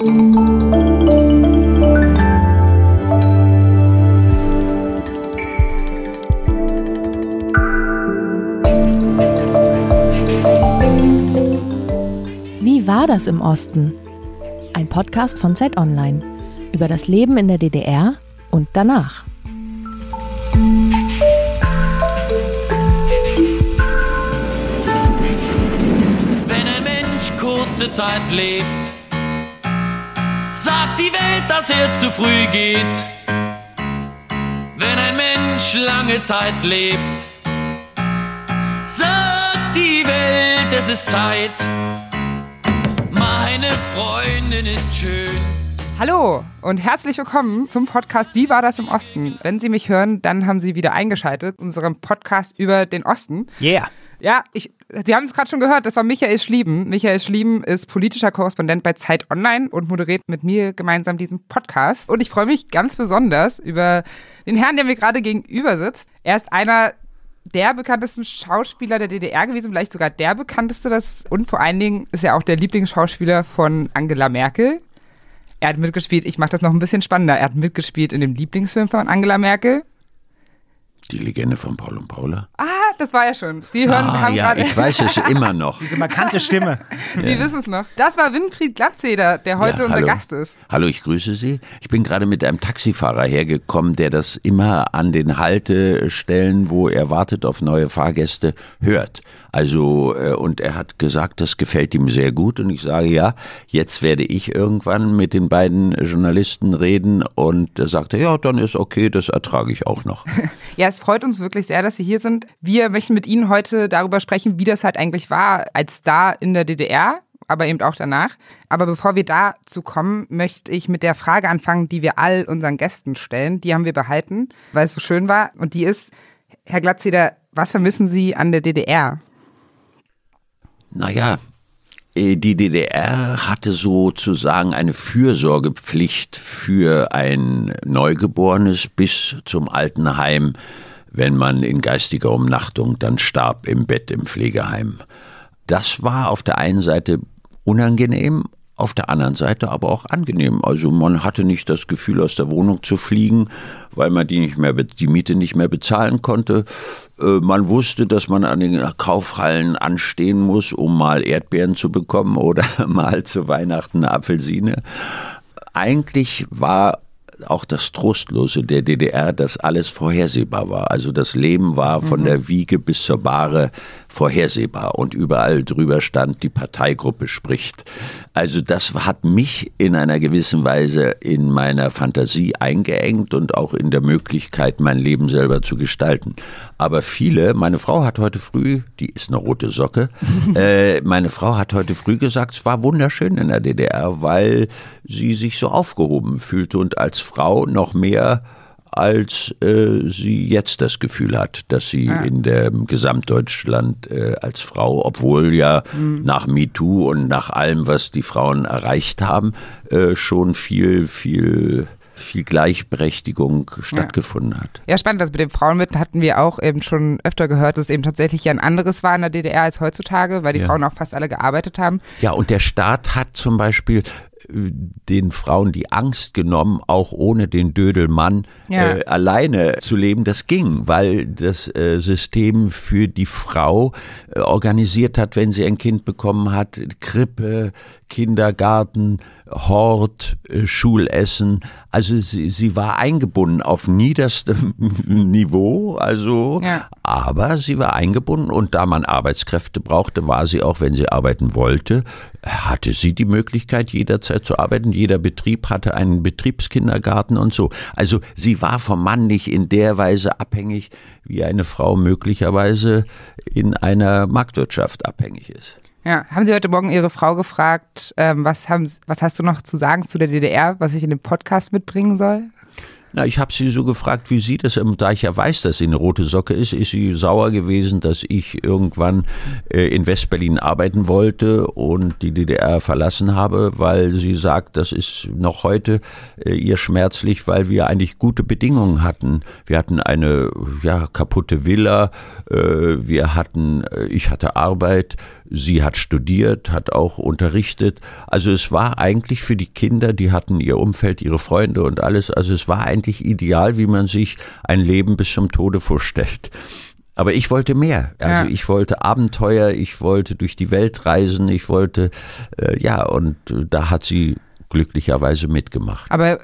Wie war das im Osten? Ein Podcast von Zeit Online über das Leben in der DDR und danach. Wenn ein Mensch kurze Zeit lebt, sagt die Welt, dass er zu früh geht. Wenn ein Mensch lange Zeit lebt, sagt die Welt, es ist Zeit. Meine Freundin ist schön. Hallo und herzlich willkommen zum Podcast Wie war das im Osten? Wenn Sie mich hören, dann haben Sie wieder eingeschaltet, unserem Podcast über den Osten. Yeah. Ja, ich, Sie haben es gerade schon gehört, das war Michael Schlieben. Michael Schlieben ist politischer Korrespondent bei Zeit Online und moderiert mit mir gemeinsam diesen Podcast. Und ich freue mich ganz besonders über den Herrn, der mir gerade gegenüber sitzt. Er ist einer der bekanntesten Schauspieler der DDR gewesen, vielleicht sogar der bekannteste. Das, und vor allen Dingen ist er auch der Lieblingsschauspieler von Angela Merkel. Er hat mitgespielt, ich mache das noch ein bisschen spannender, er hat mitgespielt in dem Lieblingsfilm von Angela Merkel. Die Legende von Paul und Paula. Ah, das war ja schon. Sie hören, Ah, haben ja, gerade. ich weiß es immer noch. Diese markante Stimme. Sie wissen es noch. Das war Winfried Glatzeder, der heute Ja, unser. Gast ist. Hallo, ich grüße Sie. Ich bin gerade mit einem Taxifahrer hergekommen, der das immer an den Haltestellen, wo er wartet auf neue Fahrgäste, hört. Also, äh, und er hat gesagt, das gefällt ihm sehr gut. Und ich sage, ja, jetzt werde ich irgendwann mit den beiden Journalisten reden. Und er sagte, ja, dann ist okay, das ertrage ich auch noch. Ja, es freut uns wirklich sehr, dass Sie hier sind. Wir möchten mit Ihnen heute darüber sprechen, wie das halt eigentlich war als Star in der DDR, aber eben auch danach. Aber bevor wir dazu kommen, möchte ich mit der Frage anfangen, die wir all unseren Gästen stellen. Die haben wir behalten, weil es so schön war. Und die ist, Herr Glatzeder, was vermissen Sie an der DDR? Naja, äh, die DDR hatte sozusagen eine Fürsorgepflicht für ein Neugeborenes bis zum Altenheim, wenn man in geistiger Umnachtung dann starb im Bett im Pflegeheim. Das war auf der einen Seite unangenehm, auf der anderen Seite aber auch angenehm. Also man hatte nicht das Gefühl, aus der Wohnung zu fliegen, weil man die, nicht mehr, die Miete nicht mehr bezahlen konnte. Äh, Man wusste, dass man an den Kaufhallen anstehen muss, um mal Erdbeeren zu bekommen oder mal zu Weihnachten eine Apfelsine. Eigentlich war auch das Trostlose der DDR, dass alles vorhersehbar war. Also das Leben war von der Wiege bis zur Bahre vorhersehbar und überall drüber stand, die Parteigruppe spricht. Also das hat mich in einer gewissen Weise in meiner Fantasie eingeengt und auch in der Möglichkeit, mein Leben selber zu gestalten. Aber viele, meine Frau hat heute früh, die ist eine rote Socke, äh, meine Frau hat heute früh gesagt, es war wunderschön in der DDR, weil sie sich so aufgehoben fühlte und als Frau noch mehr als äh, sie jetzt das Gefühl hat, dass sie in dem Gesamtdeutschland äh, als Frau, obwohl ja nach MeToo und nach allem, was die Frauen erreicht haben, äh, schon viel, viel, viel Gleichberechtigung stattgefunden hat. Ja, spannend. Das mit dem Frauenbild hatten wir auch eben schon öfter gehört, dass es eben tatsächlich ja ein anderes war in der DDR als heutzutage, weil die Ja. Frauen auch fast alle gearbeitet haben. Ja, und der Staat hat zum Beispiel den Frauen die Angst genommen, auch ohne den Dödelmann Ja. äh, alleine zu leben. Das ging, weil das äh, System für die Frau äh, organisiert hat, wenn sie ein Kind bekommen hat, Krippe, Kindergarten, Hort, äh, Schulessen. Also sie, sie war eingebunden auf niederstem Niveau, also Ja. aber sie war eingebunden und da man Arbeitskräfte brauchte, war sie auch, wenn sie arbeiten wollte, hatte sie die Möglichkeit, jederzeit zu arbeiten. Jeder Betrieb hatte einen Betriebskindergarten und so. Also sie war vom Mann nicht in der Weise abhängig, wie eine Frau möglicherweise in einer Marktwirtschaft abhängig ist. Ja, haben Sie heute Morgen Ihre Frau gefragt, ähm, was, haben, was hast du noch zu sagen zu der DDR, was ich in den Podcast mitbringen soll? Na, ich habe sie so gefragt, wie sie das, ähm, da ich ja weiß, dass sie eine rote Socke ist, ist sie sauer gewesen, dass ich irgendwann äh, in Westberlin arbeiten wollte und die DDR verlassen habe, weil sie sagt, das ist noch heute äh, ihr schmerzlich, weil wir eigentlich gute Bedingungen hatten. Wir hatten eine ja, kaputte Villa, äh, wir hatten, äh, ich hatte Arbeit, Sie hat studiert, hat auch unterrichtet. Also es war eigentlich für die Kinder, die hatten ihr Umfeld, ihre Freunde und alles. Also es war eigentlich ideal, wie man sich ein Leben bis zum Tode vorstellt. Aber ich wollte mehr. Also Ja. ich wollte Abenteuer, ich wollte durch die Welt reisen, ich wollte, äh, ja, und da hat sie glücklicherweise mitgemacht. Aber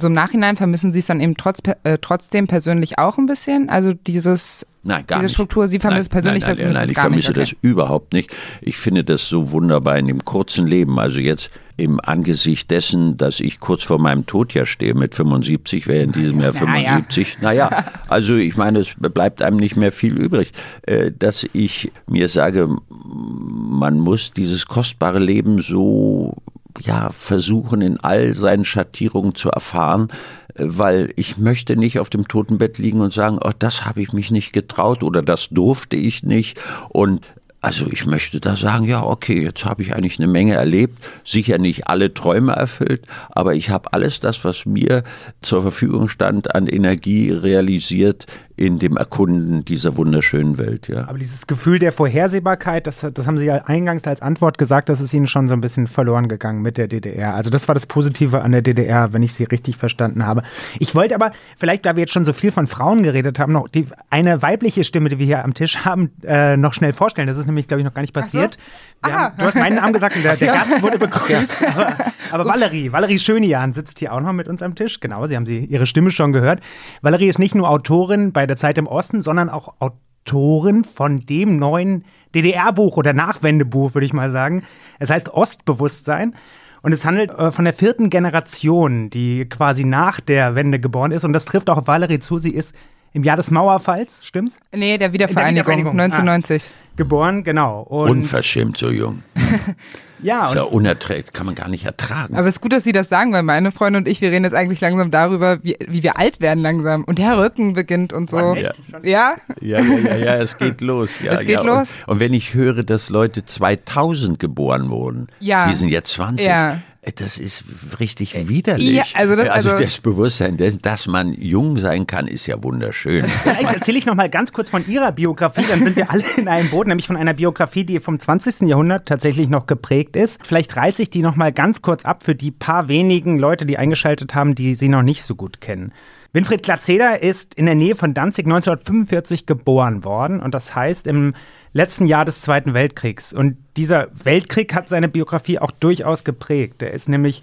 so im Nachhinein vermissen Sie es dann eben trotz, äh, trotzdem persönlich auch ein bisschen? Also dieses, Nein, gar diese nicht. Struktur, Sie vermissen nein, persönlich nein, nein, nein, es ich nicht. vermisse das überhaupt nicht. Ich finde das so wunderbar in dem kurzen Leben. Also jetzt im Angesicht dessen, dass ich kurz vor meinem Tod ja stehe mit 75, wäre in diesem Jahr Na ja. 75. Naja, also ich meine, es bleibt einem nicht mehr viel übrig, äh, dass ich mir sage, man muss dieses kostbare Leben so ja, versuchen, in all seinen Schattierungen zu erfahren, äh, weil ich möchte nicht auf dem Totenbett liegen und sagen, oh, das habe ich mich nicht getraut oder das durfte ich nicht. Und also ich möchte da sagen, ja, okay, jetzt habe ich eigentlich eine Menge erlebt, sicher nicht alle Träume erfüllt, aber ich habe alles das, was mir zur Verfügung stand, an Energie realisiert in dem Erkunden dieser wunderschönen Welt, ja. Aber dieses Gefühl der Vorhersehbarkeit, das, das haben Sie ja eingangs als Antwort gesagt, das ist Ihnen schon so ein bisschen verloren gegangen mit der DDR. Also das war das Positive an der DDR, wenn ich Sie richtig verstanden habe. Ich wollte aber, vielleicht da wir jetzt schon so viel von Frauen geredet haben, noch die, eine weibliche Stimme, die wir hier am Tisch haben, äh, noch schnell vorstellen. Das ist nämlich, glaube ich, noch gar nicht passiert. Wir Aha. haben, du hast meinen Namen gesagt und der, der Gast wurde begrüßt. aber, aber Valerie, Valerie Schönian sitzt hier auch noch mit uns am Tisch. Genau, Sie haben sie, ihre Stimme schon gehört. Valerie ist nicht nur Autorin bei der Zeit im Osten, sondern auch Autorin von dem neuen DDR-Buch oder Nachwendebuch, würde ich mal sagen. Es heißt Ostbewusstsein. Und es handelt äh, von der vierten Generation, die quasi nach der Wende geboren ist. Und das trifft auch Valerie zu. Sie ist im Jahr des Mauerfalls, stimmt's? Nee, der Wiedervereinigung, Wiedervereinigung, ah. 1990. Geboren, genau. Und Unverschämt so jung. ja, Ist ja und unerträglich, kann man gar nicht ertragen. Aber es ist gut, dass Sie das sagen, weil meine Freunde und ich, wir reden jetzt eigentlich langsam darüber, wie, wie wir alt werden langsam. Und der Rücken beginnt und so. Ja. Ja? Ja, ja, ja, ja, es geht los. Ja, Es geht ja. los? Und, und wenn ich höre, dass Leute 2000 geboren wurden, Ja. die sind jetzt 20, Ja. Äh, das ist richtig widerlich. ja, also das- also also- das Bewusstsein, dessen, dass man jung sein kann, ist ja wunderschön. Vielleicht erzähle ich noch mal ganz kurz von Ihrer Biografie, dann sind wir alle in einem Boot, nämlich von einer Biografie, die vom 20. Jahrhundert tatsächlich noch geprägt ist. Vielleicht reiße ich die noch mal ganz kurz ab für die paar wenigen Leute, die eingeschaltet haben, die Sie noch nicht so gut kennen. Winfried Glatzeder ist in der Nähe von Danzig 1945 geboren worden und das heißt im letzten Jahr des Zweiten Weltkriegs. Und dieser Weltkrieg hat seine Biografie auch durchaus geprägt. Er ist nämlich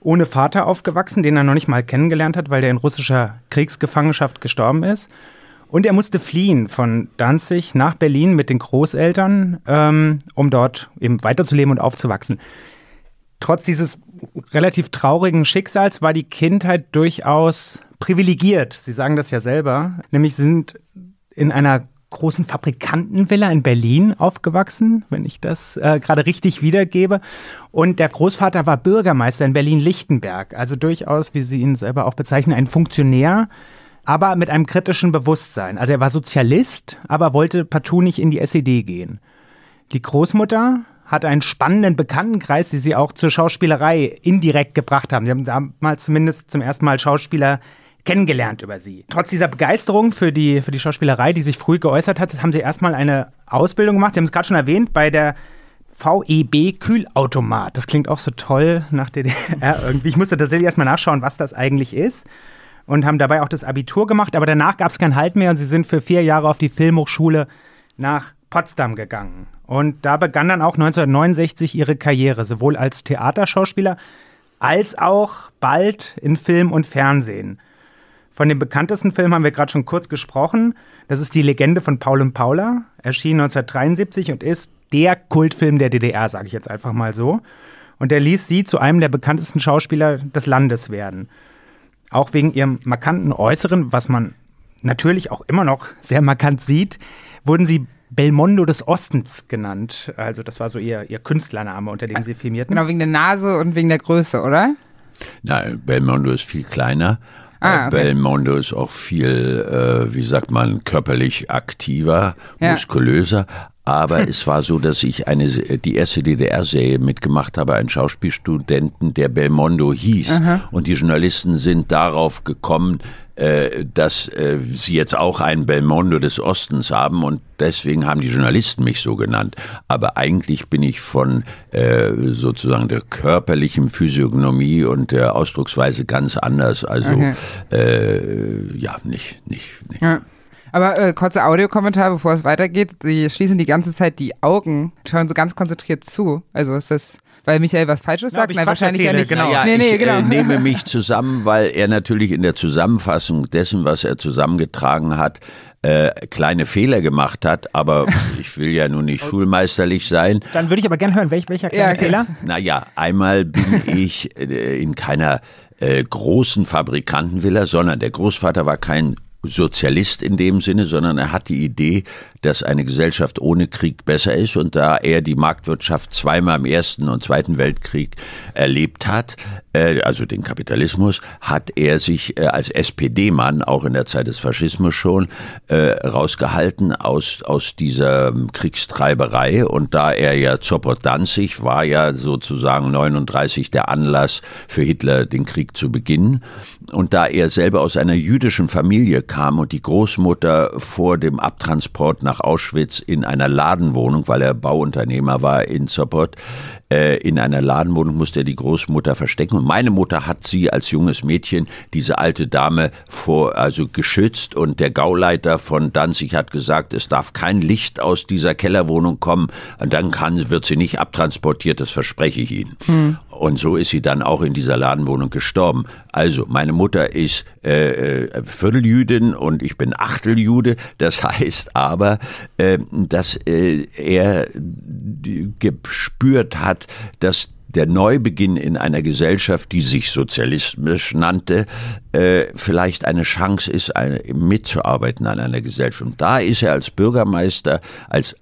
ohne Vater aufgewachsen, den er noch nicht mal kennengelernt hat, weil der in russischer Kriegsgefangenschaft gestorben ist. Und er musste fliehen von Danzig nach Berlin mit den Großeltern, ähm, um dort eben weiterzuleben und aufzuwachsen. Trotz dieses relativ traurigen Schicksals war die Kindheit durchaus privilegiert. Sie sagen das ja selber. Nämlich sie sind in einer großen Fabrikantenvilla in Berlin aufgewachsen, wenn ich das äh, gerade richtig wiedergebe. Und der Großvater war Bürgermeister in Berlin-Lichtenberg. Also durchaus, wie Sie ihn selber auch bezeichnen, ein Funktionär, aber mit einem kritischen Bewusstsein. Also er war Sozialist, aber wollte partout nicht in die SED gehen. Die Großmutter hat einen spannenden Bekanntenkreis, die sie auch zur Schauspielerei indirekt gebracht haben. Sie haben damals zumindest zum ersten Mal Schauspieler kennengelernt über sie. Trotz dieser Begeisterung für die, für die Schauspielerei, die sich früh geäußert hat, haben sie erstmal eine Ausbildung gemacht. Sie haben es gerade schon erwähnt, bei der VEB Kühlautomat. Das klingt auch so toll nach DDR irgendwie. Ich musste tatsächlich erstmal nachschauen, was das eigentlich ist. Und haben dabei auch das Abitur gemacht, aber danach gab es kein Halt mehr und sie sind für vier Jahre auf die Filmhochschule nach Potsdam gegangen. Und da begann dann auch 1969 ihre Karriere, sowohl als Theaterschauspieler als auch bald in Film und Fernsehen. Von dem bekanntesten Film haben wir gerade schon kurz gesprochen. Das ist die Legende von Paul und Paula, erschien 1973 und ist der Kultfilm der DDR, sage ich jetzt einfach mal so. Und er ließ sie zu einem der bekanntesten Schauspieler des Landes werden. Auch wegen ihrem markanten Äußeren, was man natürlich auch immer noch sehr markant sieht, wurden sie Belmondo des Ostens genannt. Also das war so ihr, ihr Künstlername, unter dem sie filmierten. Genau, wegen der Nase und wegen der Größe, oder? Nein, Belmondo ist viel kleiner. Ah, okay. Belmondo ist auch viel, äh, wie sagt man, körperlich aktiver, Ja. muskulöser. Aber es war so, dass ich eine, die erste DDR-Serie mitgemacht habe, einen Schauspielstudenten, der Belmondo hieß. Und die Journalisten sind darauf gekommen, äh, dass äh, sie jetzt auch einen Belmondo des Ostens haben und deswegen haben die Journalisten mich so genannt. Aber eigentlich bin ich von äh, sozusagen der körperlichen Physiognomie und der Ausdrucksweise ganz anders. Also Okay. äh, ja, nicht, nicht, nicht. Ja. Aber äh, kurzer Audiokommentar, bevor es weitergeht. Sie schließen die ganze Zeit die Augen, schauen so ganz konzentriert zu. Also ist das, weil Michael was Falsches Ja, sagt? ich Nein, wahrscheinlich ja erzähle, nicht. genau. Naja, nee, nee, ich genau. äh, nehme mich zusammen, weil er natürlich in der Zusammenfassung dessen, was er zusammengetragen hat, äh, kleine Fehler gemacht hat, aber ich will ja nun nicht schulmeisterlich sein. Dann würde ich aber gerne hören, welch, welcher kleine Ja, okay. Fehler? Naja, einmal bin ich äh, in keiner äh, großen Fabrikantenvilla, sondern der Großvater war kein Sozialist in dem Sinne, sondern er hat die Idee, dass eine Gesellschaft ohne Krieg besser ist. Und da er die Marktwirtschaft zweimal im Ersten und Zweiten Weltkrieg erlebt hat, äh, also den Kapitalismus, hat er sich äh, als SPD-Mann, auch in der Zeit des Faschismus schon, äh, rausgehalten aus, aus dieser Kriegstreiberei. Und da er ja Zoppot Danzig war ja sozusagen 39 der Anlass für Hitler, den Krieg zu beginnen. Und da er selber aus einer jüdischen Familie kam und die Großmutter vor dem Abtransport nach Auschwitz in einer Ladenwohnung, weil er Bauunternehmer war in Zoppot, äh, in einer Ladenwohnung musste er die Großmutter verstecken. Und meine Mutter hat sie als junges Mädchen, diese alte Dame, vor, also geschützt. Und der Gauleiter von Danzig hat gesagt, es darf kein Licht aus dieser Kellerwohnung kommen. Und dann kann, wird sie nicht abtransportiert, das verspreche ich Ihnen. Und so ist sie dann auch in dieser Ladenwohnung gestorben. Also, meine Mutter ist äh, äh, Vierteljüdin und ich bin Achteljude. Das heißt aber, äh, dass äh, er gespürt hat, dass der Neubeginn in einer Gesellschaft, die sich sozialistisch nannte, äh, vielleicht eine Chance ist, eine, mitzuarbeiten an einer Gesellschaft. Und da ist er als Bürgermeister, als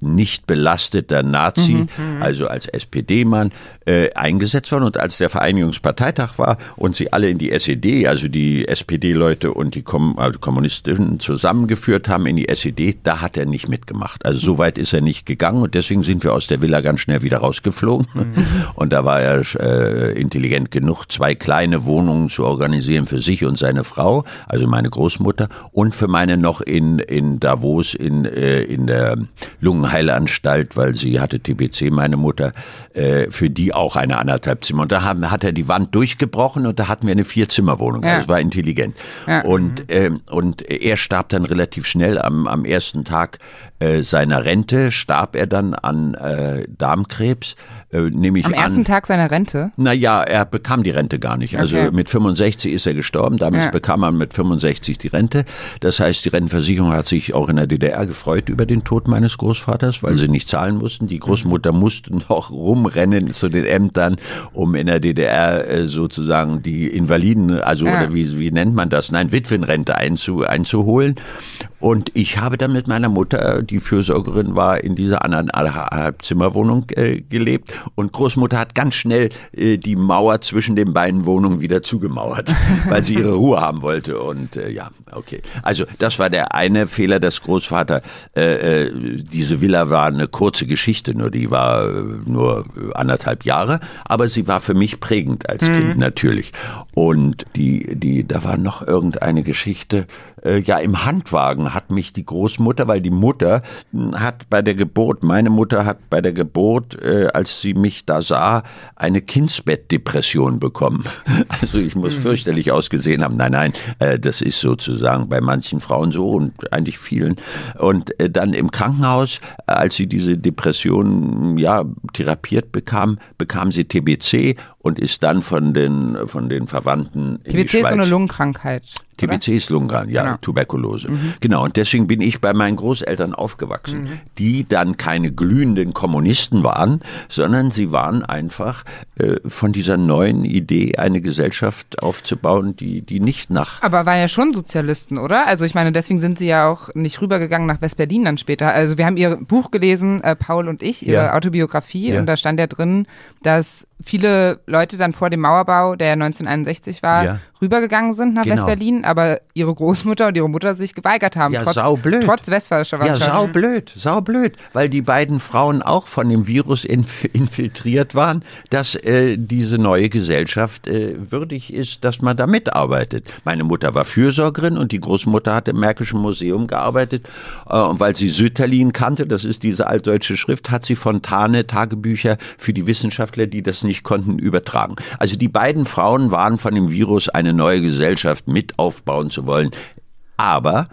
nicht belasteter Nazi, also als SPD-Mann, äh, eingesetzt worden. Und als der Vereinigungsparteitag war und sie alle in die SED, also die SPD-Leute und die Kom also Kommunisten zusammengeführt haben in die SED, da hat er nicht mitgemacht. Also so weit ist er nicht gegangen und deswegen sind wir aus der Villa ganz schnell wieder rausgeflogen. Und da war er äh, intelligent genug, zwei kleine Wohnungen zu organisieren für sich und seine Frau, also meine Großmutter, und für meine noch in, in Davos in, äh, in der Lungenheilanstalt, weil sie hatte TBC, meine Mutter, äh, für die auch eine anderthalb Zimmer. Und da haben, hat er die Wand durchgebrochen und da hatten wir eine Vierzimmerwohnung. Ja. Also es war intelligent. Ja. Und, ähm, und er starb dann relativ schnell am, am ersten Tag äh, seiner Rente, starb er dann an äh, Darmkrebs, äh, nehme ich Am an. ersten Tag seiner Rente? Naja, er bekam die Rente gar nicht. Also Okay. mit 65 ist er gestorben, damals Ja. bekam er mit 65 die Rente. Das heißt, die Rentenversicherung hat sich auch in der DDR gefreut über den Tod meines Großvaters, weil sie nicht zahlen mussten. Die Großmutter musste noch rumrennen zu den Ämtern, um in der DDR äh, sozusagen die Invaliden, also Ja. oder wie, wie nennt man das? Nein, Witwenrente einzu, einzuholen. Und ich habe dann mit meiner Mutter, die Fürsorgerin war, in dieser anderthalb Zimmerwohnung äh, gelebt. Und Großmutter hat ganz schnell äh, die Mauer zwischen den beiden Wohnungen wieder zugemauert, weil sie ihre Ruhe haben wollte. Und äh, ja, okay. Also das war der eine Fehler des Großvater. Äh, äh, diese Villa war eine kurze Geschichte, nur die war äh, nur anderthalb Jahre, aber sie war für mich prägend als Kind natürlich. Und die, die, da war noch irgendeine Geschichte. Äh, ja, im Handwagen hat mich die Großmutter, weil die Mutter mh, hat bei der Geburt, meine Mutter hat bei der Geburt, als sie mich da sah, eine Kindsbettdepression bekommen. Also ich muss fürchterlich ausgesehen haben. Nein, nein, äh, das ist sozusagen bei manchen Frauen so und eigentlich vielen. Und äh, dann im Krankenhaus, äh, als sie diese Depression ja therapiert bekam, bekam sie TBC und ist dann von den von den Verwandten in die TBC ist so eine Schweiz. Lungenkrankheit. oder? TBC ist Lungenkrank, ja, Genau. Tuberkulose. Genau, und deswegen bin ich bei meinen Großeltern aufgewachsen, die dann keine glühenden Kommunisten waren, sondern sie waren einfach äh, von dieser neuen Idee, eine Gesellschaft aufzubauen, die, die nicht nach Aber waren ja schon Sozialisten, oder? Also ich meine, deswegen sind sie ja auch nicht rübergegangen nach West-Berlin dann später. Also wir haben ihr Buch gelesen, äh, Paul und ich, ihre Ja. Autobiografie, Ja. und da stand ja drin, dass viele Leute dann vor dem Mauerbau, der 1961 war, Ja. rübergegangen sind nach Genau. West-Berlin, aber ihre Großmutter und ihre Mutter sich geweigert haben, Ja, trotz, saublöd. trotz westfälischer Ja, saublöd, saublöd, weil die beiden Frauen auch von dem Virus inf infiltriert waren, dass äh, diese neue Gesellschaft äh, würdig ist, dass man da mitarbeitet. Meine Mutter war Fürsorgerin und die Großmutter hat im Märkischen Museum gearbeitet. Äh, und weil sie Sütterlin kannte, das ist diese altdeutsche Schrift, hat sie Fontane Tagebücher für die Wissenschaftler, die das nicht konnten, übertragen. Also die beiden Frauen waren von dem Virus, eine neue Gesellschaft mit aufbauen zu wollen. Aber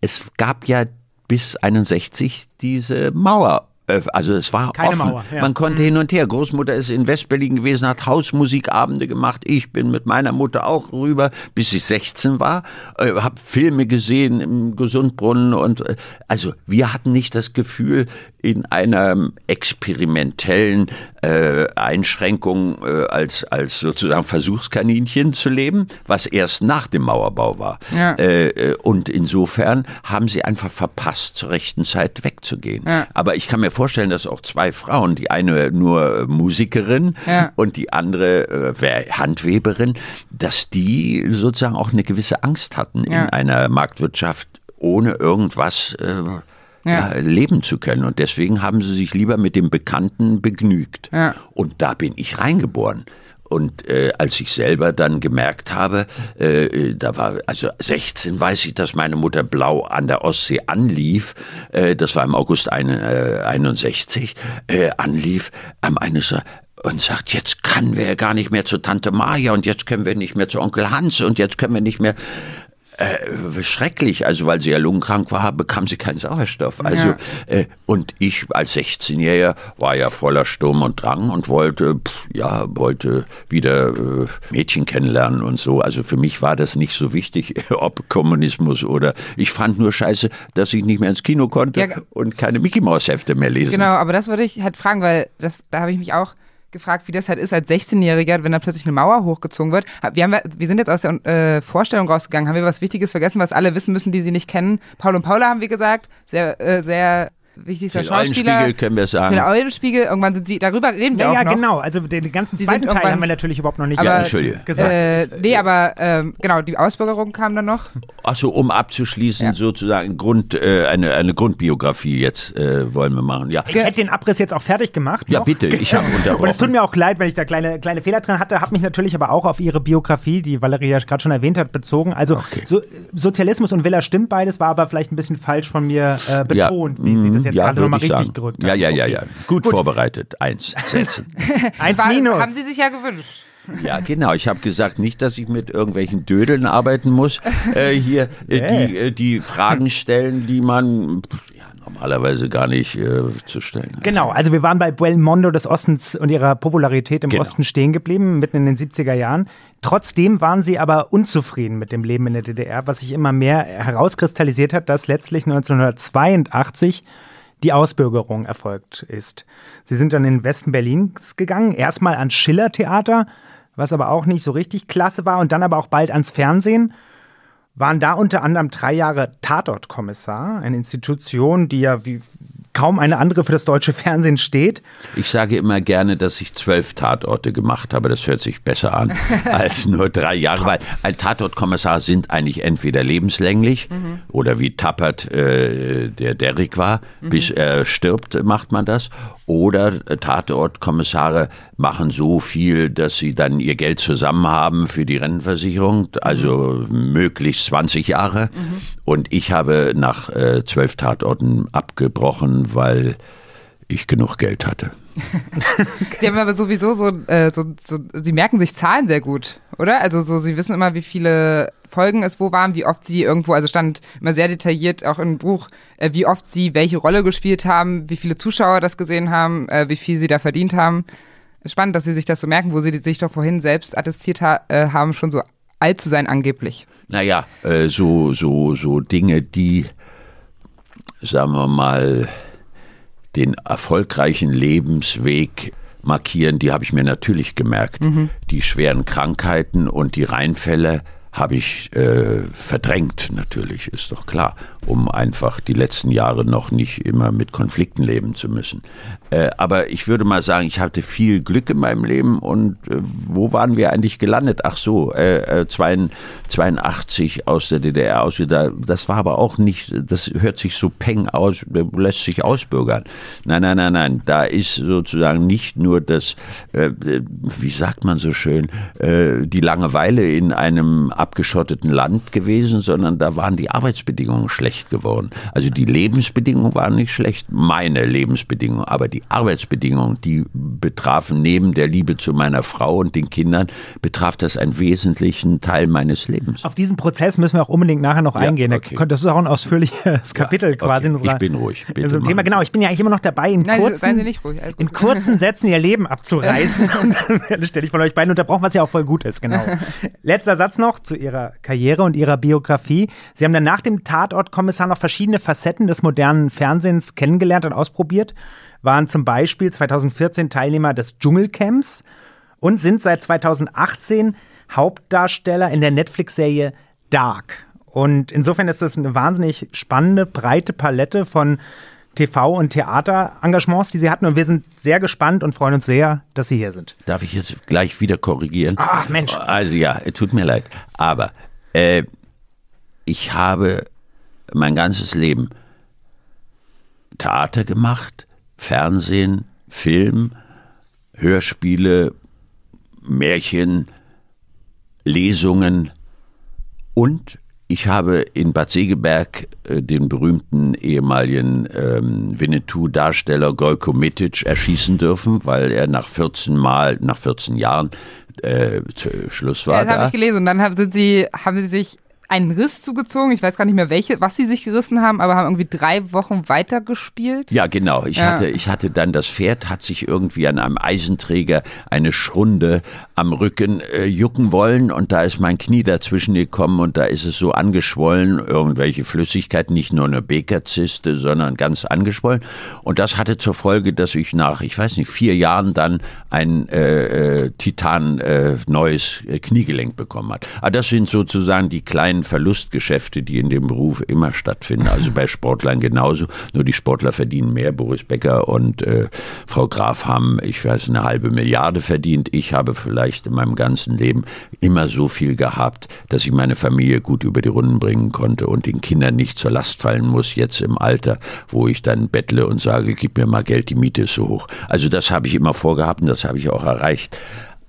es gab ja bis 61 diese Mauer. Äh, Also es war Keine offen. Mauer, ja. Man konnte hin und her. Großmutter ist in Westberlin gewesen, hat Hausmusikabende gemacht. Ich bin mit meiner Mutter auch rüber, bis ich 16 war. Äh, hab Filme gesehen im Gesundbrunnen und äh, also wir hatten nicht das Gefühl, in einer experimentellen äh, Einschränkung äh, als als sozusagen Versuchskaninchen zu leben, was erst nach dem Mauerbau war. Ja. Äh, äh, und insofern haben sie einfach verpasst, zur rechten Zeit wegzugehen. Ja. Aber ich kann mir vorstellen, dass auch zwei Frauen, die eine nur Musikerin Ja. und die andere äh, Handweberin, dass die sozusagen auch eine gewisse Angst hatten, in einer Marktwirtschaft ohne irgendwas äh, Ja. ja, leben zu können. Und deswegen haben sie sich lieber mit dem Bekannten begnügt. Ja. Und da bin ich reingeboren. Und äh, als ich selber dann gemerkt habe, äh, da war, also 16 weiß ich, dass meine Mutter blau an der Ostsee anlief, äh, das war im August ein, äh, 61, äh, anlief, am eines und sagt, jetzt können wir ja gar nicht mehr zu Tante Maja und jetzt können wir nicht mehr zu Onkel Hans und jetzt können wir nicht mehr äh, schrecklich, also weil sie ja lungenkrank war, bekam sie keinen Sauerstoff. Also Ja. äh, und ich als 16-Jähriger war ja voller Sturm und Drang und wollte, pff, ja, wollte wieder äh, Mädchen kennenlernen und so. Also für mich war das nicht so wichtig, ob Kommunismus oder ich fand nur scheiße, dass ich nicht mehr ins Kino konnte Ja, und keine Mickey Maus Hefte mehr lesen. Genau, aber das würde ich halt fragen, weil das, da habe ich mich auch gefragt, wie das halt ist als 16-Jähriger, wenn da plötzlich eine Mauer hochgezogen wird. Wir, haben, wir sind jetzt aus der äh, Vorstellung rausgegangen. Haben wir was Wichtiges vergessen, was alle wissen müssen, die sie nicht kennen? Paul und Paula haben wir gesagt. Sehr, äh, sehr wichtigster Den Schauspieler. Eulenspiegel können wir sagen. Den Eulenspiegel. Irgendwann sind sie, darüber reden wir Ja, auch ja, noch. genau. Also den ganzen Die zweiten Teil haben wir natürlich überhaupt noch nicht Aber, Ja, entschuldige. gesagt. Äh, nee, aber ähm, genau, die Ausbürgerung kam dann noch. Achso, um abzuschließen, Ja. sozusagen Grund, äh, eine, eine Grundbiografie jetzt äh, wollen wir machen. Ja. ich hätte den Abriss jetzt auch fertig gemacht. Ja, noch. bitte, ich habe unterbrochen. Und es tut mir auch leid, wenn ich da kleine, kleine Fehler drin hatte, habe mich natürlich aber auch auf ihre Biografie, die Valerie ja gerade schon erwähnt hat, bezogen. Also Okay. so, Sozialismus und Villa stimmt beides, war aber vielleicht ein bisschen falsch von mir äh, betont, wie sie das jetzt ja, gerade nochmal ich richtig sagen. gerückt Ja, ja, ja, Okay. ja. Gut, vorbereitet. Eins setzen. Eins War, minus. haben sie sich ja gewünscht. ja, genau. Ich habe gesagt, nicht, dass ich mit irgendwelchen Dödeln arbeiten muss. Äh, hier äh, die, äh, die Fragen stellen, die man ja, normalerweise gar nicht äh, zu stellen hat. Genau, also wir waren bei Bel Mondo des Ostens und ihrer Popularität im Genau. Osten stehen geblieben, mitten in den 70er Jahren. Trotzdem waren sie aber unzufrieden mit dem Leben in der DDR, was sich immer mehr herauskristallisiert hat, dass letztlich 1982 die Ausbürgerung erfolgt ist. Sie sind dann in den Westen Berlins gegangen, erstmal ans Schiller-Theater, was aber auch nicht so richtig klasse war, und dann aber auch bald ans Fernsehen waren da unter anderem drei Jahre Tatortkommissar, eine Institution, die ja wie kaum eine andere für das deutsche Fernsehen steht. Ich sage immer gerne, dass ich zwölf Tatorte gemacht habe. Das hört sich besser an als nur drei Jahre. Weil ein Tatortkommissar sind eigentlich entweder lebenslänglich oder wie Tappert äh, der Derrick war, bis er stirbt, macht man das. Oder äh, Tatortkommissare machen so viel, dass sie dann ihr Geld zusammen haben für die Rentenversicherung, also möglichst 20 Jahre. Und ich habe nach äh, zwölf Tatorten abgebrochen, weil ich genug Geld hatte. Sie haben aber sowieso so, äh, so, so, sie merken sich Zahlen sehr gut, oder? Also so, sie wissen immer, wie viele Folgen es wo waren, wie oft sie irgendwo, also stand immer sehr detailliert auch im Buch, äh, wie oft sie welche Rolle gespielt haben, wie viele Zuschauer das gesehen haben, äh, wie viel sie da verdient haben. Spannend, dass sie sich das so merken, wo sie sich doch vorhin selbst attestiert ha äh, haben, schon so alt zu sein angeblich. Naja, äh, so, so, so Dinge, die, sagen wir mal, den erfolgreichen Lebensweg markieren, die habe ich mir natürlich gemerkt. Die schweren Krankheiten und die Reinfälle habe ich äh, verdrängt, natürlich, ist doch klar, um einfach die letzten Jahre noch nicht immer mit Konflikten leben zu müssen. Äh, aber ich würde mal sagen, ich hatte viel Glück in meinem Leben und äh, wo waren wir eigentlich gelandet? Ach so, äh, 82 äh, aus der DDR aus. Das war aber auch nicht, das hört sich so peng aus, lässt sich ausbürgern. Nein, nein, nein, nein, da ist sozusagen nicht nur das, äh, wie sagt man so schön, äh, die Langeweile in einem abgeschotteten Land gewesen, sondern da waren die Arbeitsbedingungen schlecht geworden. Also die Lebensbedingungen waren nicht schlecht, meine Lebensbedingungen, aber die Arbeitsbedingungen, die betrafen neben der Liebe zu meiner Frau und den Kindern, betraf das einen wesentlichen Teil meines Lebens. Auf diesen Prozess müssen wir auch unbedingt nachher noch eingehen. Okay. Das ist auch ein ausführliches Kapitel ja, okay. quasi in unserer, ich bin ruhig. Bitte in so Thema. Genau, ich bin ja eigentlich immer noch dabei, in, Nein, kurzen, in kurzen Sätzen ihr Leben abzureißen. und dann stelle ich von euch beiden unterbrochen, was ja auch voll gut ist, genau. Letzter Satz noch zu Ihrer Karriere und Ihrer Biografie. Sie haben dann nach dem Tatortkommissar noch verschiedene Facetten des modernen Fernsehens kennengelernt und ausprobiert, waren zum Beispiel 2014 Teilnehmer des Dschungelcamps und sind seit 2018 Hauptdarsteller in der Netflix-Serie Dark. Und insofern ist das eine wahnsinnig spannende, breite Palette von TV- und Theaterengagements, die Sie hatten. Und wir sind sehr gespannt und freuen uns sehr, dass Sie hier sind. Darf ich jetzt gleich wieder korrigieren? Ach Mensch. Also ja, tut mir leid. Aber äh, ich habe mein ganzes Leben Theater gemacht, Fernsehen, Film, Hörspiele, Märchen, Lesungen und ich habe in Bad Segeberg äh, den berühmten ehemaligen ähm, Winnetou-Darsteller Gojko Mitic erschießen dürfen, weil er nach 14 Mal, nach 14 Jahren äh, Schluss war. Das habe ich gelesen. Und dann haben, sind sie, haben sie sich einen Riss zugezogen. Ich weiß gar nicht mehr, welche, was sie sich gerissen haben, aber haben irgendwie drei Wochen weitergespielt. Ja, genau. Ich, ja. Hatte, ich hatte dann das Pferd, hat sich irgendwie an einem Eisenträger eine Schrunde am Rücken äh, jucken wollen und da ist mein Knie dazwischen gekommen und da ist es so angeschwollen, irgendwelche Flüssigkeit, nicht nur eine Bekerzyste, sondern ganz angeschwollen. Und das hatte zur Folge, dass ich nach, ich weiß nicht, vier Jahren dann ein äh, äh, Titan äh, neues äh, Kniegelenk bekommen hat. Aber das sind sozusagen die kleinen kleinen Verlustgeschäfte, die in dem Beruf immer stattfinden. Also bei Sportlern genauso. Nur die Sportler verdienen mehr. Boris Becker und äh, Frau Graf haben, ich weiß, eine halbe Milliarde verdient. Ich habe vielleicht in meinem ganzen Leben immer so viel gehabt, dass ich meine Familie gut über die Runden bringen konnte und den Kindern nicht zur Last fallen muss, jetzt im Alter, wo ich dann bettle und sage, gib mir mal Geld, die Miete ist so hoch. Also das habe ich immer vorgehabt und das habe ich auch erreicht.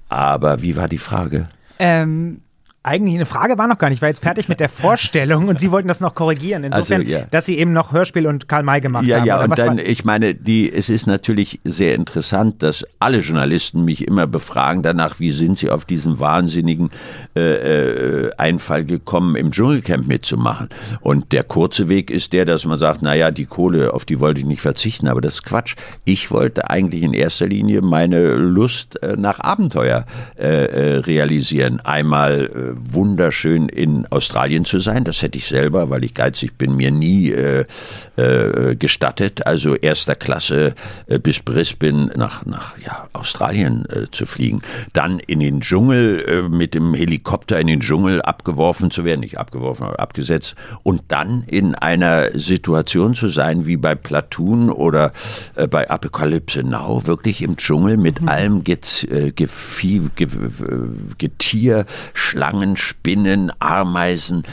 Aber wie war die Frage? Ähm, eigentlich eine Frage war noch gar nicht, ich war jetzt fertig mit der Vorstellung und Sie wollten das noch korrigieren. Insofern, also, ja. dass Sie eben noch Hörspiel und Karl May gemacht ja, haben. Ja, ja, und dann, ich meine, die, es ist natürlich sehr interessant, dass alle Journalisten mich immer befragen danach, wie sind Sie auf diesen wahnsinnigen äh, äh, Einfall gekommen, im Dschungelcamp mitzumachen. Und der kurze Weg ist der, dass man sagt, naja, die Kohle, auf die wollte ich nicht verzichten, aber das ist Quatsch. Ich wollte eigentlich in erster Linie meine Lust äh, nach Abenteuer äh, äh, realisieren. Einmal wunderschön in Australien zu sein. Das hätte ich selber, weil ich geizig bin, mir nie äh, äh, gestattet. Also erster Klasse äh, bis Brisbane nach, nach ja, Australien äh, zu fliegen. Dann in den Dschungel äh, mit dem Helikopter in den Dschungel abgeworfen zu werden, nicht abgeworfen, aber abgesetzt. Und dann in einer Situation zu sein wie bei Platoon oder äh, bei Apokalypse Now, wirklich im Dschungel mit mhm. allem Get, äh, Gefieh, Ge, Getier, Schlangen, Schlangen, Spinnen, Ameisen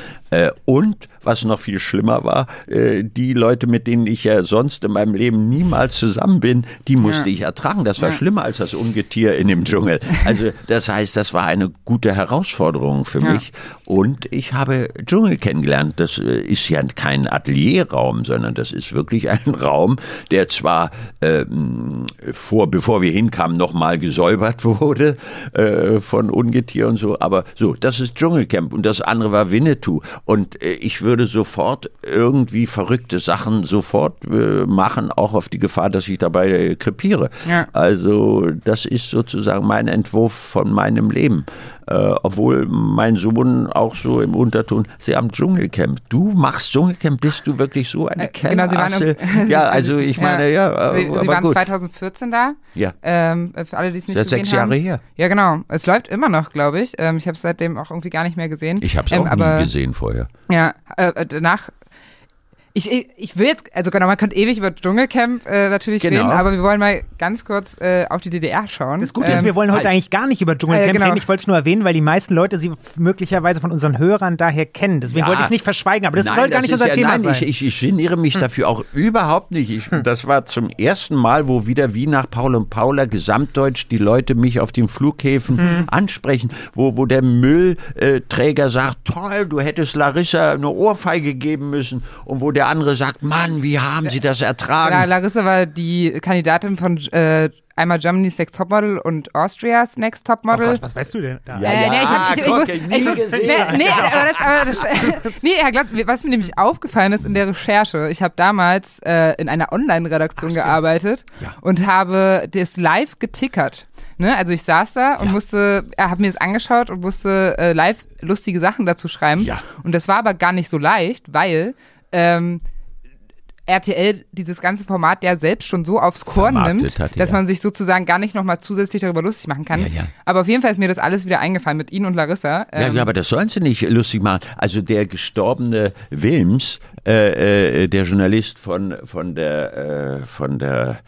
und was noch viel schlimmer war, äh, die Leute, mit denen ich ja sonst in meinem Leben niemals zusammen bin, die musste ja. ich ertragen. Das war ja. schlimmer als das Ungetier in dem Dschungel. Also das heißt, das war eine gute Herausforderung für ja. mich. Und ich habe Dschungel kennengelernt. Das äh, ist ja kein Atelierraum, sondern das ist wirklich ein Raum, der zwar ähm, vor, bevor wir hinkamen, nochmal gesäubert wurde äh, von Ungetier und so. Aber so, das ist Dschungelcamp und das andere war Winnetou. Und äh, ich würde sofort irgendwie verrückte Sachen sofort äh, machen, auch auf die Gefahr, dass ich dabei äh, krepiere. Ja. Also das ist sozusagen mein Entwurf von meinem Leben. Äh, obwohl mein Sohn auch so im Unterton, Sie haben Dschungelcamp. Du machst Dschungelcamp, bist du wirklich so eine Äh, genau, Sie waren im- Ja, also ich meine, ja, Sie, äh, Sie waren gut. 2014 da. Ja. Ähm, für alle, die es nicht Seit gesehen sechs haben. Jahre her. Ja, genau. Es läuft immer noch, glaube ich. Ähm, ich habe es seitdem auch irgendwie gar nicht mehr gesehen. Ich habe es ähm, auch aber, nie gesehen vorher. Ja, äh, danach. Ich, ich, will jetzt, also genau, man könnte ewig über Dschungelcamp äh, natürlich Genau. reden, aber wir wollen mal ganz kurz äh, auf die DDR schauen. Das Gute ist, Ähm, wir wollen heute halt. eigentlich gar nicht über Dschungelcamp Äh, genau. reden. Ich wollte es nur erwähnen, weil die meisten Leute sie möglicherweise von unseren Hörern daher kennen. Deswegen Ja. wollte ich es nicht verschweigen, aber das Nein, soll gar das nicht ist unser ja, Thema nein, sein. Hm. Ich, ich, ich geniere mich dafür auch überhaupt nicht. Ich, das war zum ersten Mal, wo wieder wie nach Paul und Paula gesamtdeutsch die Leute mich auf den Flughäfen Hm. ansprechen, wo, wo der Müllträger sagt, toll, du hättest Larissa eine Ohrfeige geben müssen und wo der andere sagt, Mann, wie haben sie das Ja, ertragen? Larissa war die Kandidatin von äh, einmal Germany's Next Topmodel und Austria's Next oh Topmodel. Gott, was weißt du denn da? Ja, Äh, ja, nee, ich hab, ich, ich, guck, ich, nie ich, muss- gesehen. Nee, nee, aber das, aber das, nee, Herr Glatz, was mir nämlich aufgefallen ist in der Recherche, ich habe damals äh, in einer Online-Redaktion gearbeitet Ja. und habe das live getickert. Ne? Also ich saß da und musste, er hat mir das angeschaut und musste äh, live lustige Sachen dazu schreiben. Ja. Und das war aber gar nicht so leicht, weil ähm, RTL dieses ganze Format ja selbst schon so aufs Korn Vermarktet nimmt, hat, dass ja. man sich sozusagen gar nicht nochmal zusätzlich darüber lustig machen kann. Ja, ja. Aber auf jeden Fall ist mir das alles wieder eingefallen mit Ihnen und Larissa. Ja, Ähm, ja, aber das sollen sie nicht lustig machen. Also der gestorbene Wilms, äh, äh, der Journalist von von der äh, von der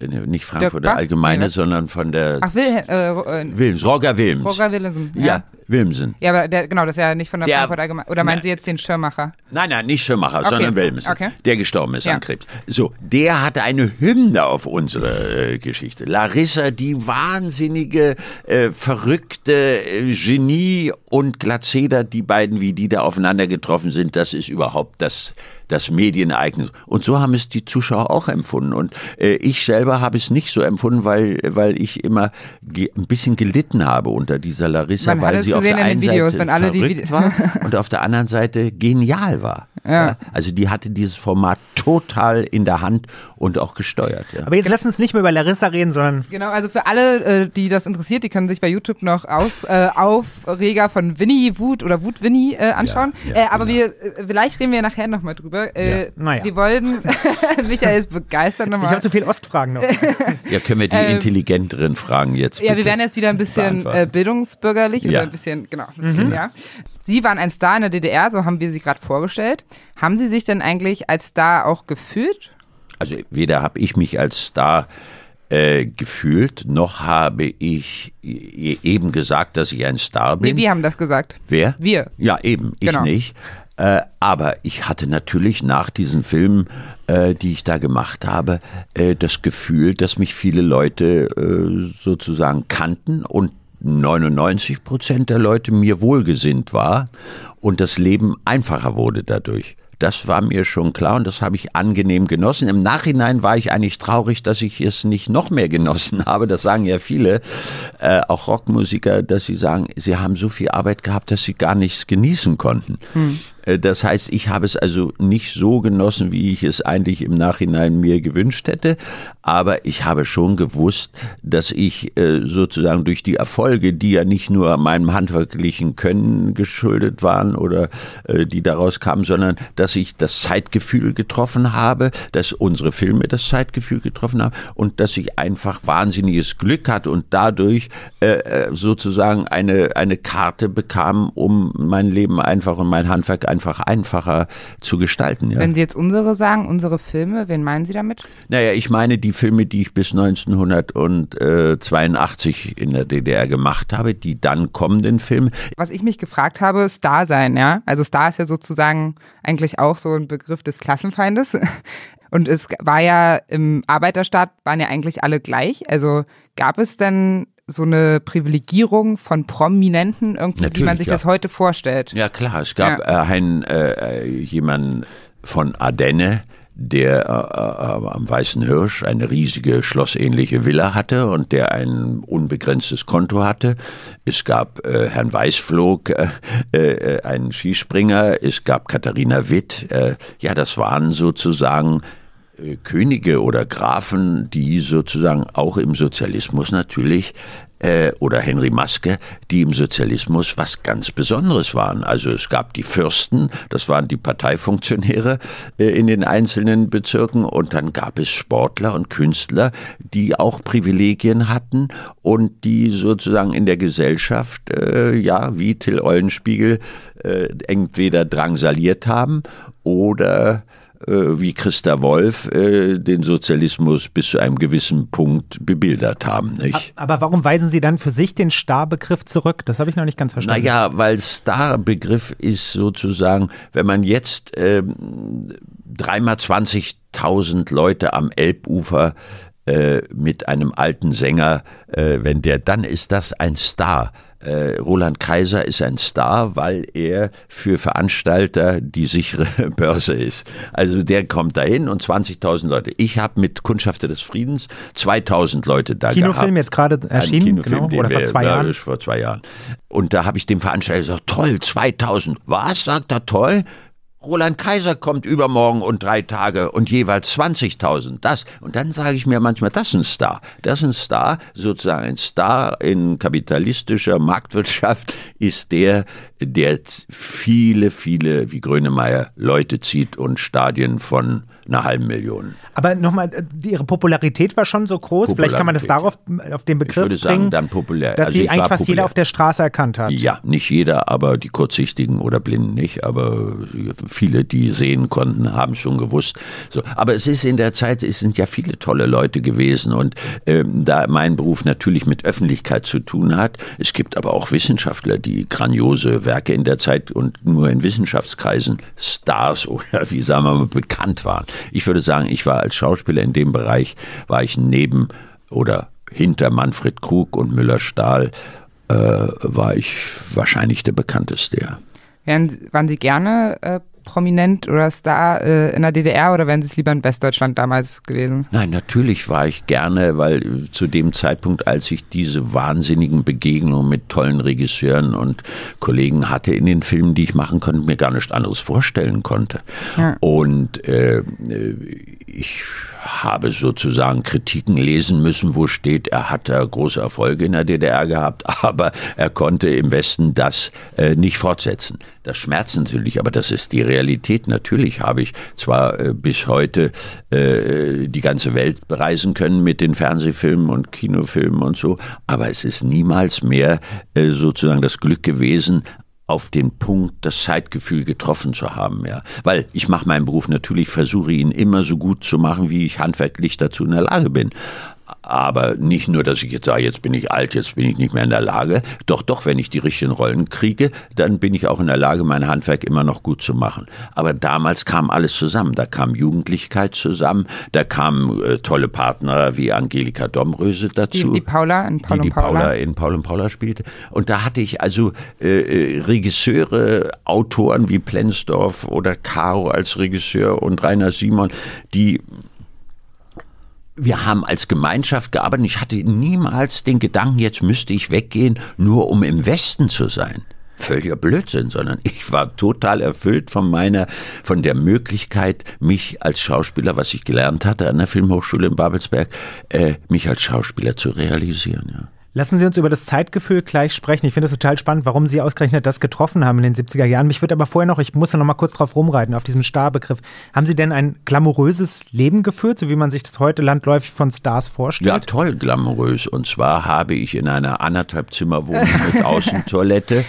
äh, nicht Frankfurter? Allgemeine, was? sondern von der Ach, Will, äh, äh, Wilms, Roger Wilms. Roger Willemsen. ja. Ja. Wilmsen. Ja, aber der, genau, das ist ja nicht von der, Der- Frankfurt Allgemeine. Oder meinen Ja. Sie jetzt den Schirmacher? Nein, nein, nicht Schirmacher, sondern Wilmsen, okay. der gestorben ist Ja. an Krebs. So, der hatte eine Hymne auf unsere äh, Geschichte. Larissa, die wahnsinnige, äh, verrückte äh, Genie und Glatzeder, die beiden, wie die da aufeinander getroffen sind, das ist überhaupt das, das Medienereignis. Und so haben es die Zuschauer auch empfunden. Und äh, ich selber habe es nicht so empfunden, weil, weil ich immer ein bisschen gelitten habe unter dieser Larissa, Man weil sie gesehen der in einen den Videos, Seite wenn alle die verrückt Vide- war und auf der anderen Seite genial war. Ja. Also die hatte dieses Format total in der Hand und auch gesteuert. Ja. Aber jetzt lass uns nicht mehr über Larissa reden, sondern Genau, also für alle, äh, die das interessiert, die können sich bei YouTube noch aus, äh, Aufreger von Winnie Wut oder Wut Winnie äh, anschauen. Ja, ja, äh, aber genau. wir, äh, vielleicht reden wir nachher nochmal drüber. Äh, Ja, naja. Wir wollen, Michael ist begeistert ich nochmal. habe zu viel Ostfragen noch. ja, können wir die Ähm, intelligenteren Fragen jetzt Ja, wir bitte werden jetzt wieder ein bisschen bildungsbürgerlich Ja. oder ein bisschen, genau, ein bisschen, ja. Sie waren ein Star in der DDR, so haben wir Sie gerade vorgestellt. Haben Sie sich denn eigentlich als Star auch gefühlt? Also weder habe ich mich als Star äh, gefühlt, noch habe ich eben gesagt, dass ich ein Star bin. Nee, wir haben das gesagt. Wer? Wir. Ja, eben, ich Genau. nicht. Äh, aber ich hatte natürlich nach diesen Filmen, äh, die ich da gemacht habe, äh, das Gefühl, dass mich viele Leute äh, sozusagen kannten und 99 Prozent der Leute mir wohlgesinnt war und das Leben einfacher wurde dadurch. Das war mir schon klar und das habe ich angenehm genossen. Im Nachhinein war ich eigentlich traurig, dass ich es nicht noch mehr genossen habe. Das sagen ja viele, äh, auch Rockmusiker, dass sie sagen, sie haben so viel Arbeit gehabt, dass sie gar nichts genießen konnten. Äh, Das heißt, ich habe es also nicht so genossen, wie ich es eigentlich im Nachhinein mir gewünscht hätte. Aber ich habe schon gewusst, dass ich äh, sozusagen durch die Erfolge, die ja nicht nur meinem handwerklichen Können geschuldet waren oder äh, die daraus kamen, sondern dass ich das Zeitgefühl getroffen habe, dass unsere Filme das Zeitgefühl getroffen haben und dass ich einfach wahnsinniges Glück hatte und dadurch äh, äh, sozusagen eine, eine Karte bekam, um mein Leben einfach und mein Handwerk einfach einfacher zu gestalten. Ja. Wenn Sie jetzt unsere sagen, unsere Filme, wen meinen Sie damit? Naja, ich meine die Filme, die ich bis 1982 in der DDR gemacht habe, die dann kommenden Filme. Was ich mich gefragt habe, Star sein, ja. Also Star ist ja sozusagen eigentlich auch so ein Begriff des Klassenfeindes. Und es war ja im Arbeiterstaat waren ja eigentlich alle gleich. Also gab es denn so eine Privilegierung von Prominenten irgendwie, wie man Natürlich, sich ja. das heute vorstellt? Ja klar, es gab Ja. äh, einen äh, jemanden von Ardenne, der äh, äh, am Weißen Hirsch eine riesige schlossähnliche Villa hatte und der ein unbegrenztes Konto hatte. Es gab äh, Herrn Weißflog, äh, äh, einen Skispringer. Es gab Katharina Witt. Äh, ja, das waren sozusagen äh, Könige oder Grafen, die sozusagen auch im Sozialismus natürlich äh, oder Henry Maske, die im Sozialismus was ganz Besonderes waren. Also es gab die Fürsten, das waren die Parteifunktionäre äh, in den einzelnen Bezirken und dann gab es Sportler und Künstler, die auch Privilegien hatten und die sozusagen in der Gesellschaft, äh, ja, wie Till Eulenspiegel, äh, entweder drangsaliert haben oder äh, wie Christa Wolf äh, den Sozialismus bis zu einem gewissen Punkt bebildert haben. Nicht? Aber warum weisen Sie dann für sich den Star-Begriff zurück? Das habe ich noch nicht ganz verstanden. Naja, weil Star-Begriff ist sozusagen, wenn man jetzt ähm, dreimal 20.000 Leute am Elbufer äh, mit einem alten Sänger, äh, wenn der, dann ist das ein Star. Äh, Roland Kaiser ist ein Star, weil er für Veranstalter die sichere Börse ist. Also der kommt dahin und 20.000 Leute. Ich habe mit Kundschafter des Friedens 2.000 Leute da Kinofilm gehabt. jetzt gerade erschienen, Kinofilm, genau, oder vor zwei ja, Jahren. Vor zwei Jahren. Und da habe ich dem Veranstalter gesagt, toll, 2000. Was, sagt er, toll? Roland Kaiser kommt übermorgen und drei Tage und jeweils 20.000. Das. Und dann sage ich mir manchmal, das ist ein Star. Das ist ein Star, sozusagen ein Star in kapitalistischer Marktwirtschaft ist der, der viele, viele, wie Grönemeyer, Leute zieht und Stadien von einer halben Million. Aber nochmal, äh, Ihre Popularität war schon so groß. Vielleicht kann man das darauf, auf den Begriff ich würde sagen, bringen, dann populär. dass Also Sie ich eigentlich fast jeder populär. auf der Straße erkannt hat. Ja, nicht jeder, aber die Kurzsichtigen oder Blinden nicht, aber viele, die sehen konnten, haben schon gewusst. So, aber es ist in der Zeit, es sind ja viele tolle Leute gewesen und ähm, da mein Beruf natürlich mit Öffentlichkeit zu tun hat, es gibt aber auch Wissenschaftler, die grandiose Werke in der Zeit und nur in Wissenschaftskreisen Stars oder wie sagen wir mal bekannt waren. Ich würde sagen, ich war als Schauspieler in dem Bereich, war ich neben oder hinter Manfred Krug und Müller-Stahl äh, war ich wahrscheinlich der bekannteste. Ja. Wären, waren Sie gerne äh, prominent oder Star äh, in der DDR oder wären Sie es lieber in Westdeutschland damals gewesen? Nein, natürlich war ich gerne, weil zu dem Zeitpunkt, als ich diese wahnsinnigen Begegnungen mit tollen Regisseuren und Kollegen hatte in den Filmen, die ich machen konnte, mir gar nichts anderes vorstellen konnte. Ja. Und äh, ich habe sozusagen Kritiken lesen müssen, wo steht, er hat da große Erfolge in der DDR gehabt, aber er konnte im Westen das äh, nicht fortsetzen. Das schmerzt natürlich, aber das ist die Realität. Natürlich habe ich zwar äh, bis heute äh, die ganze Welt bereisen können mit den Fernsehfilmen und Kinofilmen und so, aber es ist niemals mehr äh, sozusagen das Glück gewesen, auf den Punkt das Zeitgefühl getroffen zu haben, ja. Weil ich mache meinen Beruf natürlich, versuche ihn immer so gut zu machen, wie ich handwerklich dazu in der Lage bin. Aber nicht nur, dass ich jetzt sage, jetzt bin ich alt, jetzt bin ich nicht mehr in der Lage. Doch, doch, wenn ich die richtigen Rollen kriege, dann bin ich auch in der Lage, mein Handwerk immer noch gut zu machen. Aber damals kam alles zusammen. Da kam Jugendlichkeit zusammen, da kamen äh, tolle Partner wie Angelika Domröse Die, dazu die Paula in Paul die, die und Paula. Paula in Paul und Paula spielte. Und da hatte ich also äh, äh, Regisseure, Autoren wie Plensdorf oder Caro als Regisseur und Rainer Simon, die wir haben als Gemeinschaft gearbeitet. Ich hatte niemals den Gedanken, jetzt müsste ich weggehen, nur um im Westen zu sein. Völliger Blödsinn, sondern ich war total erfüllt von meiner, von der Möglichkeit, mich als Schauspieler, was ich gelernt hatte an der Filmhochschule in Babelsberg, äh, mich als Schauspieler zu realisieren. Ja. Lassen Sie uns über das Zeitgefühl gleich sprechen. Ich finde es total spannend, warum Sie ausgerechnet das getroffen haben in den 70er Jahren. Mich würde aber vorher noch, ich muss da noch mal kurz drauf rumreiten, auf diesem Starbegriff. Haben Sie denn ein glamouröses Leben geführt, so wie man sich das heute landläufig von Stars vorstellt? Ja, toll, glamourös. Und zwar habe ich in einer anderthalb Zimmerwohnung mit Außentoilette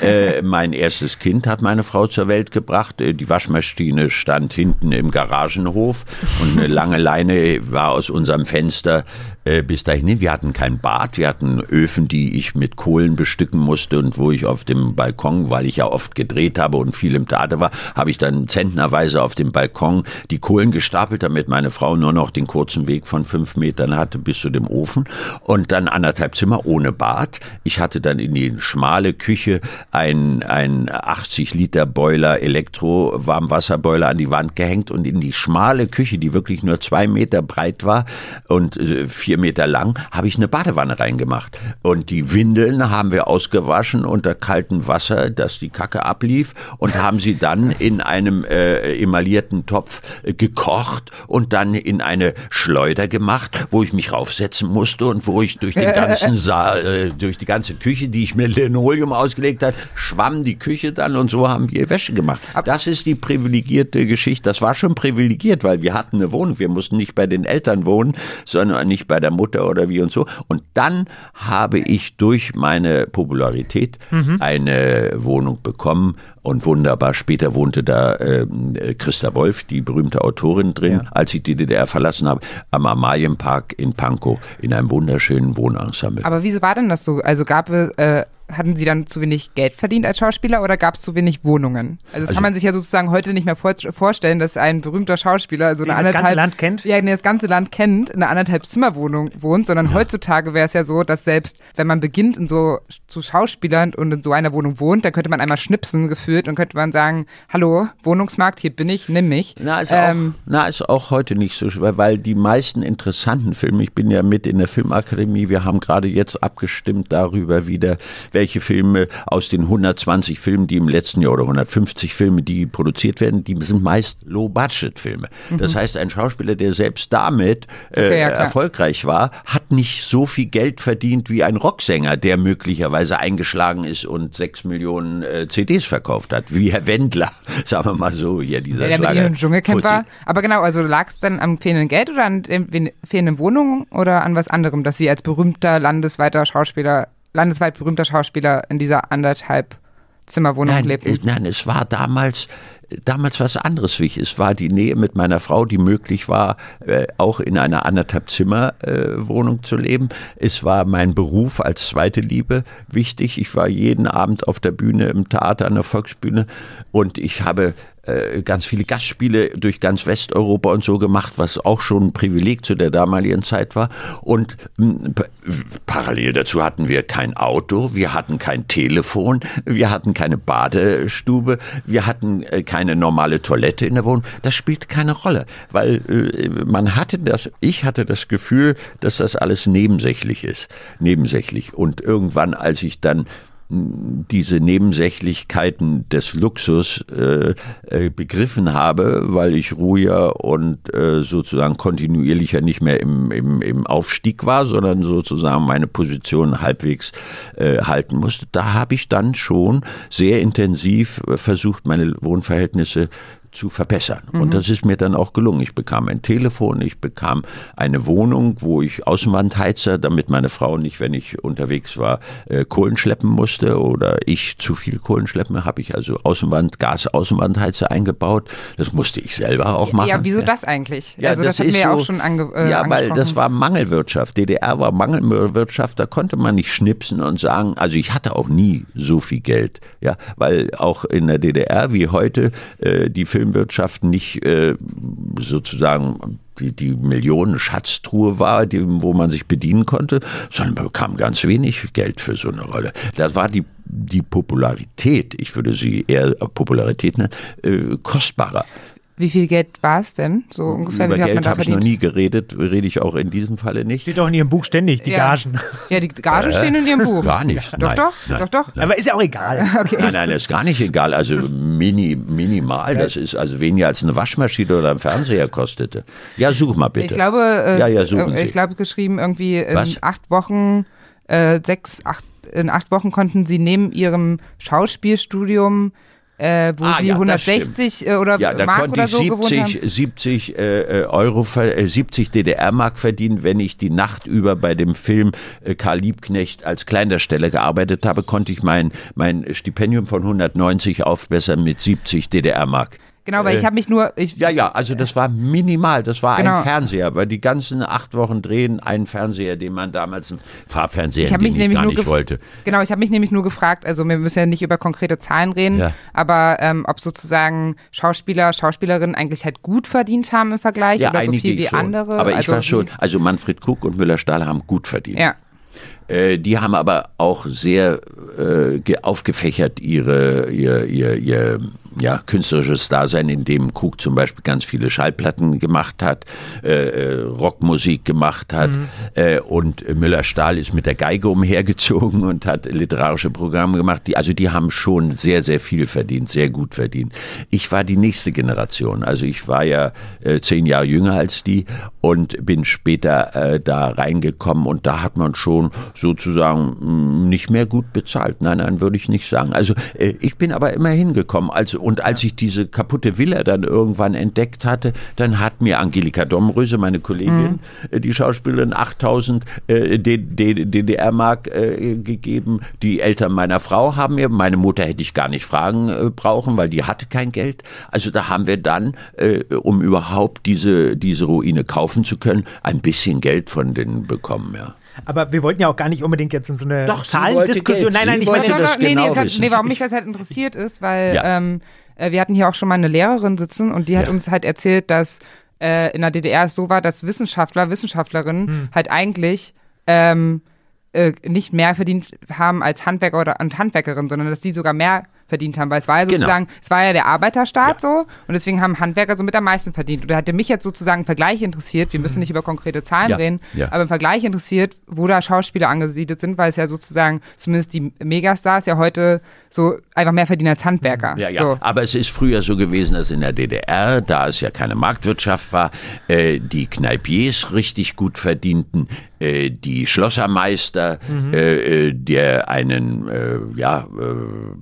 äh, mein erstes Kind hat meine Frau zur Welt gebracht. Äh, Die Waschmaschine stand hinten im Garagenhof und eine lange Leine war aus unserem Fenster äh, bis dahin. hin. Wir hatten kein Bad, wir hatten Öfen, die ich mit Kohlen bestücken musste und wo ich auf dem Balkon, weil ich ja oft gedreht habe und viel im Theater war, habe ich dann zentnerweise auf dem Balkon die Kohlen gestapelt, damit meine Frau nur noch den kurzen Weg von fünf Metern hatte bis zu dem Ofen und dann anderthalb Zimmer ohne Bad. Ich hatte dann in die schmale Küche ein, ein 80 Liter Boiler, Elektro-Warmwasserboiler an die Wand gehängt und in die schmale Küche, die wirklich nur zwei Meter breit war und äh, vier Meter lang, habe ich eine Badewanne reingemacht. Und die Windeln haben wir ausgewaschen unter kaltem Wasser, dass die Kacke ablief und haben sie dann in einem äh, emaillierten Topf äh, gekocht und dann in eine Schleuder gemacht, wo ich mich raufsetzen musste und wo ich durch den ganzen Saal, äh, durch die ganze Küche, die ich mit Linoleum ausgelegt hat, schwamm die Küche dann und so haben wir Wäsche gemacht. Das ist die privilegierte Geschichte. Das war schon privilegiert, weil wir hatten eine Wohnung. Wir mussten nicht bei den Eltern wohnen, sondern nicht bei der Mutter oder wie und so. Und dann habe ich durch meine Popularität eine Wohnung bekommen und wunderbar. Später wohnte da ähm, Christa Wolf, die berühmte Autorin drin, als ich die DDR verlassen habe, am Amalienpark in Pankow in einem wunderschönen Wohnensemble. Aber wieso war denn das so? Also gab es, äh, hatten Sie dann zu wenig Geld verdient als Schauspieler oder gab es zu wenig Wohnungen? Also das Also- kann man sich ja sozusagen heute nicht mehr vor vorstellen, dass ein berühmter Schauspieler so eine Den das ganze anderthalb Land kennt? ja, das ganze Land kennt, in einer anderthalb Zimmerwohnung wohnt, sondern heutzutage wäre es ja so, dass selbst wenn man beginnt in so zu Schauspielern und in so einer Wohnung wohnt, dann könnte man einmal schnipsen gefühlt und könnte man sagen, hallo, Wohnungsmarkt, hier bin ich, nimm mich. Na, ist, Ähm, auch, na, ist auch heute nicht so schwer, weil die meisten interessanten Filme, ich bin ja mit in der Filmakademie, wir haben gerade jetzt abgestimmt darüber wieder, welche Filme aus den 120 Filmen, die im letzten Jahr oder 150 Filme, die produziert werden, die sind meist Low-Budget-Filme. Das heißt, ein Schauspieler, der selbst damit äh, Mhm. Okay, ja, erfolgreich war, hat nicht so viel Geld verdient wie ein Rocksänger, der möglicherweise eingeschlagen ist und sechs Millionen äh, CDs verkauft hat, wie Herr Wendler, sagen wir mal so, hier dieser der mit Schlager. Fuzzi. war. Aber genau, also lag es dann am fehlenden Geld oder an fehlenden Wohnungen oder an was anderem, dass sie als berühmter landesweiter Schauspieler, landesweit berühmter Schauspieler in dieser anderthalb Zimmerwohnung Nein, lebten? äh, nein, es war damals, damals was anderes wichtig. Es war die Nähe mit meiner Frau, die möglich war, äh, auch in einer anderthalb Zimmer äh, Wohnung zu leben. Es war mein Beruf als zweite Liebe wichtig. Ich war jeden Abend auf der Bühne im Theater an der Volksbühne und ich habe äh, ganz viele Gastspiele durch ganz Westeuropa und so gemacht, was auch schon ein Privileg zu der damaligen Zeit war. Und pa- parallel dazu hatten wir kein Auto, wir hatten kein Telefon, wir hatten keine Badestube, wir hatten äh, keine normale Toilette in der Wohnung. Das spielt keine Rolle, weil äh, man hatte das, ich hatte das Gefühl, dass das alles nebensächlich ist, nebensächlich. Und irgendwann, als ich dann diese Nebensächlichkeiten des Luxus äh, äh, begriffen habe, weil ich ruhiger und äh, sozusagen kontinuierlicher nicht mehr im, im, im Aufstieg war, sondern sozusagen meine Position halbwegs äh, halten musste. Da habe ich dann schon sehr intensiv äh, versucht, meine Wohnverhältnisse zu verbessern. Und das ist mir dann auch gelungen. Ich bekam ein Telefon, ich bekam eine Wohnung, wo ich Außenwandheizer, damit meine Frau nicht, wenn ich unterwegs war, äh, Kohlen schleppen musste oder ich zu viel Kohlen schleppen, habe ich also Außenwand, Gas-Außenwandheizer eingebaut. Das musste ich selber auch machen. ja, wieso das eigentlich? Ja, also das, hatten ist ja so- auch schon ange äh, Ja, weil das war Mangelwirtschaft. DDR war Mangelwirtschaft, da konnte man nicht schnipsen und sagen, also ich hatte auch nie so viel Geld, ja, weil auch in der DDR wie heute äh, die Filmwirtschaft nicht äh, sozusagen die, die Millionen-Schatztruhe war, die, wo man sich bedienen konnte, sondern man bekam ganz wenig Geld für so eine Rolle. Das war die die Popularität, ich würde sie eher Popularität nennen, äh, kostbarer. Wie viel Geld war es denn? So ungefähr, Über wie Geld habe ich noch nie geredet, rede ich auch in diesem Falle nicht. Steht doch in Ihrem Buch ständig, die Ja. Gagen. Ja, die Gagen stehen in Ihrem Buch. Gar nicht. Doch, nein, doch, nein, doch, doch. Aber ist ja auch egal. Nein, nein, das ist gar nicht egal. Also mini, minimal, das ist also weniger als eine Waschmaschine oder ein Fernseher kostete. Ja, such mal bitte. Ich glaube, äh, Ja, ja, suchen äh, Sie. ich glaube geschrieben irgendwie in Was? acht Wochen, äh, sechs, acht, in acht Wochen konnten sie neben ihrem Schauspielstudium, äh, wo Ah, sie ja, das 160 äh, oder ja, da Mark konnte oder ich so gewohnt 70, haben. 70 äh, Euro, äh, 70 DDR-Mark verdienen, wenn ich die Nacht über bei dem Film äh, Karl Liebknecht als Kleindarsteller gearbeitet habe, konnte ich mein, mein Stipendium von 190 aufbessern mit 70 DDR-Mark. Genau, weil ich habe mich nur, ich, äh, Ja, ja, also das war minimal, das war Genau. ein Fernseher, weil die ganzen acht Wochen drehen einen Fernseher, den man damals, ein Farbfernseher, Ich den mich ich gar nicht wollte. Genau, ich habe mich nämlich nur gefragt, also wir müssen ja nicht über konkrete Zahlen reden, Ja. aber ähm, ob sozusagen Schauspieler, Schauspielerinnen eigentlich halt gut verdient haben im Vergleich Ja, oder so viel wie schon. andere. Aber ich also war schon, also Manfred Krug und Müller-Stahl haben gut verdient. Ja, Äh, die haben aber auch sehr äh, ge- aufgefächert ihre, ihr, ihr, ihr ja, künstlerisches Dasein, in dem Krug zum Beispiel ganz viele Schallplatten gemacht hat, äh, äh Rockmusik gemacht hat mhm. äh, und Müller-Stahl ist mit der Geige umhergezogen und hat literarische Programme gemacht. Die, also die haben schon sehr, sehr viel verdient, sehr gut verdient. Ich war die nächste Generation, also ich war ja äh, zehn Jahre jünger als die und bin später äh, da reingekommen und da hat man schon sozusagen mh, mm, nicht mehr gut bezahlt. Nein, nein, würde ich nicht sagen. Also äh, ich bin aber immer hingekommen. Also und als ich diese kaputte Villa dann irgendwann entdeckt hatte, dann hat mir Angelika Domröse, meine Kollegin, mhm. die Schauspielerin, 8000 äh, DDR-Mark äh, gegeben. Die Eltern meiner Frau haben mir, meine Mutter hätte ich gar nicht fragen äh, brauchen, weil die hatte kein Geld. Also da haben wir dann, äh, um überhaupt diese, diese Ruine kaufen zu können, ein bisschen Geld von denen bekommen, ja. Aber wir wollten ja auch gar nicht unbedingt jetzt in so eine Doch, Zahlendiskussion. Nein, nein, ich meine das nee, genau nee, hat, nee, warum mich das halt interessiert ist, weil ja. ähm, äh, wir hatten hier auch schon mal eine Lehrerin sitzen und die hat ja. uns halt erzählt, dass äh, in der DDR es so war, dass Wissenschaftler, Wissenschaftlerinnen hm. halt eigentlich ähm, äh, nicht mehr verdient haben als Handwerker oder und Handwerkerinnen, sondern dass die sogar mehr verdient haben, weil es war ja genau. sozusagen, genau. es war ja der Arbeiterstaat ja. so und deswegen haben Handwerker so mit am meisten verdient. Und da hatte mich jetzt sozusagen ein Vergleich interessiert, wir müssen mhm. nicht über konkrete Zahlen ja. reden, ja. aber im Vergleich interessiert, wo da Schauspieler angesiedelt sind, weil es ja sozusagen, zumindest die Megastars ja heute so einfach mehr verdienen als Handwerker. Ja, ja. So. Aber es ist früher so gewesen, dass in der DDR, da es ja keine Marktwirtschaft war, äh, die Kneipiers richtig gut verdienten, äh, die Schlossermeister, mhm. äh, der einen äh, ja, äh,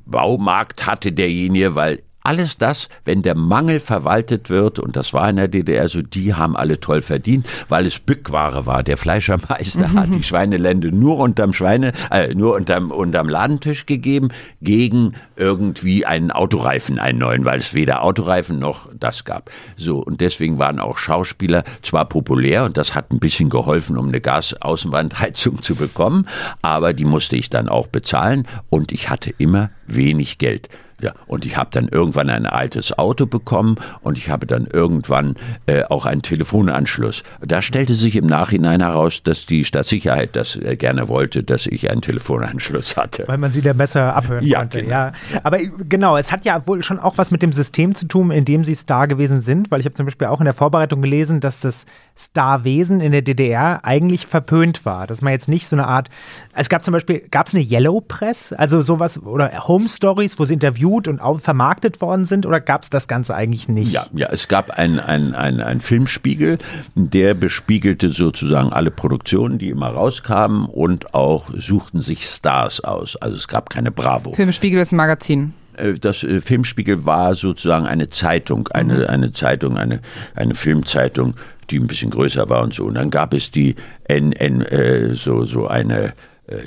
Baumarkt hatte, derjenige, weil alles das, wenn der Mangel verwaltet wird, und das war in der DDR so, die haben alle toll verdient, weil es Bückware war. Der Fleischermeister hat die Schweinelände nur unterm Schweine, äh, nur unterm, unterm Ladentisch gegeben, gegen irgendwie einen Autoreifen, einen neuen, weil es weder Autoreifen noch das gab. So, und deswegen waren auch Schauspieler zwar populär, und das hat ein bisschen geholfen, um eine Gasaußenwandheizung zu bekommen, aber die musste ich dann auch bezahlen, und ich hatte immer wenig Geld. Ja, und ich habe dann irgendwann ein altes Auto bekommen und ich habe dann irgendwann äh, auch einen Telefonanschluss. Da stellte sich im Nachhinein heraus, dass die Stadtsicherheit das äh, gerne wollte, dass ich einen Telefonanschluss hatte. Weil man sie dann besser abhören ja, konnte. Genau. Ja, aber genau, es hat ja wohl schon auch was mit dem System zu tun, in dem sie Star gewesen sind, weil ich habe zum Beispiel auch in der Vorbereitung gelesen, dass das Starwesen in der DDR eigentlich verpönt war, dass man jetzt nicht so eine Art, es gab zum Beispiel, gab es eine Yellow Press, also sowas oder Home Stories, wo sie interviewt interviewt und auch vermarktet worden sind oder gab es das Ganze eigentlich nicht? Ja, ja es gab einen ein, ein Filmspiegel, der bespiegelte sozusagen alle Produktionen, die immer rauskamen und auch suchten sich Stars aus. Also es gab keine Bravo. Filmspiegel ist ein Magazin äh, das äh, Filmspiegel war sozusagen eine Zeitung, eine, mhm. eine Zeitung, eine, eine Filmzeitung, die ein bisschen größer war und so. Und dann gab es die NN, äh, so, so eine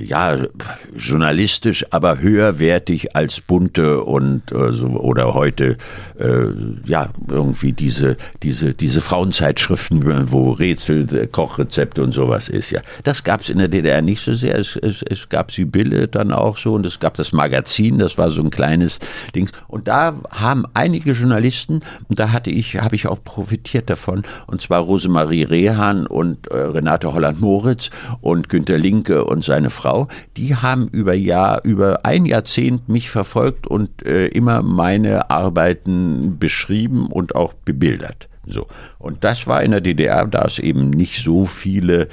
ja, journalistisch, aber höherwertig als bunte und äh, so, oder heute äh, ja irgendwie diese diese diese Frauenzeitschriften, wo Rätsel, äh, Kochrezepte und sowas ist. Ja, das gab es in der DDR nicht so sehr. Es, es, es gab Sibylle dann auch so und es gab das Magazin, das war so ein kleines Ding. Und da haben einige Journalisten und da hatte ich habe ich auch profitiert davon und zwar Rosemarie Rehan und äh, Renate Holland-Moritz und Günter Linke und seine Frau, die haben über Jahr, über ein Jahrzehnt mich verfolgt und äh, immer meine Arbeiten beschrieben und auch bebildert. So. Und das war in der DDR, da es eben nicht so viele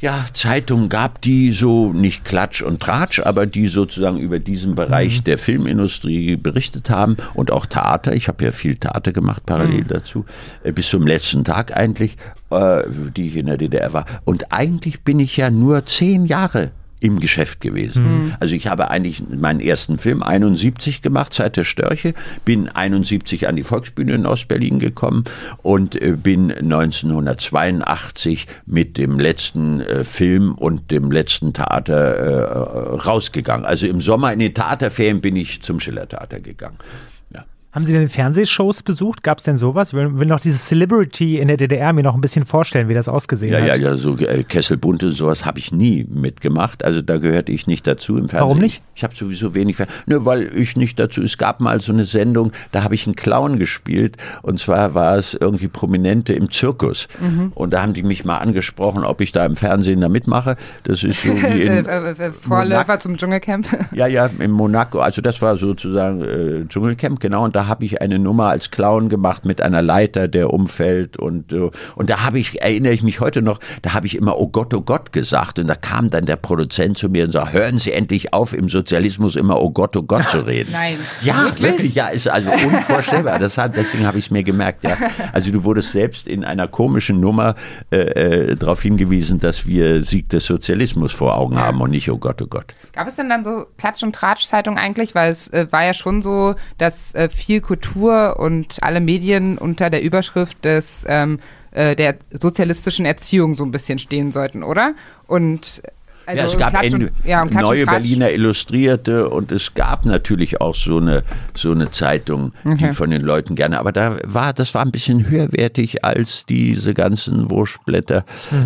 ja, Zeitungen gab, die so nicht Klatsch und Tratsch, aber die sozusagen über diesen Bereich mhm. der Filmindustrie berichtet haben und auch Theater. Ich habe ja viel Theater gemacht parallel mhm. dazu, äh, bis zum letzten Tag eigentlich, äh, die ich in der DDR war. Und eigentlich bin ich ja nur zehn Jahre im Geschäft gewesen. Mhm. Also ich habe eigentlich meinen ersten Film 71 gemacht, Zeit der Störche, bin 71 an die Volksbühne in Ostberlin gekommen und äh, bin 1982 mit dem letzten äh, Film und dem letzten Theater äh, rausgegangen. Also im Sommer in den Theaterferien bin ich zum Schillertheater gegangen. Haben Sie denn Fernsehshows besucht? Gab es denn sowas? Ich will, will noch dieses Celebrity in der DDR mir noch ein bisschen vorstellen, wie das ausgesehen Ja, hat. ja, ja, so äh, Kesselbunte, sowas habe ich nie mitgemacht. Also da gehörte ich nicht dazu im Fernsehen. Warum nicht? Ich habe sowieso wenig Fer Nö, weil ich nicht dazu. Es gab mal so eine Sendung, da habe ich einen Clown gespielt. Und zwar war es irgendwie Prominente im Zirkus. Mhm. Und da haben die mich mal angesprochen, ob ich da im Fernsehen da mitmache. Das ist so wie Äh, in. äh, äh, Vorläufer zum Dschungelcamp. Ja, ja, in Monaco. Also das war sozusagen äh, Dschungelcamp, genau. Und da habe ich eine Nummer als Clown gemacht mit einer Leiter, der umfällt. Und, äh, und da habe ich, erinnere ich mich heute noch, da habe ich immer Oh Gott, oh Gott gesagt. Und da kam dann der Produzent zu mir und sagte, hören Sie endlich auf, im Sozialismus immer Oh Gott, oh Gott zu reden. Nein. Ja, Wirklich? wirklich? ja, ist also unvorstellbar. Deshalb, deswegen habe ich es mir gemerkt, ja. Also du wurdest selbst in einer komischen Nummer äh, äh, darauf hingewiesen, dass wir Sieg des Sozialismus vor Augen haben und nicht Oh Gott, oh Gott. Gab es denn dann so Klatsch- und Tratsch-Zeitung eigentlich? Weil es äh, war ja schon so, dass äh, viel Kultur und alle Medien unter der Überschrift des ähm, äh, der sozialistischen Erziehung so ein bisschen stehen sollten, oder? Und also ja, es gab Klatsch und, ja, und neue und. Berliner Illustrierte und es gab natürlich auch so eine so eine Zeitung, die von den Leuten gerne, aber da war das war ein bisschen höherwertig als diese ganzen Wurstblätter,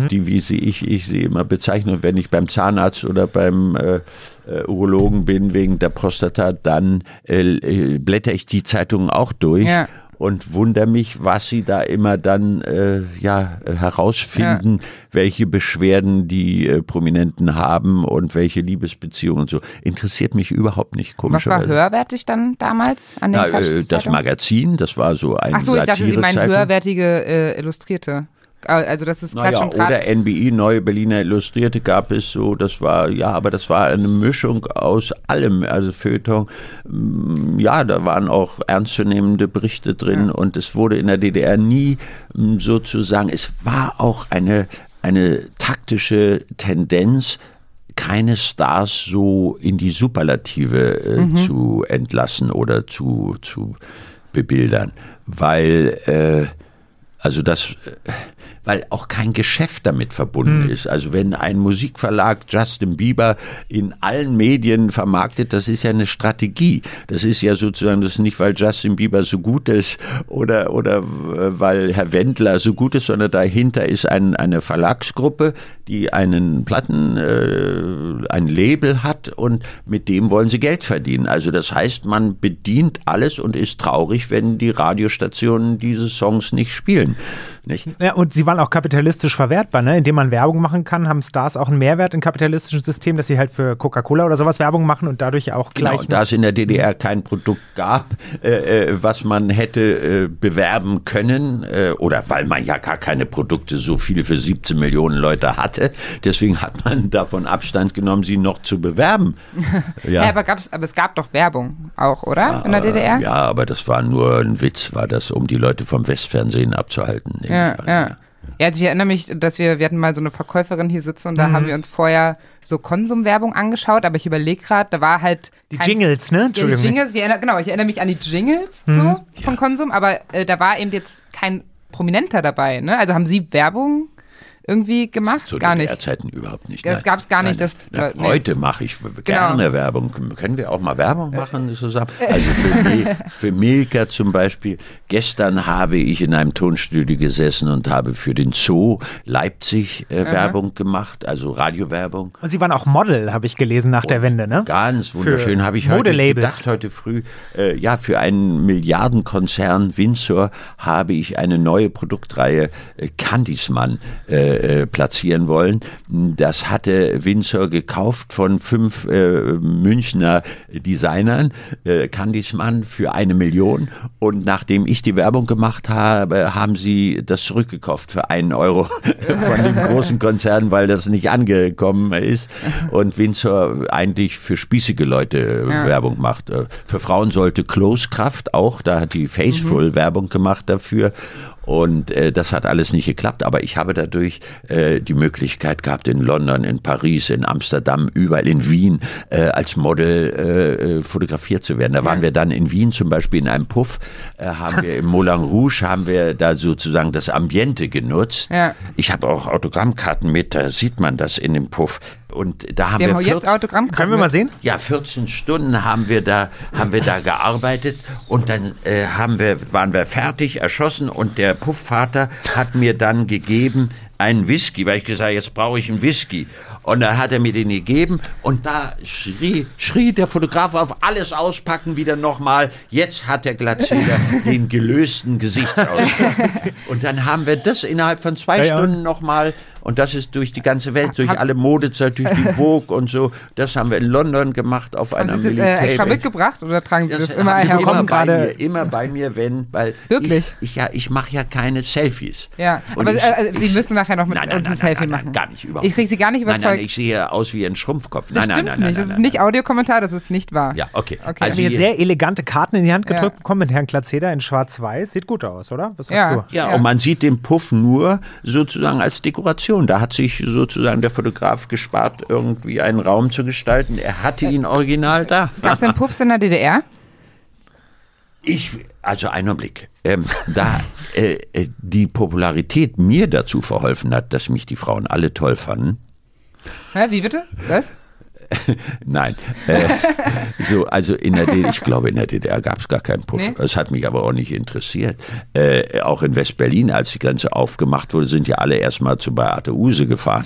die wie sie ich ich sie immer bezeichne, Und wenn ich beim Zahnarzt oder beim äh, äh, Urologen bin wegen der Prostata, dann äh, äh, blätter ich die Zeitungen auch durch. Ja. Und wundere mich, was sie da immer dann äh, ja, äh, herausfinden, welche Beschwerden die äh, Prominenten haben und welche Liebesbeziehungen und so. Interessiert mich überhaupt nicht, Was war höherwertig dann damals an den Ja, äh, das? Magazin, das war so ein Ach so, ich dachte, Sie meinen höherwertige äh, Illustrierte. Äh, Also das ist Klatsch Naja, und Tratsch. oder NBI, Neue Berliner Illustrierte gab es so, das war, ja, aber das war eine Mischung aus allem, also Feuilleton, mm, ja, da waren auch ernstzunehmende Berichte drin und es wurde in der DDR nie mm, sozusagen, es war auch eine, eine taktische Tendenz, keine Stars so in die Superlative äh, zu entlassen oder zu, zu bebildern, weil äh, also das, äh, weil auch kein Geschäft damit verbunden ist. Also wenn ein Musikverlag Justin Bieber in allen Medien vermarktet, das ist ja eine Strategie. Das ist ja sozusagen das ist nicht, weil Justin Bieber so gut ist oder oder äh, weil Herr Wendler so gut ist, sondern dahinter ist ein, eine Verlagsgruppe, die einen Platten, äh, ein Label hat und mit dem wollen sie Geld verdienen. Also das heißt, man bedient alles und ist traurig, wenn die Radiostationen diese Songs nicht spielen. Nicht? Ja, und sie waren auch kapitalistisch verwertbar, ne? Indem man Werbung machen kann, haben Stars auch einen Mehrwert im kapitalistischen System, dass sie halt für Coca-Cola oder sowas Werbung machen und dadurch auch Genau, gleich. da es in der DDR kein Produkt gab, äh, äh, was man hätte äh, bewerben können, äh, oder weil man ja gar keine Produkte so viele für 17 Millionen Leute hatte, deswegen hat man davon Abstand genommen, sie noch zu bewerben. Ja, aber, gab's, aber es gab doch Werbung auch, oder? In der DDR? Ja, aber das war nur ein Witz, war das, um die Leute vom Westfernsehen abzuhalten. nehme Ja, ja. Ja, also ich erinnere mich, dass wir, wir hatten mal so eine Verkäuferin hier sitzen und da Mhm. haben wir uns vorher so Konsumwerbung angeschaut, aber ich überlege gerade, da war halt. Die Jingles, ne? Ja, die Entschuldigung. Jingles, ich erinnere, genau, ich erinnere mich an die Jingles Mhm. so von Konsum, aber äh, da war eben jetzt kein Prominenter dabei, ne? Also haben Sie Werbung irgendwie gemacht? Zu gar nicht. DDR-Zeiten überhaupt nicht. Das nein. gab's gar nicht, Nein, das- nein. äh, nee. Heute mache ich gerne Werbung. Können wir auch mal Werbung machen zusammen? Also für, Mil für Milka zum Beispiel. Gestern habe ich in einem Tonstudio gesessen und habe für den Zoo Leipzig äh, Werbung gemacht, also Radiowerbung. Und sie waren auch Model, habe ich gelesen, nach der Wende, ne? Ganz wunderschön. Habe ich heute gedacht, heute früh. Äh, ja, für einen Milliardenkonzern Windsor habe ich eine neue Produktreihe äh, Candiesmann äh, äh, platzieren wollen. Das hatte Windsor gekauft von fünf äh, Münchner Designern, äh, Candiesmann für eine Million. Und nachdem ich die Werbung gemacht habe, haben sie das zurückgekauft für einen Euro von dem großen Konzern, weil das nicht angekommen ist. Und Windsor eigentlich für spießige Leute äh, Werbung macht. Äh, Für Frauen sollte Close Kraft auch, da hat die Faceful Werbung gemacht dafür. Und äh, das hat alles nicht geklappt, aber ich habe dadurch äh, die Möglichkeit gehabt, in London, in Paris, in Amsterdam, überall in Wien äh, als Model äh, äh, fotografiert zu werden. Da waren wir dann in Wien zum Beispiel in einem Puff, äh, haben wir im Moulin Rouge, haben wir da sozusagen das Ambiente genutzt. Ja. Ich habe auch Autogrammkarten mit, da sieht man das in dem Puff. Und da haben Sie wir haben jetzt 14 Autogramm Können wir mal sehen? ja, 14 Stunden haben wir da, haben wir da gearbeitet und dann äh, haben wir, waren wir fertig, erschossen und der Puffvater hat mir dann gegeben einen Whisky, weil ich gesagt habe, jetzt brauche ich einen Whisky. Und da hat er mir den gegeben und da schrie, schrie der Fotograf auf alles auspacken wieder nochmal. Jetzt hat der Glatzeder den gelösten Gesichtsausdruck. Und dann haben wir das innerhalb von zwei Ja, ja. Stunden nochmal und das ist durch die ganze Welt, durch alle Modezeit, durch die Vogue und so. Das haben wir in London gemacht auf einer Haben Sie das äh, extra Militär. mitgebracht oder tragen Sie das, Das immer ich herum? immer bei gerade- mir, immer bei mir, wenn, weil Wirklich? ich, ich ja, ich mache ja keine Selfies. Ja, Und aber ich- äh, also, Sie müssen nachher noch mit Nein, nein, uns ein nein, Selfie nein, nein, machen. gar nicht, überhaupt Ich kriege Sie gar nicht Nein, überzeugt. nein, ich sehe aus wie ein Schrumpfkopf. das Nein, nein, nein, nein, nein, das ist nein, nicht Audiokommentar, das ist nicht wahr. Ja, okay. Okay. Also Haben hier hier- sehr elegante Karten in die Hand gedrückt Ja. bekommen mit Herrn Glatzeder in schwarz-weiß. Sieht gut aus, oder? Was sagst Ja. du? Ja, Ja. und man sieht den Puff nur sozusagen als Dekoration. Da hat sich sozusagen der Fotograf gespart, irgendwie einen Raum zu gestalten. Er hatte ihn original da. Gab es denn Pups in der DDR? Ich, also einen Blick. Ähm, da äh, äh, die Popularität mir dazu verholfen hat, dass mich die Frauen alle toll fanden. Hä, wie bitte? Was? Nein. Äh, so, also in der DDR, ich glaube, in der DDR gab es gar keinen Puff. Nee? Das hat mich aber auch nicht interessiert. Äh, auch in West-Berlin, als die Grenze aufgemacht wurde, sind ja alle erstmal zu Beate Use gefahren.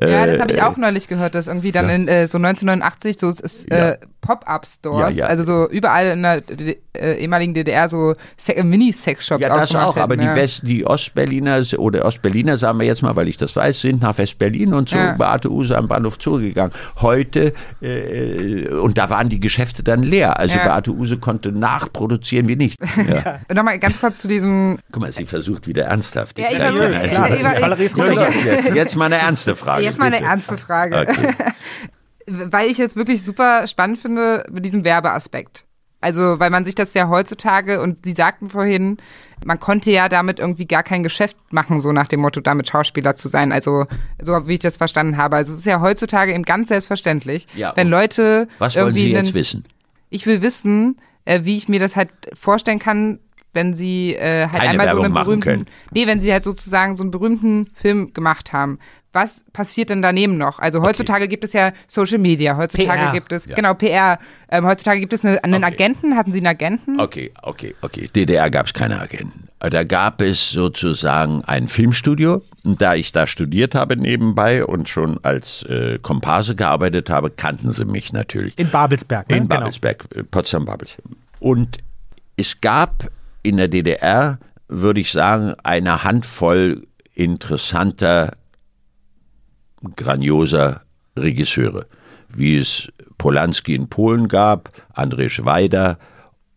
Ja, das Äh, habe ich auch neulich gehört, dass irgendwie dann in äh, so 1989 so äh, Pop-Up-Stores, Ja, ja. also so überall in der D äh, ehemaligen DDR so Se äh, Mini-Sex-Shops Ja, das auch, aber hätten, die, West, die Ostberliner oder Ostberliner, sagen wir jetzt mal, weil ich das weiß, sind nach West-Berlin und zu Ja. Beate Use am Bahnhof zugegangen. Heute, äh, und da waren die Geschäfte dann leer. Also Ja. Beate Use konnte nachproduzieren wie nichts. Ja. Und nochmal ganz kurz zu diesem. Guck mal, sie versucht wieder ernsthaft. Ja, ich ja, ich- klar, das ich- ist los, jetzt, jetzt mal eine ernste Frage. Jetzt mal eine bitte. ernste Frage. Okay. Weil ich es wirklich super spannend finde mit diesem Werbeaspekt. Also, weil man sich das ja heutzutage, und Sie sagten vorhin, man konnte ja damit irgendwie gar kein Geschäft machen, so nach dem Motto, damit Schauspieler zu sein. Also, so wie ich das verstanden habe. Also, es ist ja heutzutage eben ganz selbstverständlich, Ja, wenn Leute. Was wollen Sie jetzt einen- wissen? Ich will wissen, äh, wie ich mir das halt vorstellen kann, wenn sie äh, halt Keine einmal so Werbung einen machen berühmten, nee, wenn sie halt sozusagen so einen berühmten Film gemacht haben. Was passiert denn daneben noch? Also heutzutage gibt es ja Social Media, heutzutage PR. gibt es genau PR. Ähm, heutzutage gibt es eine, einen Okay. Agenten. Hatten Sie einen Agenten? Okay, okay, okay. DDR gab es keine Agenten. Da gab es sozusagen ein Filmstudio. Und Da ich da studiert habe nebenbei und schon als äh, Komparse gearbeitet habe, kannten sie mich natürlich. In Babelsberg, ne? In Babelsberg, äh, Potsdam-Babelsberg. Und es gab in der DDR, würde ich sagen, eine Handvoll interessanter, grandioser Regisseure, wie es Polanski in Polen gab, Andrzej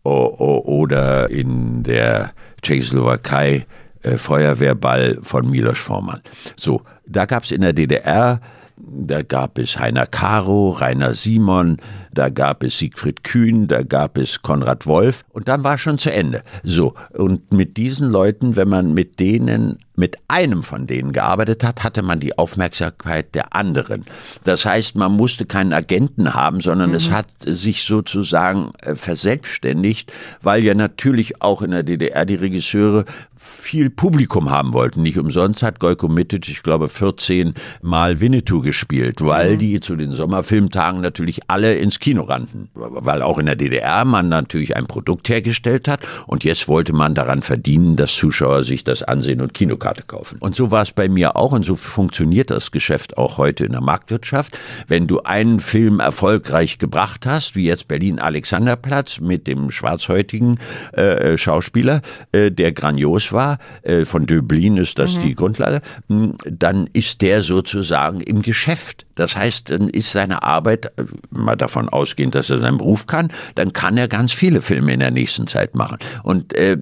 o- oder in der Tschechoslowakei äh, Feuerwehrball von Milos Forman. So, da gab es in der DDR da gab es Heiner Caro, Rainer Simon, da gab es Siegfried Kühn, da gab es Konrad Wolf und dann war schon zu Ende. So, und mit diesen Leuten, wenn man mit denen, mit einem von denen gearbeitet hat, hatte man die Aufmerksamkeit der anderen. Das heißt, man musste keinen Agenten haben, sondern es hat sich sozusagen äh, verselbstständigt, weil ja natürlich auch in der DDR die Regisseure viel Publikum haben wollten. Nicht umsonst hat Gojko Mitic, ich glaube, 14 Mal Winnetou gespielt, weil die zu den Sommerfilmtagen natürlich alle ins Kino rannten. Weil auch in der DDR man natürlich ein Produkt hergestellt hat und jetzt wollte man daran verdienen, dass Zuschauer sich das ansehen und Kinokarte kaufen. Und so war es bei mir auch und so funktioniert das Geschäft auch heute in der Marktwirtschaft. Wenn du einen Film erfolgreich gebracht hast, wie jetzt Berlin Alexanderplatz mit dem schwarzhäutigen äh, Schauspieler, äh, der grandios war, äh, von Döblin ist das die Grundlage, mh, dann ist der sozusagen im Geschäft. Das heißt, dann ist seine Arbeit, äh, mal davon ausgehend, dass er seinen Beruf kann, dann kann er ganz viele Filme in der nächsten Zeit machen. Und äh,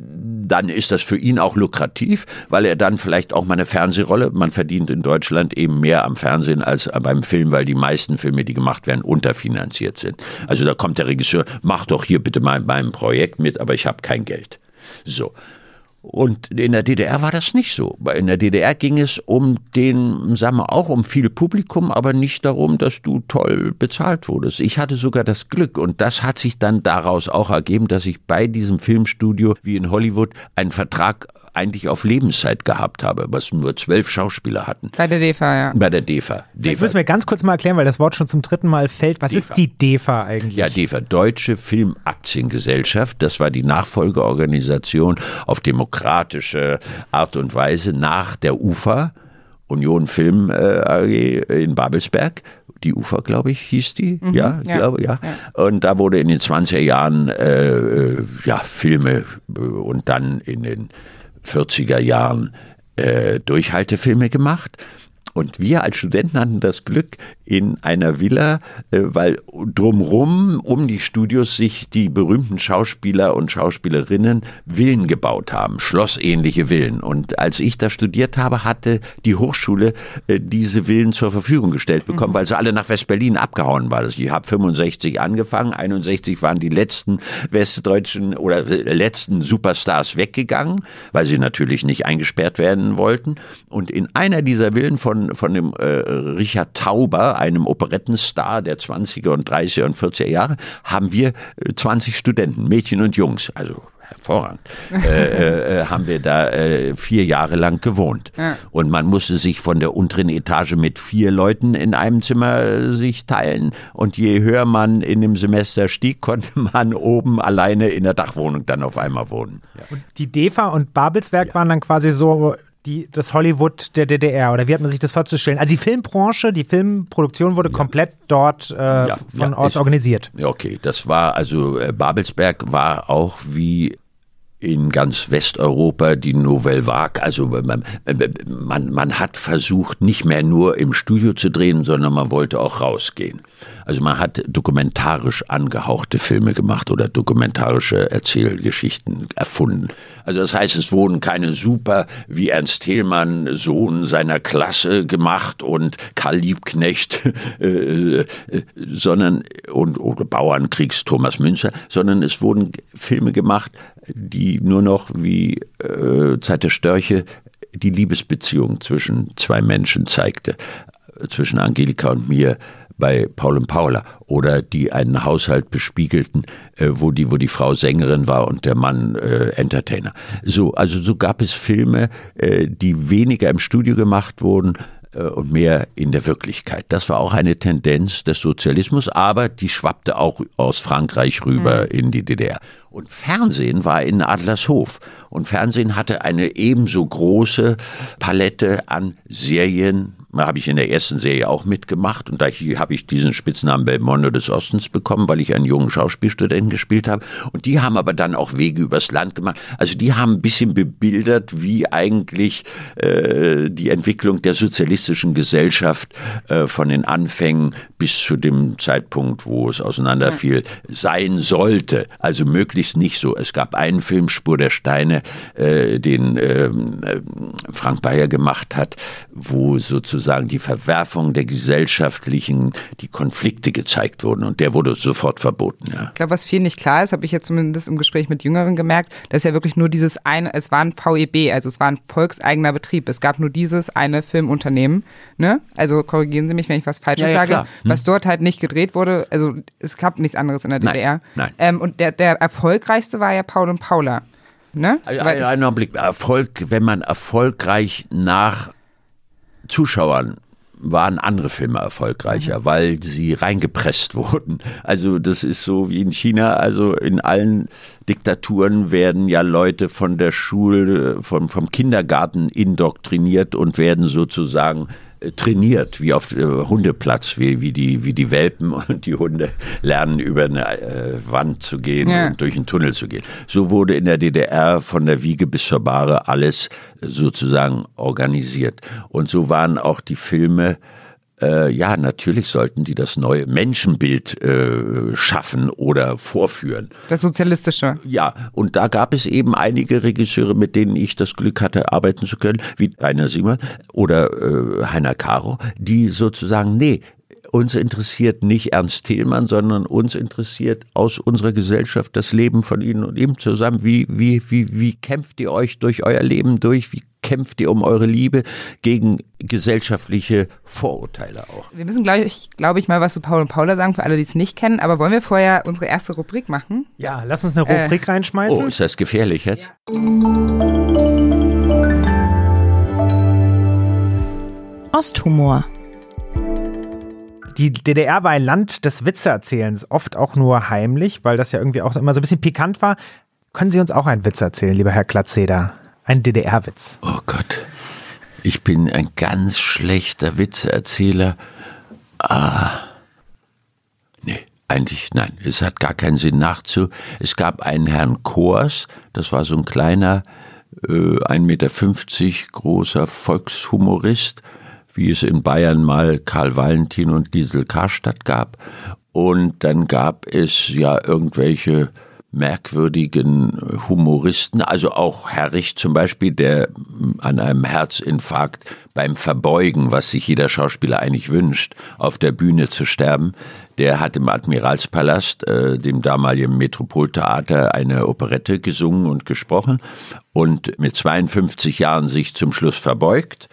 dann ist das für ihn auch lukrativ, weil er dann vielleicht auch mal eine Fernsehrolle, man verdient in Deutschland eben mehr am Fernsehen als beim Film, weil die meisten Filme, die gemacht werden, unterfinanziert sind. Also da kommt der Regisseur, mach doch hier bitte mal in meinem Projekt mit, aber ich habe kein Geld. So. Und in der DDR war das nicht so. In der DDR ging es um den, sagen wir auch um viel Publikum, aber nicht darum, dass du toll bezahlt wurdest. Ich hatte sogar das Glück und das hat sich dann daraus auch ergeben, dass ich bei diesem Filmstudio wie in Hollywood einen Vertrag eigentlich auf Lebenszeit gehabt habe, was nur zwölf Schauspieler hatten. Bei der DEFA, ja. Bei der DEFA. Ich muss mir ganz kurz mal erklären, weil das Wort schon zum dritten Mal fällt. Was DEFA. ist die DEFA eigentlich? Ja, DEFA, Deutsche Filmaktiengesellschaft. Das war die Nachfolgeorganisation auf demokratische Art und Weise nach der UFA, Union Film äh, AG in Babelsberg. Die UFA, glaube ich, hieß die. ja, ich ja. glaube, ja. Und da wurde in den 20er Jahren äh, äh, ja, Filme äh, und dann in den 40er Jahren äh, Durchhaltefilme gemacht. Und wir als Studenten hatten das Glück, in einer Villa, äh, weil drumrum um die Studios sich die berühmten Schauspieler und Schauspielerinnen Villen gebaut haben, schlossähnliche Villen. Und als ich da studiert habe, hatte die Hochschule äh, diese Villen zur Verfügung gestellt bekommen, weil sie alle nach West-Berlin abgehauen waren. Also ich habe 65 angefangen, 61 waren die letzten westdeutschen oder äh, letzten Superstars weggegangen, weil sie natürlich nicht eingesperrt werden wollten. Und in einer dieser Villen von, von dem äh, Richard Tauber, einem Operettenstar der 20er und 30er und 40er Jahre, haben wir äh, 20 Studenten, Mädchen und Jungs, also hervorragend, äh, äh, haben wir da äh, vier Jahre lang gewohnt. Ja. Und man musste sich von der unteren Etage mit vier Leuten in einem Zimmer äh, sich teilen. Und je höher man in dem Semester stieg, konnte man oben alleine in der Dachwohnung dann auf einmal wohnen. Ja. Und die DEFA und Babelsberg waren dann quasi so die, das Hollywood der DDR oder wie hat man sich das vorzustellen? Also die Filmbranche, die Filmproduktion wurde komplett dort äh, von aus ist- organisiert. Ja, Okay, das war also äh, Babelsberg war auch wie in ganz Westeuropa die Nouvelle Vague. Also man, man, man hat versucht, nicht mehr nur im Studio zu drehen, sondern man wollte auch rausgehen. Also man hat dokumentarisch angehauchte Filme gemacht oder dokumentarische Erzählgeschichten erfunden. Also das heißt, es wurden keine super wie Ernst Thälmann, Sohn seiner Klasse gemacht und Karl Liebknecht, äh, äh, sondern und oder Bauernkriegs Thomas Münzer, sondern es wurden Filme gemacht, die nur noch wie äh, Zeit der Störche die Liebesbeziehung zwischen zwei Menschen zeigte, zwischen Angelika und mir bei Paul und Paula oder die einen Haushalt bespiegelten, äh, wo die wo die Frau Sängerin war und der Mann äh, Entertainer. So also so gab es Filme, äh, die weniger im Studio gemacht wurden und mehr in der Wirklichkeit. Das war auch eine Tendenz des Sozialismus, aber die schwappte auch aus Frankreich rüber in die DDR. Und Fernsehen war in Adlershof. Und Fernsehen hatte eine ebenso große Palette an Serien. Habe ich in der ersten Serie auch mitgemacht und da habe ich diesen Spitznamen Belmondo des Ostens bekommen, weil ich einen jungen Schauspielstudenten gespielt habe. Und die haben aber dann auch Wege übers Land gemacht. Also die haben ein bisschen bebildert, wie eigentlich äh, die Entwicklung der sozialistischen Gesellschaft äh, von den Anfängen bis zu dem Zeitpunkt, wo es auseinanderfiel, sein sollte. Also möglichst nicht so. Es gab einen Film, Spur der Steine, äh, den ähm, äh, Frank Bayer gemacht hat, wo sozusagen die Verwerfung der gesellschaftlichen, die Konflikte gezeigt wurden. Und der wurde sofort verboten. Ja. Ich glaube, was vielen nicht klar ist, habe ich jetzt zumindest im Gespräch mit Jüngeren gemerkt, dass ja wirklich nur dieses eine, es war ein VEB, also es war ein volkseigener Betrieb. Es gab nur dieses eine Filmunternehmen. Ne? Also korrigieren Sie mich, wenn ich was Falsches Ja, ja, sage. klar. Hm. Was dort halt nicht gedreht wurde, also es gab nichts anderes in der Nein, DDR. nein. Ähm, und der, der erfolgreichste war ja Paul und Paula. Ne? Ein, ein, Augenblick. Erfolg, wenn man erfolgreich nach Zuschauern waren andere Filme erfolgreicher, weil sie reingepresst wurden. Also das ist so wie in China, also in allen Diktaturen werden ja Leute von der Schule, vom, vom Kindergarten indoktriniert und werden sozusagen äh, trainiert, wie auf äh, Hundeplatz, wie, wie, die, wie die Welpen und die Hunde lernen, über eine äh, Wand zu gehen Ja. und durch einen Tunnel zu gehen. So wurde in der DDR von der Wiege bis zur Bahre alles sozusagen organisiert. Und so waren auch die Filme äh, ja, natürlich sollten die das neue Menschenbild äh, schaffen oder vorführen. das Sozialistische. Ja, und da gab es eben einige Regisseure, mit denen ich das Glück hatte, arbeiten zu können, wie Rainer Simon oder äh, Heiner Caro, die sozusagen, nee, uns interessiert nicht Ernst Thälmann, sondern uns interessiert aus unserer Gesellschaft das Leben von Ihnen und ihm zusammen. Wie, wie, wie, wie kämpft ihr euch durch euer Leben durch? Wie kämpft ihr um eure Liebe gegen gesellschaftliche Vorurteile auch? Wir müssen, glaube ich, glaube ich, mal was zu Paul und Paula sagen, für alle, die es nicht kennen. Aber wollen wir vorher unsere erste Rubrik machen? Ja, lass uns eine Rubrik Äh. reinschmeißen. Oh, ist das gefährlich jetzt? Osthumor. Die DDR war ein Land des Witzeerzählens, oft auch nur heimlich, weil das ja irgendwie auch immer so ein bisschen pikant war. Können Sie uns auch einen Witz erzählen, lieber Herr Glatzeder? Ein DDR-Witz. Oh Gott. Ich bin ein ganz schlechter Witzeerzähler. Ah. Nee, eigentlich nein. Es hat gar keinen Sinn nachzu. Es gab einen Herrn Kors, das war so ein kleiner, äh, 1,50 Meter großer Volkshumorist, wie es in Bayern mal Karl Valentin und Liesel Karstadt gab. Und dann gab es ja irgendwelche merkwürdigen Humoristen, also auch Herrich zum Beispiel, der an einem Herzinfarkt beim Verbeugen, was sich jeder Schauspieler eigentlich wünscht, auf der Bühne zu sterben, der hat im Admiralspalast, äh, dem damaligen Metropoltheater, eine Operette gesungen und gesprochen und mit 52 Jahren sich zum Schluss verbeugt.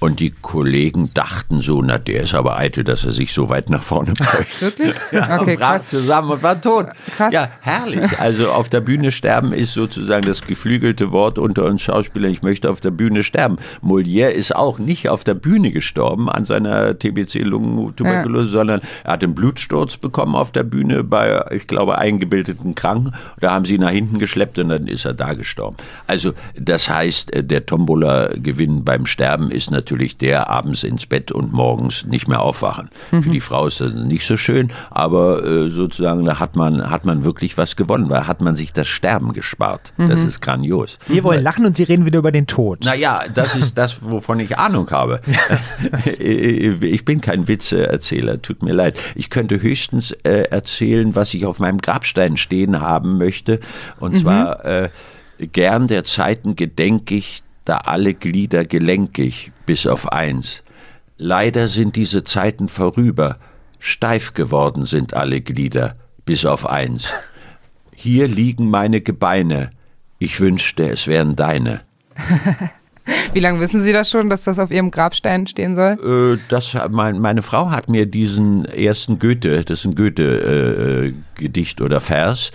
Und die Kollegen dachten so, na, der ist aber eitel, dass er sich so weit nach vorne beugt. Wirklich? Ja, okay, und brach krass. zusammen und war tot. Krass. Ja, herrlich. Also auf der Bühne sterben ist sozusagen das geflügelte Wort unter uns Schauspielern. Ich möchte auf der Bühne sterben. Molière ist auch nicht auf der Bühne gestorben an seiner TBC-Lungentuberkulose, sondern er hat einen Blutsturz bekommen auf der Bühne bei, ich glaube, eingebildeten Kranken. Da haben sie ihn nach hinten geschleppt und dann ist er da gestorben. Also das heißt, äh, der Tombola-Gewinn beim Sterben ist natürlich der abends ins Bett und morgens nicht mehr aufwachen. Für die Frau ist das nicht so schön, aber äh, sozusagen da hat man, hat man wirklich was gewonnen, weil hat man sich das Sterben gespart. Das ist grandios. Wir wollen lachen und Sie reden wieder über den Tod. Naja, das ist das, wovon ich Ahnung habe. ich bin kein Witzeerzähler, tut mir leid. Ich könnte höchstens äh, erzählen, was ich auf meinem Grabstein stehen haben möchte. Und zwar, äh, gern der Zeiten gedenk ich, da alle Glieder gelenkig, bis auf eins. Leider sind diese Zeiten vorüber, steif geworden sind alle Glieder, bis auf eins. Hier liegen meine Gebeine, ich wünschte, es wären deine. Wie lange wissen Sie das schon, dass das auf Ihrem Grabstein stehen soll? Äh, das, mein, meine Frau hat mir diesen ersten Goethe, das ist ein Goethe-Gedicht oder Vers,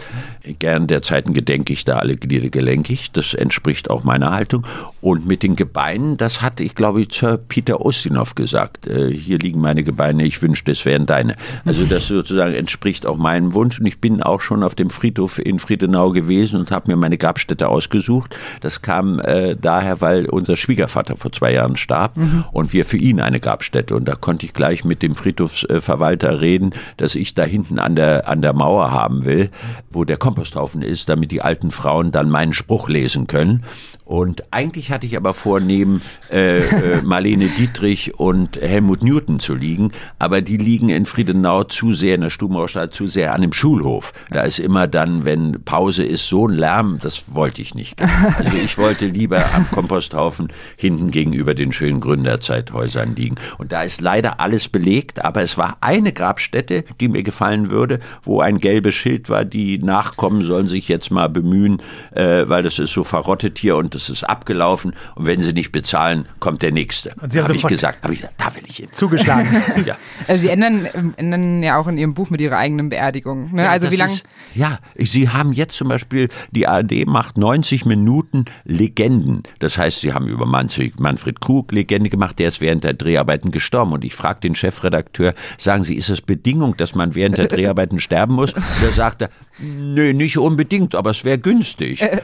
gern der Zeiten gedenke ich, da alle Glieder gelenkig, das entspricht auch meiner Haltung. Und mit den Gebeinen, das hat, ich glaube, Sir Peter Ustinov gesagt, äh, hier liegen meine Gebeine, ich wünschte, es wären deine. Also das sozusagen entspricht auch meinem Wunsch und ich bin auch schon auf dem Friedhof in Friedenau gewesen und habe mir meine Grabstätte ausgesucht. Das kam äh, daher, weil unser Schwiegervater vor zwei Jahren starb und wir für ihn eine Grabstätte. Und da konnte ich gleich mit dem Friedhofsverwalter reden, dass ich da hinten an der, an der Mauer haben will, wo der Komposthaufen ist, damit die alten Frauen dann meinen Spruch lesen können. Und eigentlich hatte ich aber vor, neben äh, äh, Marlene Dietrich und Helmut Newton zu liegen, aber die liegen in Friedenau zu sehr, in der Stubenaustadt, zu sehr an dem Schulhof. Da ist immer dann, wenn Pause ist, so ein Lärm, das wollte ich nicht. Also ich wollte lieber am Komposthaufen hinten gegenüber den schönen Gründerzeithäusern liegen. Und da ist leider alles belegt, aber es war eine Grabstätte, die mir gefallen würde, wo ein gelbes Schild war, die Nachkommen sollen sich jetzt mal bemühen, äh, weil das ist so verrottet hier und das ist abgelaufen. Und wenn sie nicht bezahlen, kommt der nächste. Und Sie haben Habe ich gesagt, habe ich gesagt, da will ich hin. Zugeschlagen. Ja. Also Sie ändern, ähm, ändern ja auch in Ihrem Buch mit Ihrer eigenen Beerdigung. Ne? Ja, also wie lange? ist- Ja, Sie haben jetzt zum Beispiel, die ARD macht 90 Minuten Legenden. Das heißt, Sie haben über Manfred, Manfred Krug Legende gemacht, der ist während der Dreharbeiten gestorben. Und ich frage den Chefredakteur, sagen Sie, ist es Bedingung, dass man während der Dreharbeiten sterben muss? Da sagt er, nö, nicht unbedingt, aber es wäre günstig. äh,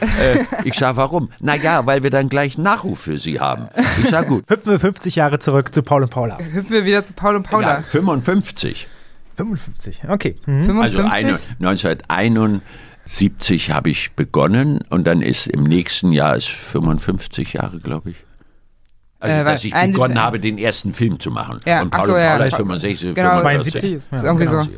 ich sage, warum? Na ja, weil wir dann gleich Nachruf für Sie haben. Ich sage, gut. Hüpfen wir 50 Jahre zurück zu Paul und Paula. Hüpfen wir wieder zu Paul und Paula. Ja, 55. 55, okay. Mhm. 55? Also eine, 1971 habe ich begonnen und dann ist im nächsten Jahr ist 55 Jahre, glaube ich. Also, Äh, dass ich 71 begonnen habe, den ersten Film zu machen. Ja, und Paul so, und ja. Paula ist 65, Genau. 72 ist Ist irgendwie genau. so.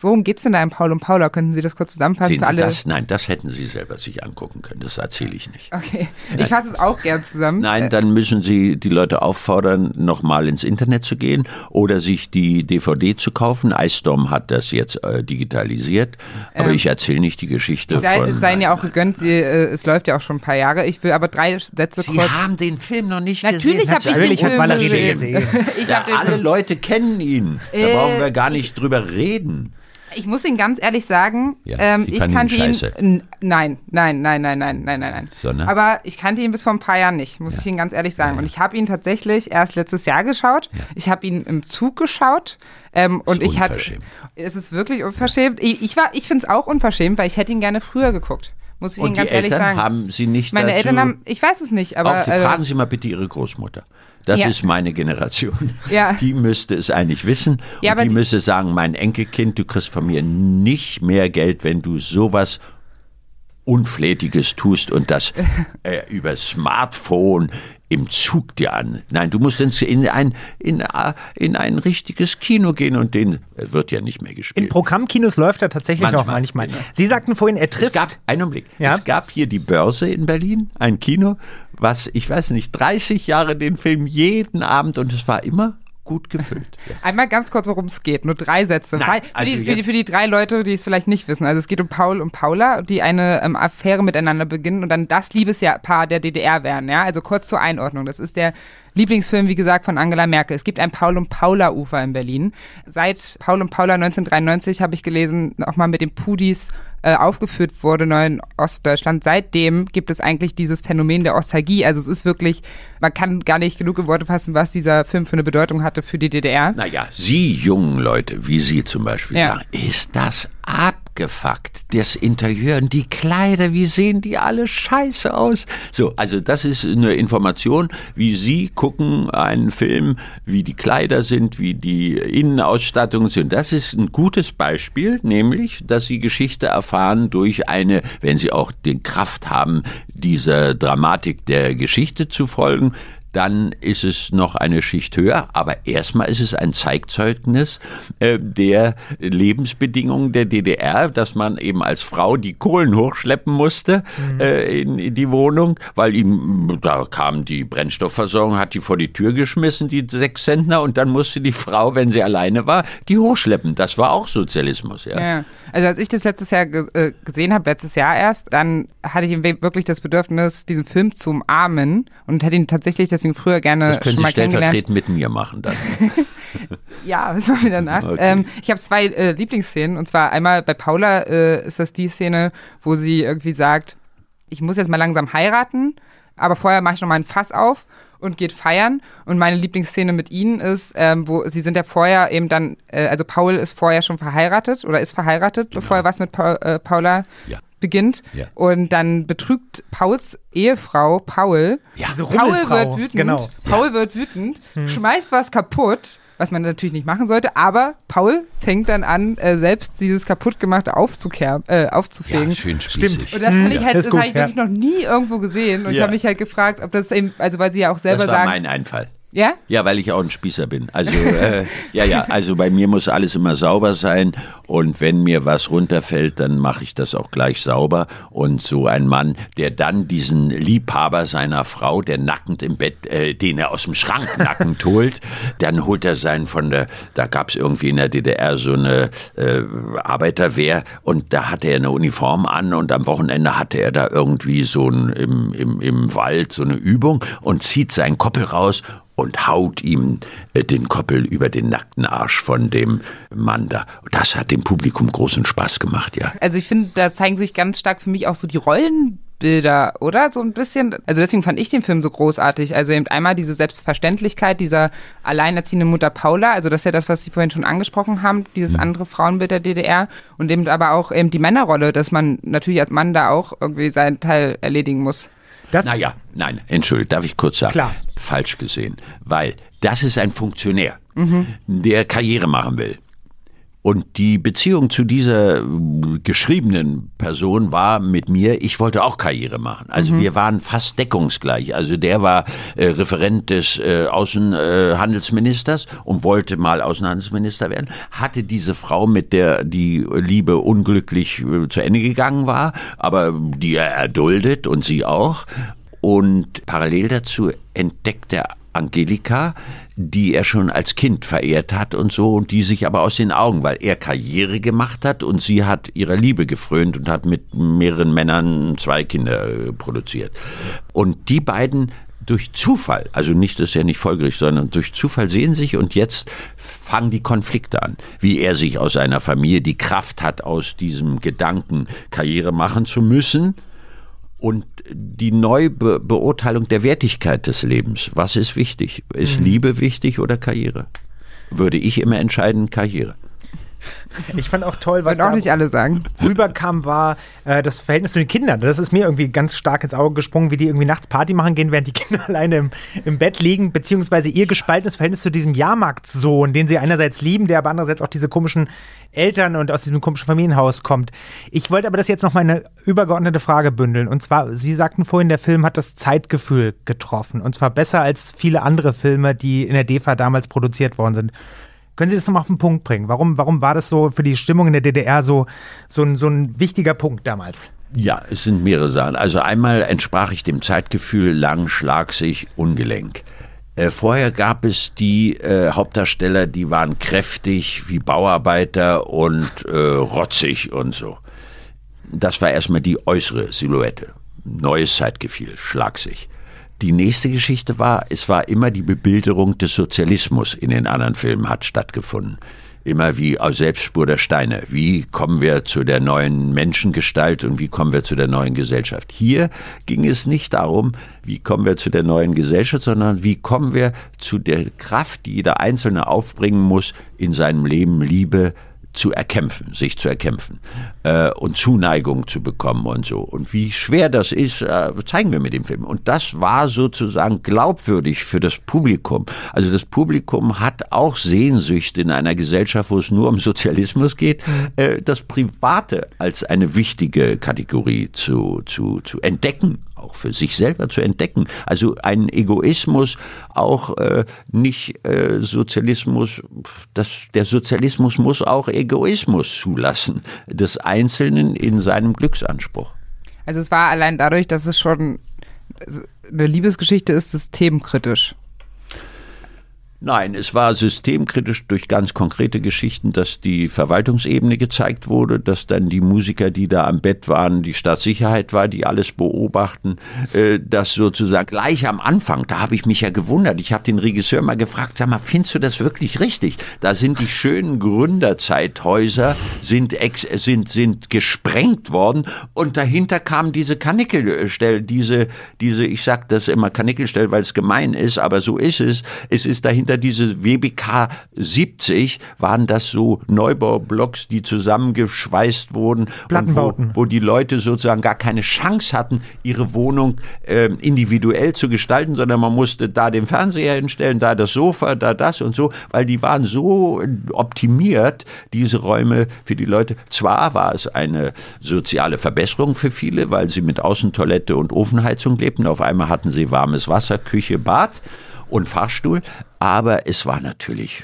Worum geht's denn da in Paul und Paula? Könnten Sie das kurz zusammenfassen Sehen Sie alle? das? Nein, das hätten Sie selber sich angucken können. Das erzähle ich nicht. Okay, ich fasse es auch gern zusammen. Nein, dann müssen Sie die Leute auffordern, nochmal ins Internet zu gehen oder sich die DVD zu kaufen. iStorm hat das jetzt äh, digitalisiert, aber Ähm, ich erzähle nicht die Geschichte Sei, von. es seien ja auch gegönnt, sie, äh, es läuft ja auch schon ein paar Jahre. Ich will aber drei Sätze Sie kurz. haben den Film noch nicht Natürlich gesehen. habe ich den Natürlich hat Film gesehen. gesehen. ich, Ja, alle Leute kennen ihn. Da Äh, brauchen wir gar nicht drüber reden. Ich muss Ihnen ganz ehrlich sagen, Ja, ähm, ich ihn kannte ihn. scheiße. N- Nein, nein, nein, nein, nein, nein, nein, nein. Sondern? Aber ich kannte ihn bis vor ein paar Jahren nicht, muss ich Ihnen ganz ehrlich sagen. Und ich habe ihn tatsächlich erst letztes Jahr geschaut. Ich habe ihn im Zug geschaut. Ähm, und ich hatte. Es ist wirklich unverschämt. Ich, ich, war- ich finde es auch unverschämt, weil ich hätte ihn gerne früher geguckt. Muss ich Ihnen Und die ganz ehrlich Eltern sagen. haben Sie nicht Meine. Eltern haben, ich weiß es nicht, aber. auch, äh, fragen Sie mal bitte Ihre Großmutter. Das Ja. ist meine Generation. Ja. Die müsste es eigentlich wissen. Ja, und die die- müsste sagen, mein Enkelkind, du kriegst von mir nicht mehr Geld, wenn du sowas Unflätiges tust und das äh, über Smartphone im Zug dir an. Nein, du musst ins- in ein, in, äh, in ein richtiges Kino gehen und den es wird ja nicht mehr In gespielt. Programmkinos läuft er tatsächlich noch Manchmal, manchmal. genau. Sie sagten vorhin, er Es trifft. gab, einen Augenblick, Ja? es gab hier die Börse in Berlin, ein Kino, was, ich weiß nicht, 30 Jahre den Film jeden Abend und es war immer gut gefüllt. Ja. Einmal ganz kurz, worum es geht. Nur drei Sätze. Nein, Weil, für, also die, für, die, für die drei Leute, die es vielleicht nicht wissen. Also es geht um Paul und Paula, die eine ähm, Affäre miteinander beginnen und dann das Liebespaar der DDR werden. Ja? Also kurz zur Einordnung. Das ist der Lieblingsfilm, wie gesagt, von Angela Merkel. Es gibt ein Paul und Paula Ufer in Berlin. Seit Paul und Paula 1993 habe ich gelesen, auch mal mit den Pudis äh, aufgeführt wurde, neu in Ostdeutschland. Seitdem gibt es eigentlich dieses Phänomen der Ostalgie. Also es ist wirklich, man kann gar nicht genug in Worte fassen, was dieser Film für eine Bedeutung hatte für die DDR. Naja, Sie jungen Leute, wie Sie zum Beispiel Ja. sagen, ist das abgefuckt, das Interieur und die Kleider, wie sehen die alle scheiße aus? So, also das ist eine Information, wie Sie gucken einen Film, wie die Kleider sind, wie die Innenausstattung sind. Das ist ein gutes Beispiel, nämlich, dass Sie Geschichte erfahren durch eine, wenn Sie auch die Kraft haben, dieser Dramatik der Geschichte zu folgen, dann ist es noch eine Schicht höher. Aber erstmal ist es ein Zeigzeugnis äh, der Lebensbedingungen der DDR, dass man eben als Frau die Kohlen hochschleppen musste äh, in, in die Wohnung, weil ihm, da kam die Brennstoffversorgung, hat die vor die Tür geschmissen, die sechs Zentner, und dann musste die Frau, wenn sie alleine war, die hochschleppen. Das war auch Sozialismus, ja. Ja. Also als ich das letztes Jahr ge äh, gesehen habe, letztes Jahr erst, dann hatte ich wirklich das Bedürfnis, diesen Film zu umarmen und hätte ihn tatsächlich deswegen früher gerne Das können schon Sie mal stellvertretend mit mir machen dann. Ja, das machen wir danach. Okay. Ähm, ich habe zwei äh, Lieblingsszenen und zwar einmal bei Paula äh, ist das die Szene, wo sie irgendwie sagt, ich muss jetzt mal langsam heiraten, aber vorher mache ich noch mal ein Fass auf und geht feiern. Und meine Lieblingsszene mit ihnen ist, ähm, wo sie sind ja vorher eben dann, äh, also Paul ist vorher schon verheiratet oder ist verheiratet, bevor er was mit Paul, äh, Paula Ja. beginnt. Ja. Und dann betrügt Pauls Ehefrau Paul. Ja. Diese Paul Rummelfrau. wird wütend. Genau. Paul wird wütend, schmeißt was kaputt, was man natürlich nicht machen sollte, aber Paul fängt dann an, äh, selbst dieses kaputtgemachte aufzukehr, äh, aufzufegen. Ja, schön spießig. und das fand ich halt, ist das gut, habe ich wirklich noch nie irgendwo gesehen. Und ich habe mich halt gefragt, ob das eben, also weil sie ja auch selber Das war sagen. mein Einfall. Ja? Ja, weil ich auch ein Spießer bin. Also äh, ja, ja, also bei mir muss alles immer sauber sein und wenn mir was runterfällt, dann mache ich das auch gleich sauber. Und so ein Mann, der dann diesen Liebhaber seiner Frau, der nackend im Bett, äh, den er aus dem Schrank nackend holt, dann holt er seinen von der, da gab es irgendwie in der DDR so eine äh, Arbeiterwehr und da hatte er eine Uniform an und am Wochenende hatte er da irgendwie so ein, im, im, im Wald so eine Übung und zieht seinen Koppel raus und haut ihm äh, den Koppel über den nackten Arsch von dem Mann da. Das hat dem Publikum großen Spaß gemacht, ja. Also ich finde, da zeigen sich ganz stark für mich auch so die Rollenbilder, oder? So ein bisschen. Also deswegen fand ich den Film so großartig. Also eben einmal diese Selbstverständlichkeit dieser alleinerziehenden Mutter Paula, also das ist ja das, was Sie vorhin schon angesprochen haben, dieses andere Frauenbild der DDR und eben aber auch eben die Männerrolle, dass man natürlich als Mann da auch irgendwie seinen Teil erledigen muss. Das, Naja, nein, entschuldigt, darf ich kurz sagen? Klar. Falsch gesehen. Weil das ist ein Funktionär, der Karriere machen will. Und die Beziehung zu dieser geschriebenen Person war mit mir, ich wollte auch Karriere machen. Also mhm. wir waren fast deckungsgleich. Also der war äh, Referent des äh, Außenhandelsministers äh, und wollte mal Außenhandelsminister werden. Hatte diese Frau, mit der die Liebe unglücklich äh, zu Ende gegangen war, aber die er erduldet und sie auch. Und parallel dazu entdeckt er Angelika, die er schon als Kind verehrt hat und so, und die sich aber aus den Augen, weil er Karriere gemacht hat und sie hat ihrer Liebe gefrönt und hat mit mehreren Männern zwei Kinder äh, produziert. Und die beiden durch Zufall, also nicht, das ist ja nicht folgerichtig, sondern durch Zufall sehen sich und jetzt fangen die Konflikte an. Wie er sich aus seiner Familie die Kraft hat, aus diesem Gedanken Karriere machen zu müssen, und die Neubeurteilung der Wertigkeit des Lebens. Was ist wichtig? Ist mhm. Liebe wichtig oder Karriere? Würde ich immer entscheiden, Karriere. Ich fand auch toll, was auch nicht alle sagen. rüberkam, war äh, das Verhältnis zu den Kindern. Das ist mir irgendwie ganz stark ins Auge gesprungen, wie die irgendwie nachts Party machen gehen, während die Kinder alleine im, im Bett liegen, beziehungsweise ihr gespaltenes Verhältnis zu diesem Jahrmarktssohn, den sie einerseits lieben, der aber andererseits auch diese komischen Eltern und aus diesem komischen Familienhaus kommt. Ich wollte aber das jetzt noch mal eine übergeordnete Frage bündeln. Und zwar, Sie sagten vorhin, der Film hat das Zeitgefühl getroffen. Und zwar besser als viele andere Filme, die in der DEFA damals produziert worden sind. Können Sie das nochmal auf den Punkt bringen? Warum, warum war das so für die Stimmung in der DDR so, so, ein, so ein wichtiger Punkt damals? Ja, es sind mehrere Sachen. Also einmal entsprach ich dem Zeitgefühl lang, schlagsig, ungelenk. Äh, vorher gab es die äh, Hauptdarsteller, die waren kräftig wie Bauarbeiter und äh, rotzig und so. Das war erstmal die äußere Silhouette. Neues Zeitgefühl, schlagsig. Die nächste Geschichte war, es war immer die Bebilderung des Sozialismus in den anderen Filmen hat stattgefunden. Immer wie aus Selbstspur der Steine. Wie kommen wir zu der neuen Menschengestalt und wie kommen wir zu der neuen Gesellschaft? Hier ging es nicht darum, wie kommen wir zu der neuen Gesellschaft, sondern wie kommen wir zu der Kraft, die jeder Einzelne aufbringen muss, in seinem Leben Liebe, zu erkämpfen, sich zu erkämpfen äh, und Zuneigung zu bekommen und so. Und wie schwer das ist, äh, zeigen wir mit dem Film. Und das war sozusagen glaubwürdig für das Publikum. Also das Publikum hat auch Sehnsucht in einer Gesellschaft, wo es nur um Sozialismus geht, äh, das Private als eine wichtige Kategorie zu, zu, zu entdecken auch für sich selber zu entdecken. Also ein Egoismus, auch äh, nicht äh, Sozialismus, das, der Sozialismus muss auch Egoismus zulassen, des Einzelnen in seinem Glücksanspruch. Also es war allein dadurch, dass es schon eine Liebesgeschichte ist, systemkritisch. Nein, es war systemkritisch durch ganz konkrete Geschichten, dass die Verwaltungsebene gezeigt wurde, dass dann die Musiker, die da am Bett waren, die Staatssicherheit war, die alles beobachten, äh, dass sozusagen gleich am Anfang, da habe ich mich ja gewundert, ich habe den Regisseur mal gefragt, sag mal, findest du das wirklich richtig? Da sind die schönen Gründerzeithäuser sind ex, sind sind gesprengt worden und dahinter kam diese Kanickelstelle, diese diese ich sag das immer Kanickelstelle, weil es gemein ist, aber so ist es. Es ist dahinter hinter diese WBK 70 waren das so Neubaublocks, die zusammengeschweißt wurden. Plattenbauten. Wo, wo, die Leute sozusagen gar keine Chance hatten, ihre Wohnung äh, individuell zu gestalten, sondern man musste da den Fernseher hinstellen, da das Sofa, da das und so, weil die waren so optimiert, diese Räume für die Leute. Zwar war es eine soziale Verbesserung für viele, weil sie mit Außentoilette und Ofenheizung lebten. Auf einmal hatten sie warmes Wasser, Küche, Bad und Fahrstuhl, aber es war natürlich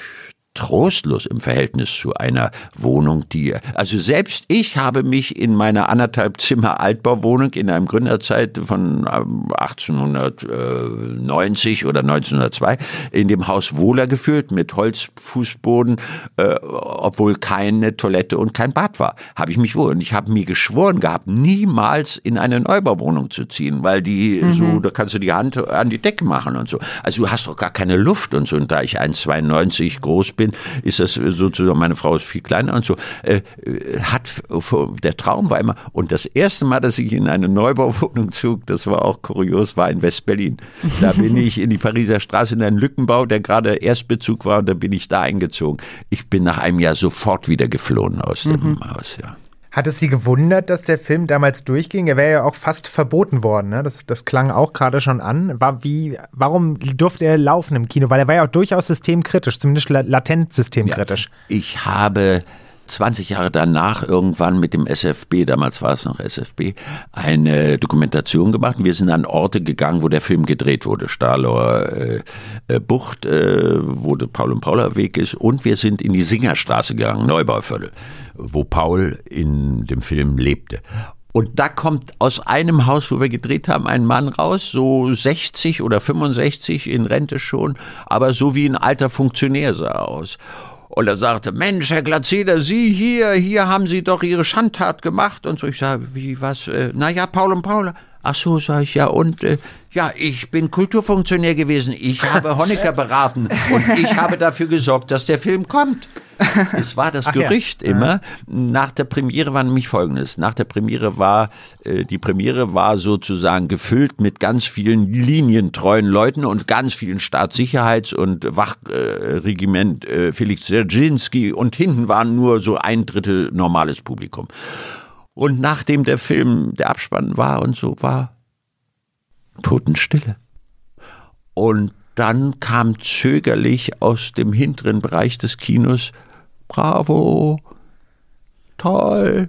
trostlos im Verhältnis zu einer Wohnung, die, also selbst ich habe mich in meiner anderthalb Zimmer Altbauwohnung in einem Gründerzeit von 1890 ähm, oder 1902 in dem Haus wohler gefühlt mit Holzfußboden, äh, obwohl keine Toilette und kein Bad war. Habe ich mich wohl. Und ich habe mir geschworen gehabt, niemals in eine Neubauwohnung zu ziehen, weil die mhm. so, da kannst du die Hand an die Decke machen und so. Also du hast doch gar keine Luft und so. Und da ich 1,92 groß bin, bin, ist das sozusagen, meine Frau ist viel kleiner und so, äh, hat, der Traum war immer, und das erste Mal, dass ich in eine Neubauwohnung zog, das war auch kurios, war in West-Berlin. Da bin ich in die Pariser Straße in einen Lückenbau, der gerade Erstbezug war, und da bin ich da eingezogen. Ich bin nach einem Jahr sofort wieder geflohen aus dem mhm. Haus, ja. Hat es Sie gewundert, dass der Film damals durchging? Er wäre ja auch fast verboten worden. Ne? Das, das klang auch gerade schon an. War wie, warum durfte er laufen im Kino? Weil er war ja auch durchaus systemkritisch, zumindest latent systemkritisch. Ja, ich habe 20 Jahre danach irgendwann mit dem SFB, damals war es noch SFB, eine Dokumentation gemacht. Wir sind an Orte gegangen, wo der Film gedreht wurde. Stahlauer äh, äh, Bucht, äh, wo der Paul und Paula Weg ist. Und wir sind in die Singerstraße gegangen, Neubauviertel, wo Paul in dem Film lebte. Und da kommt aus einem Haus, wo wir gedreht haben, ein Mann raus, so 60 oder 65 in Rente schon, aber so wie ein alter Funktionär sah er aus. Und er sagte, Mensch, Herr Glatzeder, Sie hier, hier haben Sie doch Ihre Schandtat gemacht. Und so, ich sage, wie, was? Äh, na ja, Paul und Paula. Ach so, sage ich, ja, und äh, ja, ich bin Kulturfunktionär gewesen. Ich habe Honecker beraten und ich habe dafür gesorgt, dass der Film kommt. Es war das Ach ja. Gerücht immer. Nach der Premiere war nämlich folgendes. Nach der Premiere war, äh, die Premiere war sozusagen gefüllt mit ganz vielen linientreuen Leuten und ganz vielen Staatssicherheits- und Wachregiment äh, Felix Dzerzhinsky und hinten waren nur so ein Drittel normales Publikum. Und nachdem der Film, der Abspann war und so war, Totenstille. Und dann kam zögerlich aus dem hinteren Bereich des Kinos, bravo, toll.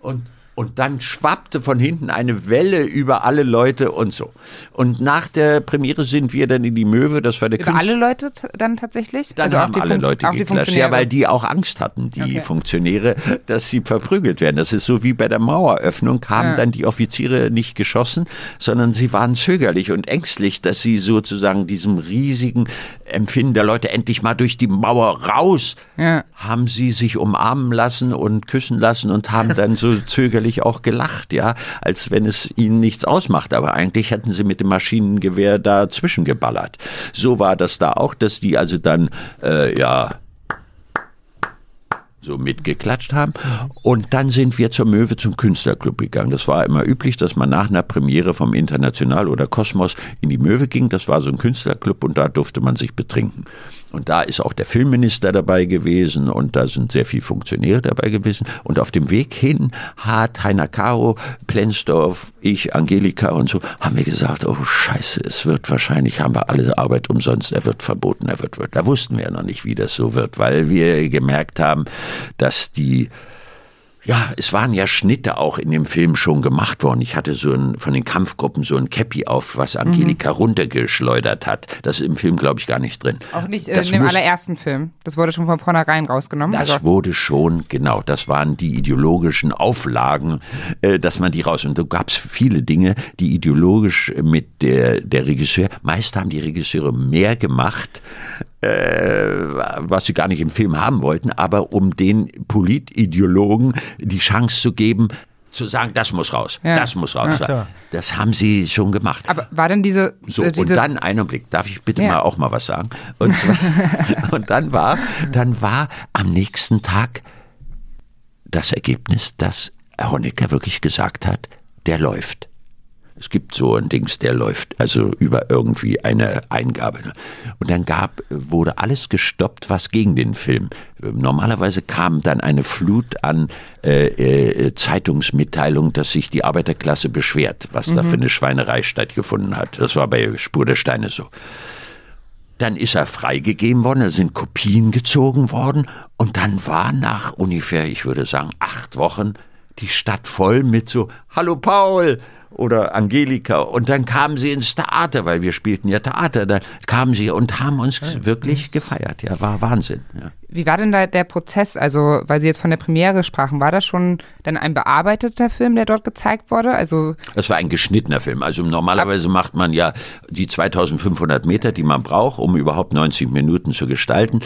Und, und dann schwappte von hinten eine Welle über alle Leute und so. Und nach der Premiere sind wir dann in die Möwe, das war der Über alle Leute dann tatsächlich? dann Also haben alle Funks- Leute geklatscht. Ja, weil die auch Angst hatten, die Okay. Funktionäre, dass sie verprügelt werden. Das ist so wie bei der Maueröffnung, haben Ja. dann die Offiziere nicht geschossen, sondern sie waren zögerlich und ängstlich, dass sie sozusagen diesem riesigen Empfinden der Leute endlich mal durch die Mauer raus, Ja. haben sie sich umarmen lassen und küssen lassen und haben dann so zögerlich auch gelacht, ja, als wenn es ihnen nichts ausmacht. Aber eigentlich hätten sie mit dem Maschinengewehr dazwischen geballert. So war das da auch, dass die also dann, äh, ja, so mitgeklatscht haben. Und dann sind wir zur Möwe zum Künstlerclub gegangen. Das war immer üblich, dass man nach einer Premiere vom International oder Kosmos in die Möwe ging. Das war so ein Künstlerclub und da durfte man sich betrinken. Und da ist auch der Filmminister dabei gewesen und da sind sehr viele Funktionäre dabei gewesen. Und auf dem Weg hin hat Heiner Caro, Plensdorf, ich, Angelika und so, haben wir gesagt, oh Scheiße, es wird wahrscheinlich, haben wir alle Arbeit umsonst, er wird verboten, er wird, wird. Da wussten wir noch nicht, wie das so wird, weil wir gemerkt haben, dass die ja, es waren ja Schnitte auch in dem Film schon gemacht worden. Ich hatte so ein, von den Kampfgruppen so ein Cappy auf, was Angelika runtergeschleudert hat. Das ist im Film, glaube ich, gar nicht drin. Auch nicht äh, in dem allerersten Film. Das wurde schon von vornherein rausgenommen. Das Also- wurde schon, genau, das waren die ideologischen Auflagen, äh, dass man die raus. Und da gab es viele Dinge, die ideologisch mit der, der Regisseur, meist haben die Regisseure mehr gemacht, was sie gar nicht im Film haben wollten, aber um den Politideologen die Chance zu geben, zu sagen, das muss raus, Ja. das muss raus. So. Das haben sie schon gemacht. aber war denn diese, So, äh, diese und dann, einen Blick, darf ich bitte Ja. mal auch mal was sagen? Und, und dann war, dann war am nächsten Tag das Ergebnis, dass Honecker wirklich gesagt hat, der läuft. Es gibt so ein Dings, der läuft, also über irgendwie eine Eingabe. ne? Und dann gab, wurde alles gestoppt, was gegen den Film. Normalerweise kam dann eine Flut an äh, äh, Zeitungsmitteilungen, dass sich die Arbeiterklasse beschwert, was da für eine Schweinerei stattgefunden hat. Das war bei Spur der Steine so. Dann ist er freigegeben worden, da sind Kopien gezogen worden und dann war nach ungefähr, ich würde sagen, acht Wochen die Stadt voll mit so, Hallo Paul oder Angelika und dann kamen sie ins Theater, weil wir spielten ja Theater, da kamen sie und haben uns wirklich gefeiert, ja, war Wahnsinn. Ja. Wie war denn da der Prozess? Also, weil Sie jetzt von der Premiere sprachen, war das schon dann ein bearbeiteter Film, der dort gezeigt wurde? Also, Das war ein geschnittener Film. Also normalerweise macht man ja die 2500 Meter, die man braucht, um überhaupt 90 Minuten zu gestalten,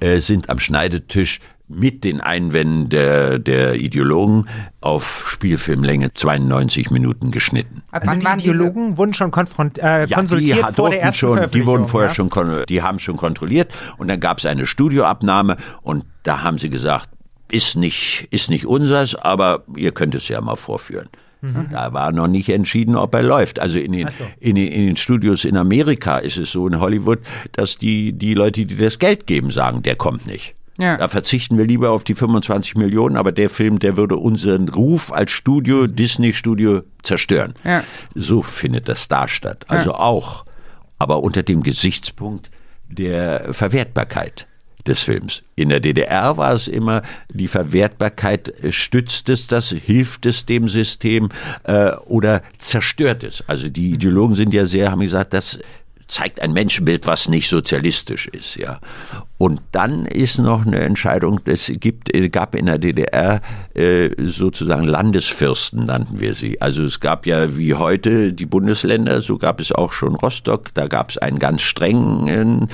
äh, sind am Schneidetisch mit den Einwänden der, der Ideologen auf Spielfilmlänge 92 Minuten geschnitten. ab Also wann die waren diese, Ideologen wurden schon konfront äh, Ja, konsultiert die vor der durften ersten schon, die wurden vorher ja? schon, die haben schon kontrolliert und dann gab es eine Studioabnahme und da haben sie gesagt, ist nicht, ist nicht unseres, aber ihr könnt es ja mal vorführen. Da war noch nicht entschieden, ob er läuft. Also in den, so. in, den, in den Studios in Amerika ist es so in Hollywood, dass die, die Leute, die das Geld geben, sagen, der kommt nicht. Ja. Da verzichten wir lieber auf die 25 Millionen, aber der Film, der würde unseren Ruf als Studio, Disney-Studio zerstören. Ja. So findet das da statt. Also auch, aber unter dem Gesichtspunkt der Verwertbarkeit. des Films. In der DDR war es immer, die Verwertbarkeit äh, stützt es das, hilft es dem System äh, oder zerstört es. Also die Ideologen sind ja sehr, haben gesagt, das zeigt ein Menschenbild, was nicht sozialistisch ist, ja. Und dann ist noch eine Entscheidung, es gibt, gab in der DDR äh, sozusagen Landesfürsten, nannten wir sie. Also es gab ja wie heute die Bundesländer, so gab es auch schon Rostock, da gab es einen ganz strengen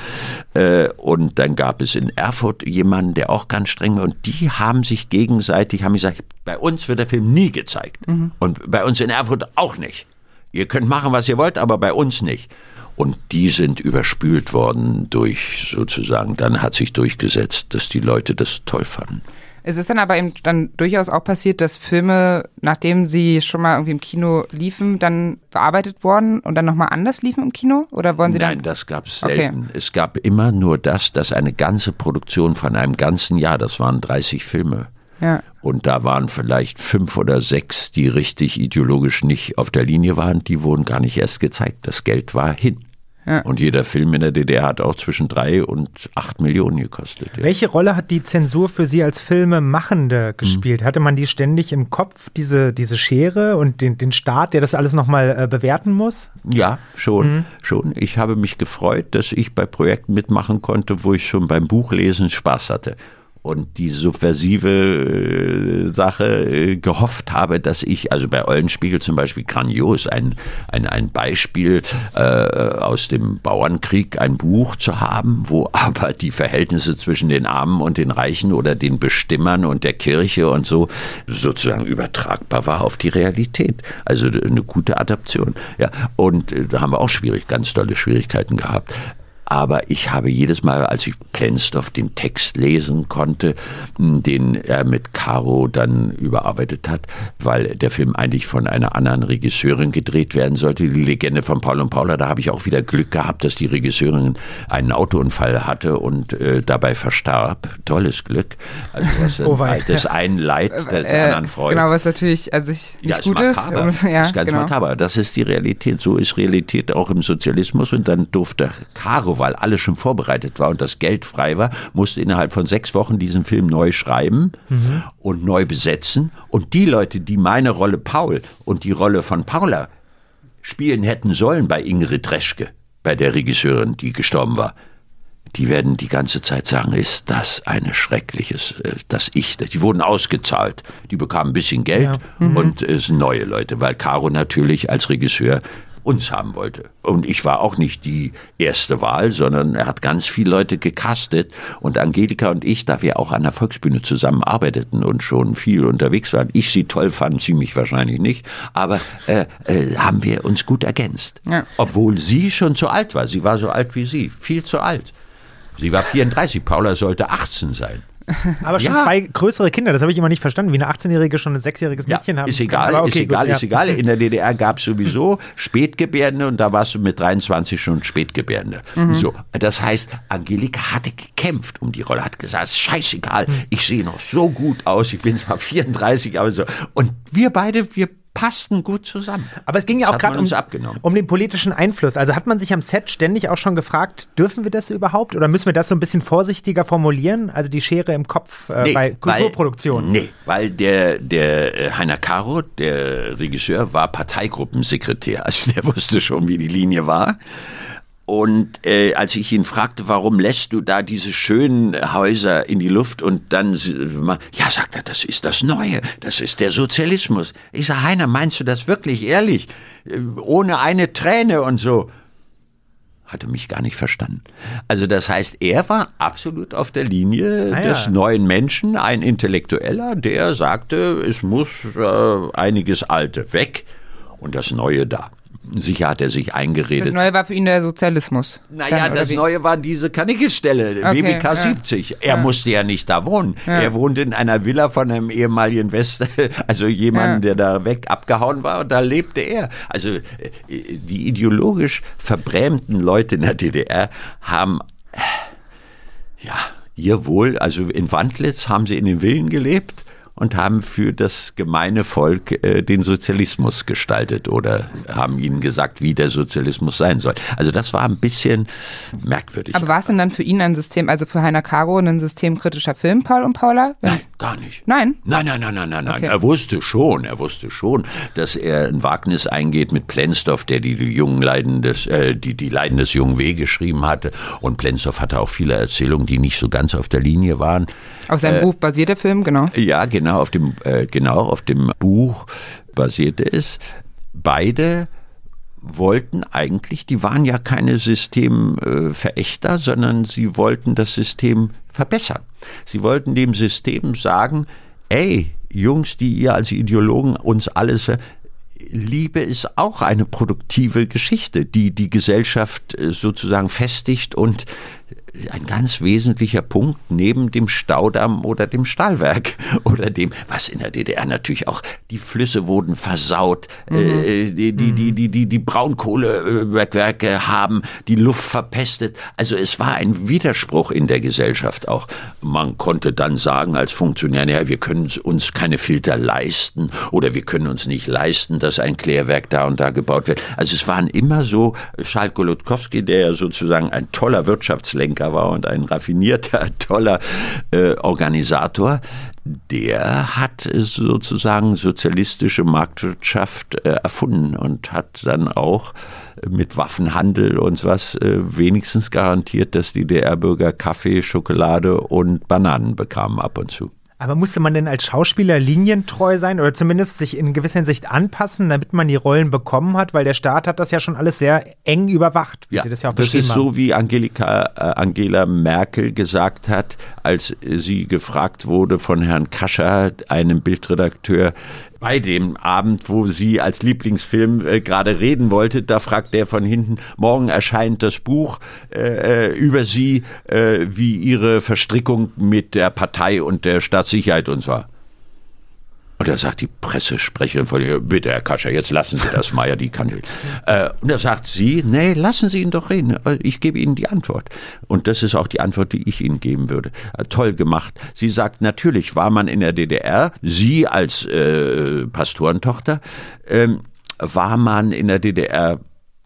äh, und dann gab es in Erfurt jemanden, der auch ganz streng war und die haben sich gegenseitig, haben gesagt, bei uns wird der Film nie gezeigt mhm. und bei uns in Erfurt auch nicht. Ihr könnt machen, was ihr wollt, aber bei uns nicht. Und die sind überspült worden durch sozusagen, dann hat sich durchgesetzt, dass die Leute das toll fanden. Es ist dann aber eben dann durchaus auch passiert, dass Filme, nachdem sie schon mal irgendwie im Kino liefen, dann bearbeitet wurden und dann nochmal anders liefen im Kino? Oder wollen Sie Nein, das gab es selten. Okay. Es gab immer nur das, dass eine ganze Produktion von einem ganzen Jahr, das waren 30 Filme, ja. Und da waren vielleicht fünf oder sechs, die richtig ideologisch nicht auf der Linie waren, die wurden gar nicht erst gezeigt. Das Geld war hin. Ja. Und jeder Film in der DDR hat auch zwischen drei und acht Millionen gekostet. Ja. Welche Rolle hat die Zensur für Sie als Filmemachende gespielt? Hm. Hatte man die ständig im Kopf, diese, diese Schere und den, den Staat, der das alles nochmal äh, bewerten muss? Ja, schon, hm. schon. Ich habe mich gefreut, dass ich bei Projekten mitmachen konnte, wo ich schon beim Buchlesen Spaß hatte und die subversive äh, Sache äh, gehofft habe, dass ich, also bei Eulenspiegel zum Beispiel grandios, ein, ein, ein Beispiel äh, aus dem Bauernkrieg, ein Buch zu haben, wo aber die Verhältnisse zwischen den Armen und den Reichen oder den Bestimmern und der Kirche und so sozusagen übertragbar war auf die Realität. Also eine gute Adaption. Ja, und äh, da haben wir auch schwierig, ganz tolle Schwierigkeiten gehabt. Aber ich habe jedes Mal, als ich Plenstoff den Text lesen konnte, den er mit Caro dann überarbeitet hat, weil der Film eigentlich von einer anderen Regisseurin gedreht werden sollte, die Legende von Paul und Paula, da habe ich auch wieder Glück gehabt, dass die Regisseurin einen Autounfall hatte und äh, dabei verstarb. Tolles Glück. Also was oh das einen Leid des äh, anderen Freude. Genau, was natürlich an sich nicht ja, gut ist. ist. Ja, ist ganz genau. makaber. Das ist die Realität. So ist Realität auch im Sozialismus und dann durfte Caro weil alles schon vorbereitet war und das Geld frei war, musste innerhalb von sechs Wochen diesen Film neu schreiben mhm. und neu besetzen. Und die Leute, die meine Rolle Paul und die Rolle von Paula spielen hätten sollen bei Ingrid Reschke, bei der Regisseurin, die gestorben war, die werden die ganze Zeit sagen, ist das eine schreckliches, äh, das Ich, die wurden ausgezahlt, die bekamen ein bisschen Geld ja. mhm. und es sind neue Leute, weil Caro natürlich als Regisseur uns haben wollte. Und ich war auch nicht die erste Wahl, sondern er hat ganz viele Leute gecastet. Und Angelika und ich, da wir auch an der Volksbühne zusammenarbeiteten und schon viel unterwegs waren, ich sie toll fand, sie mich wahrscheinlich nicht, aber äh, äh, haben wir uns gut ergänzt. Ja. Obwohl sie schon zu alt war. Sie war so alt wie sie, viel zu alt. Sie war 34, Paula sollte 18 sein. Aber schon ja. zwei größere Kinder, das habe ich immer nicht verstanden, wie eine 18-Jährige schon ein sechsjähriges Mädchen ja, haben Ist egal, okay, ist egal, gut, ist ja. egal. In der DDR gab es sowieso Spätgebärende und da warst du mit 23 schon Spätgebärende. Mhm. So, das heißt, Angelika hatte gekämpft um die Rolle, hat gesagt, scheißegal, mhm. ich sehe noch so gut aus, ich bin zwar 34, aber so. Und wir beide, wir passten gut zusammen. Aber es ging ja auch gerade um, um, den politischen Einfluss. Also hat man sich am Set ständig auch schon gefragt, dürfen wir das überhaupt oder müssen wir das so ein bisschen vorsichtiger formulieren? Also die Schere im Kopf äh, nee, bei Kulturproduktionen. nee, weil der, der äh, Heiner Caro, der Regisseur, war Parteigruppensekretär. Also der wusste schon, wie die Linie war. Und äh, als ich ihn fragte, warum lässt du da diese schönen Häuser in die Luft und dann, ja, sagt er, das ist das Neue, das ist der Sozialismus. Ich sage, Heiner, meinst du das wirklich ehrlich? Äh, ohne eine Träne und so. Hatte mich gar nicht verstanden. Also das heißt, er war absolut auf der Linie ah, des ja. neuen Menschen, ein Intellektueller, der sagte, es muss äh, einiges Alte weg und das Neue da. Sicher hat er sich eingeredet. Das Neue war für ihn der Sozialismus. Naja, das Neue war diese Kanickelstelle, okay, WBK ja. 70. Er ja. musste ja nicht da wohnen. Ja. Er wohnte in einer Villa von einem ehemaligen West, also jemanden, der da weg abgehauen war und da lebte er. Also äh, die ideologisch verbrämten Leute in der DDR haben, ja, ihr Wohl, also in Wandlitz haben sie in den Villen gelebt und haben für das gemeine Volk äh, den Sozialismus gestaltet oder haben ihnen gesagt, wie der Sozialismus sein soll. Also das war ein bisschen merkwürdig. Aber war es denn dann für ihn ein System, also für Heiner Caro ein systemkritischer Film, Paul und Paula? Nein, gar nicht. Nein? Nein, nein, nein, nein, nein, nein. Okay. Er wusste schon, er wusste schon, dass er ein Wagnis eingeht mit Plenzdorf, der die, die jungen Leiden des, äh, die, die Leiden des jungen W geschrieben hatte. Und Plenzdorf hatte auch viele Erzählungen, die nicht so ganz auf der Linie waren. Auf seinem Buch basiert der Film, genau. Ja, genau, auf dem, äh, genau, auf dem Buch basierte es. Beide wollten eigentlich, die waren ja keine Systemverächter, sondern sie wollten das System verbessern. Sie wollten dem System sagen, ey, Jungs, die ihr als Ideologen uns alles ver- Liebe ist auch eine produktive Geschichte, die die Gesellschaft äh, sozusagen festigt und ein ganz wesentlicher Punkt neben dem Staudamm oder dem Stahlwerk oder dem, was in der DDR natürlich auch, die Flüsse wurden versaut, äh, die, die, die, die, die, die Braunkohlebergwerke haben die Luft verpestet. Also es war ein Widerspruch in der Gesellschaft auch. Man konnte dann sagen als Funktionär, naja, wir können uns keine Filter leisten oder wir können uns nicht leisten, dass ein Klärwerk da und da gebaut wird. Also es waren immer so, Charles Golodkowski, der ja sozusagen ein toller Wirtschaftslenker war und ein raffinierter, toller äh, Organisator, der hat äh, sozusagen sozialistische Marktwirtschaft äh, erfunden und hat dann auch äh, mit Waffenhandel und was äh, wenigstens garantiert, dass die DR-Bürger Kaffee, Schokolade und Bananen bekamen ab und zu. Aber musste man denn als Schauspieler linientreu sein oder zumindest sich in gewisser Hinsicht anpassen, damit man die Rollen bekommen hat? Weil der Staat hat das ja schon alles sehr eng überwacht, wie Sie das ja auch das beschrieben ist haben. so, wie Angelika, äh, Angela Merkel gesagt hat, als sie gefragt wurde von Herrn Kascher, einem Bildredakteur, bei dem Abend, wo sie als Lieblingsfilm äh, gerade reden wollte, da fragt der von hinten, morgen erscheint das Buch äh, äh, über sie, äh, wie ihre Verstrickung mit der Partei und der Staatssicherheit und zwar. Und da sagt die Pressesprecherin von ihr, bitte Herr Kascher, jetzt lassen Sie das ja, die kann nicht. Äh, und da sagt sie, nee, lassen Sie ihn doch reden, ich gebe Ihnen die Antwort. Und das ist auch die Antwort, die ich Ihnen geben würde. Äh, toll gemacht. Sie sagt, natürlich war man in der DDR, Sie als äh, Pastorentochter, ähm, war man in der DDR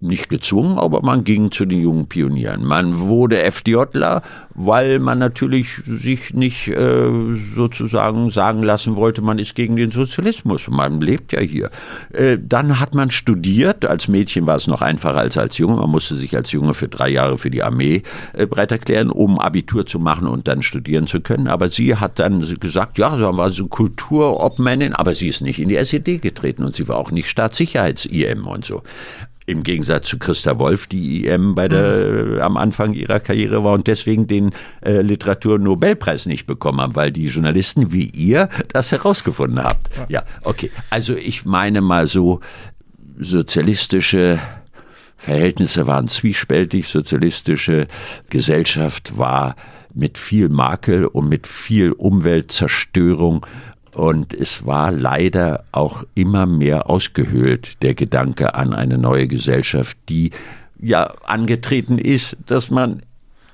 nicht gezwungen, aber man ging zu den jungen Pionieren. Man wurde FDJler, weil man natürlich sich nicht äh, sozusagen sagen lassen wollte, man ist gegen den Sozialismus. Man lebt ja hier. Äh, dann hat man studiert. Als Mädchen war es noch einfacher als als Junge. Man musste sich als Junge für drei Jahre für die Armee äh, bereit erklären, um Abitur zu machen und dann studieren zu können. Aber sie hat dann gesagt, ja, sie war so Kulturobmännin, aber sie ist nicht in die SED getreten und sie war auch nicht Staatssicherheits-IM und so. Im Gegensatz zu Christa Wolf, die IM bei der, äh, am Anfang ihrer Karriere war und deswegen den äh, Literaturnobelpreis nicht bekommen haben, weil die Journalisten wie ihr das herausgefunden habt. Ja, okay. Also ich meine mal so, sozialistische Verhältnisse waren zwiespältig, sozialistische Gesellschaft war mit viel Makel und mit viel Umweltzerstörung und es war leider auch immer mehr ausgehöhlt, der Gedanke an eine neue Gesellschaft, die ja angetreten ist, dass man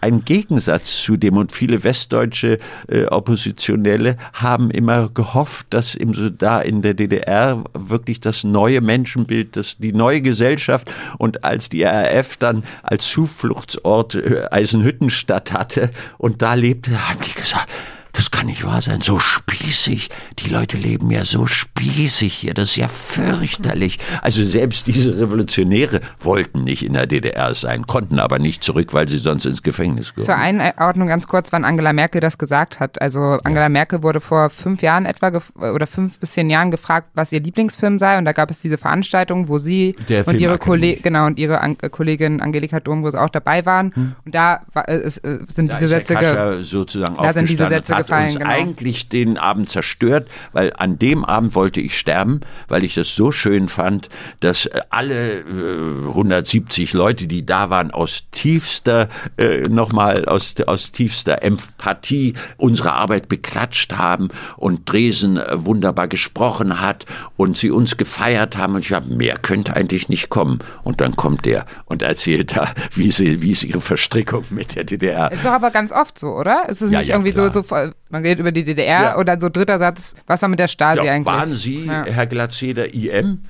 ein Gegensatz zu dem und viele westdeutsche äh, Oppositionelle haben immer gehofft, dass im, so da in der DDR wirklich das neue Menschenbild, das, die neue Gesellschaft und als die RAF dann als Zufluchtsort äh, Eisenhüttenstadt hatte. Und da lebte, haben die gesagt, das kann nicht wahr sein, so spießig. Die Leute leben ja so spießig hier, das ist ja fürchterlich. Also selbst diese Revolutionäre wollten nicht in der DDR sein, konnten aber nicht zurück, weil sie sonst ins Gefängnis Zur gehören. Einordnung ganz kurz, wann Angela Merkel das gesagt hat. Also Angela Merkel wurde vor fünf Jahren etwa oder fünf bis zehn Jahren gefragt, was ihr Lieblingsfilm sei. Und da gab es diese Veranstaltung, wo sie Der und ihre. Kollegin, genau, und ihre An äh, Kollegin Angelika Domrose auch dabei waren. Und da war, äh, äh, sind Da diese Sätze sozusagen Da sind diese Sätze hat gefallen, uns genau. eigentlich den Abend zerstört, weil an dem Abend wollte ich sterben, weil ich das so schön fand, dass äh, alle äh, 170 Leute, die da waren, aus tiefster, äh, nochmal aus, aus tiefster Empathie unsere Arbeit beklatscht haben und Dresen äh, wunderbar gesprochen hat und sie uns gefeiert haben und ich habe, mehr könnte eigentlich nicht kommen. Und dann kommt der und erzählt da, wie, sie, wie ist ihre Verstrickung mit der DDR. Ist doch aber ganz oft so, oder? Ist es Ja, nicht ja, irgendwie klar. so, so, Man redet über die DDR Ja. und dann so dritter Satz, was war mit der Stasi Ja, eigentlich? waren Sie, Ja. Herr Glatzeder, IM?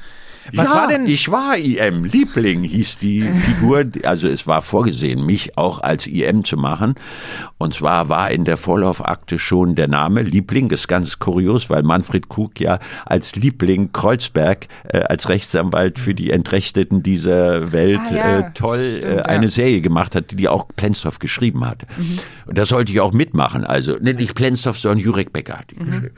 Was ja, war denn- Ich war IM. Liebling hieß die Figur. Also es war vorgesehen, mich auch als IM zu machen. Und zwar war in der Vorlaufakte schon der Name Liebling. Das ist ganz kurios, weil Manfred Krug ja als Liebling Kreuzberg, äh, als Rechtsanwalt für die Entrechteten dieser Welt Ah, ja. äh, toll Stimmt, äh, eine ja. Serie gemacht hat, die, auch Plenzdorf geschrieben hatte. Mhm. Und da sollte ich auch mitmachen. Also nicht Plenzdorf, sondern Jurek Becker hat die Mhm. geschrieben.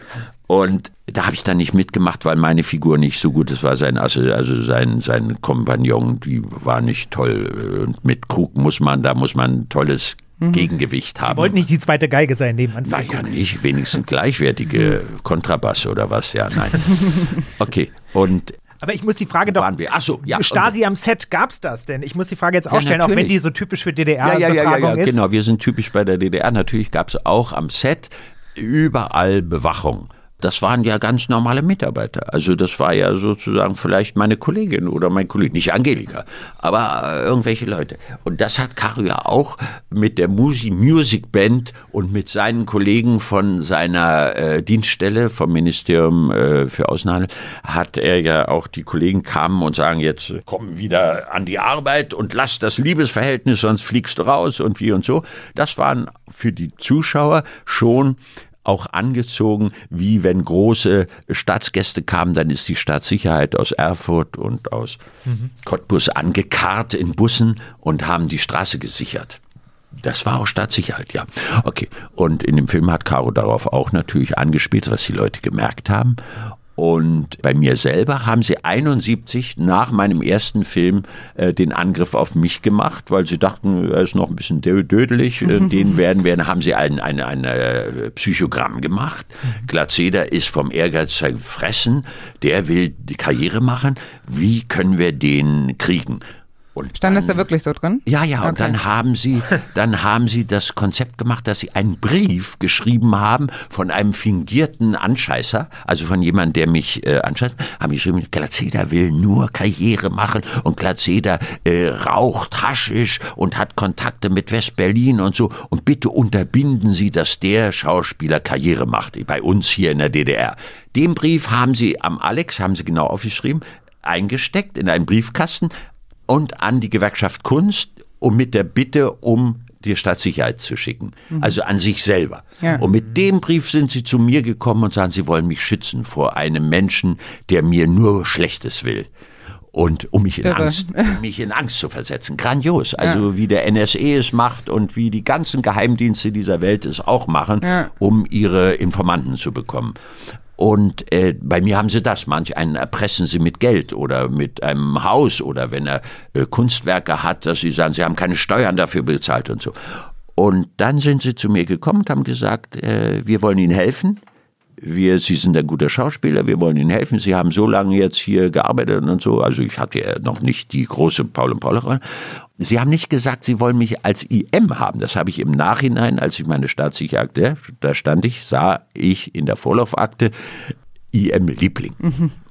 Und da habe ich dann nicht mitgemacht, weil meine Figur nicht so gut ist. War sein Asse, also sein sein Kompagnon, die war nicht toll. Und mit Krug muss man, da muss man ein tolles Mhm. Gegengewicht haben. Wollte nicht die zweite Geige sein neben Na Anfang. ja, nicht wenigstens gleichwertige Kontrabass oder was? Ja, nein. Okay. Und Aber ich muss die Frage doch. waren wir? Ach so, ja. Stasi am Set, gab's das denn? Ich muss die Frage jetzt auch stellen, auch wenn natürlich. die so typisch für Ja, ja, ja, ja, ja, ist. genau. Wir sind typisch bei der DDR. Natürlich gab es auch am Set überall Bewachung. Das waren ja ganz normale Mitarbeiter. Also das war ja sozusagen vielleicht meine Kollegin oder mein Kollege, nicht Angelika, aber äh, irgendwelche Leute. Und das hat Caro ja auch mit der Musi Music Band und mit seinen Kollegen von seiner äh, Dienststelle vom Ministerium äh, für Außenhandel hat er ja auch die Kollegen kamen und sagen jetzt komm wieder an die Arbeit und lass das Liebesverhältnis, sonst fliegst du raus und wie und so. Das waren für die Zuschauer schon auch angezogen, wie wenn große Staatsgäste kamen, dann ist die Staatssicherheit aus Erfurt und aus Cottbus angekarrt in Bussen und haben die Straße gesichert. Das war auch Staatssicherheit, ja. Okay. Und in dem Film hat Caro darauf auch natürlich angespielt, was die Leute gemerkt haben. Und bei mir selber haben sie 71 nach meinem ersten Film äh, den Angriff auf mich gemacht, weil sie dachten, er ist noch ein bisschen dö- dödelig. Äh, den werden wir, haben sie ein, ein, ein äh, Psychogramm gemacht. Glatzeder ist vom Ehrgeiz gefressen. Der will die Karriere machen. Wie können wir den kriegen? Und Stand das dann- da wirklich so drin? ja, ja, und Okay. dann haben sie, dann haben sie das Konzept gemacht, dass sie einen Brief geschrieben haben von einem fingierten Anscheißer, also von jemandem, der mich äh, anscheißt, haben geschrieben, Glatzeder will nur Karriere machen und Glatzeder äh, raucht Haschisch und hat Kontakte mit West-Berlin und so und bitte unterbinden Sie, dass der Schauspieler Karriere macht, bei uns hier in der DDR. Den Brief haben sie am Alex, haben sie genau aufgeschrieben, eingesteckt in einen Briefkasten und an die Gewerkschaft Kunst, um mit der Bitte um die Staatssicherheit zu schicken. Also an sich selber. Ja. Und mit dem Brief sind sie zu mir gekommen und sagen, sie wollen mich schützen vor einem Menschen, der mir nur Schlechtes will. Und um mich in Irre. Angst, um mich in Angst zu versetzen. Grandios. Also wie der NSE es macht und wie die ganzen Geheimdienste dieser Welt es auch machen, Ja. um ihre Informanten zu bekommen. Und äh, bei mir haben sie das. Manch einen erpressen sie mit Geld oder mit einem Haus oder wenn er äh, Kunstwerke hat, dass sie sagen, sie haben keine Steuern dafür bezahlt und so. Und dann sind sie zu mir gekommen und haben gesagt, äh, wir wollen Ihnen helfen. Wir, Sie sind ein guter Schauspieler, wir wollen Ihnen helfen. Sie haben so lange jetzt hier gearbeitet und so. Also ich hatte ja noch nicht die große Paul und Paul. Sie haben nicht gesagt, Sie wollen mich als IM haben. Das habe ich im Nachhinein, als ich meine Staatssicherheitsakte, da stand ich, sah ich in der Vorlaufakte IM Liebling.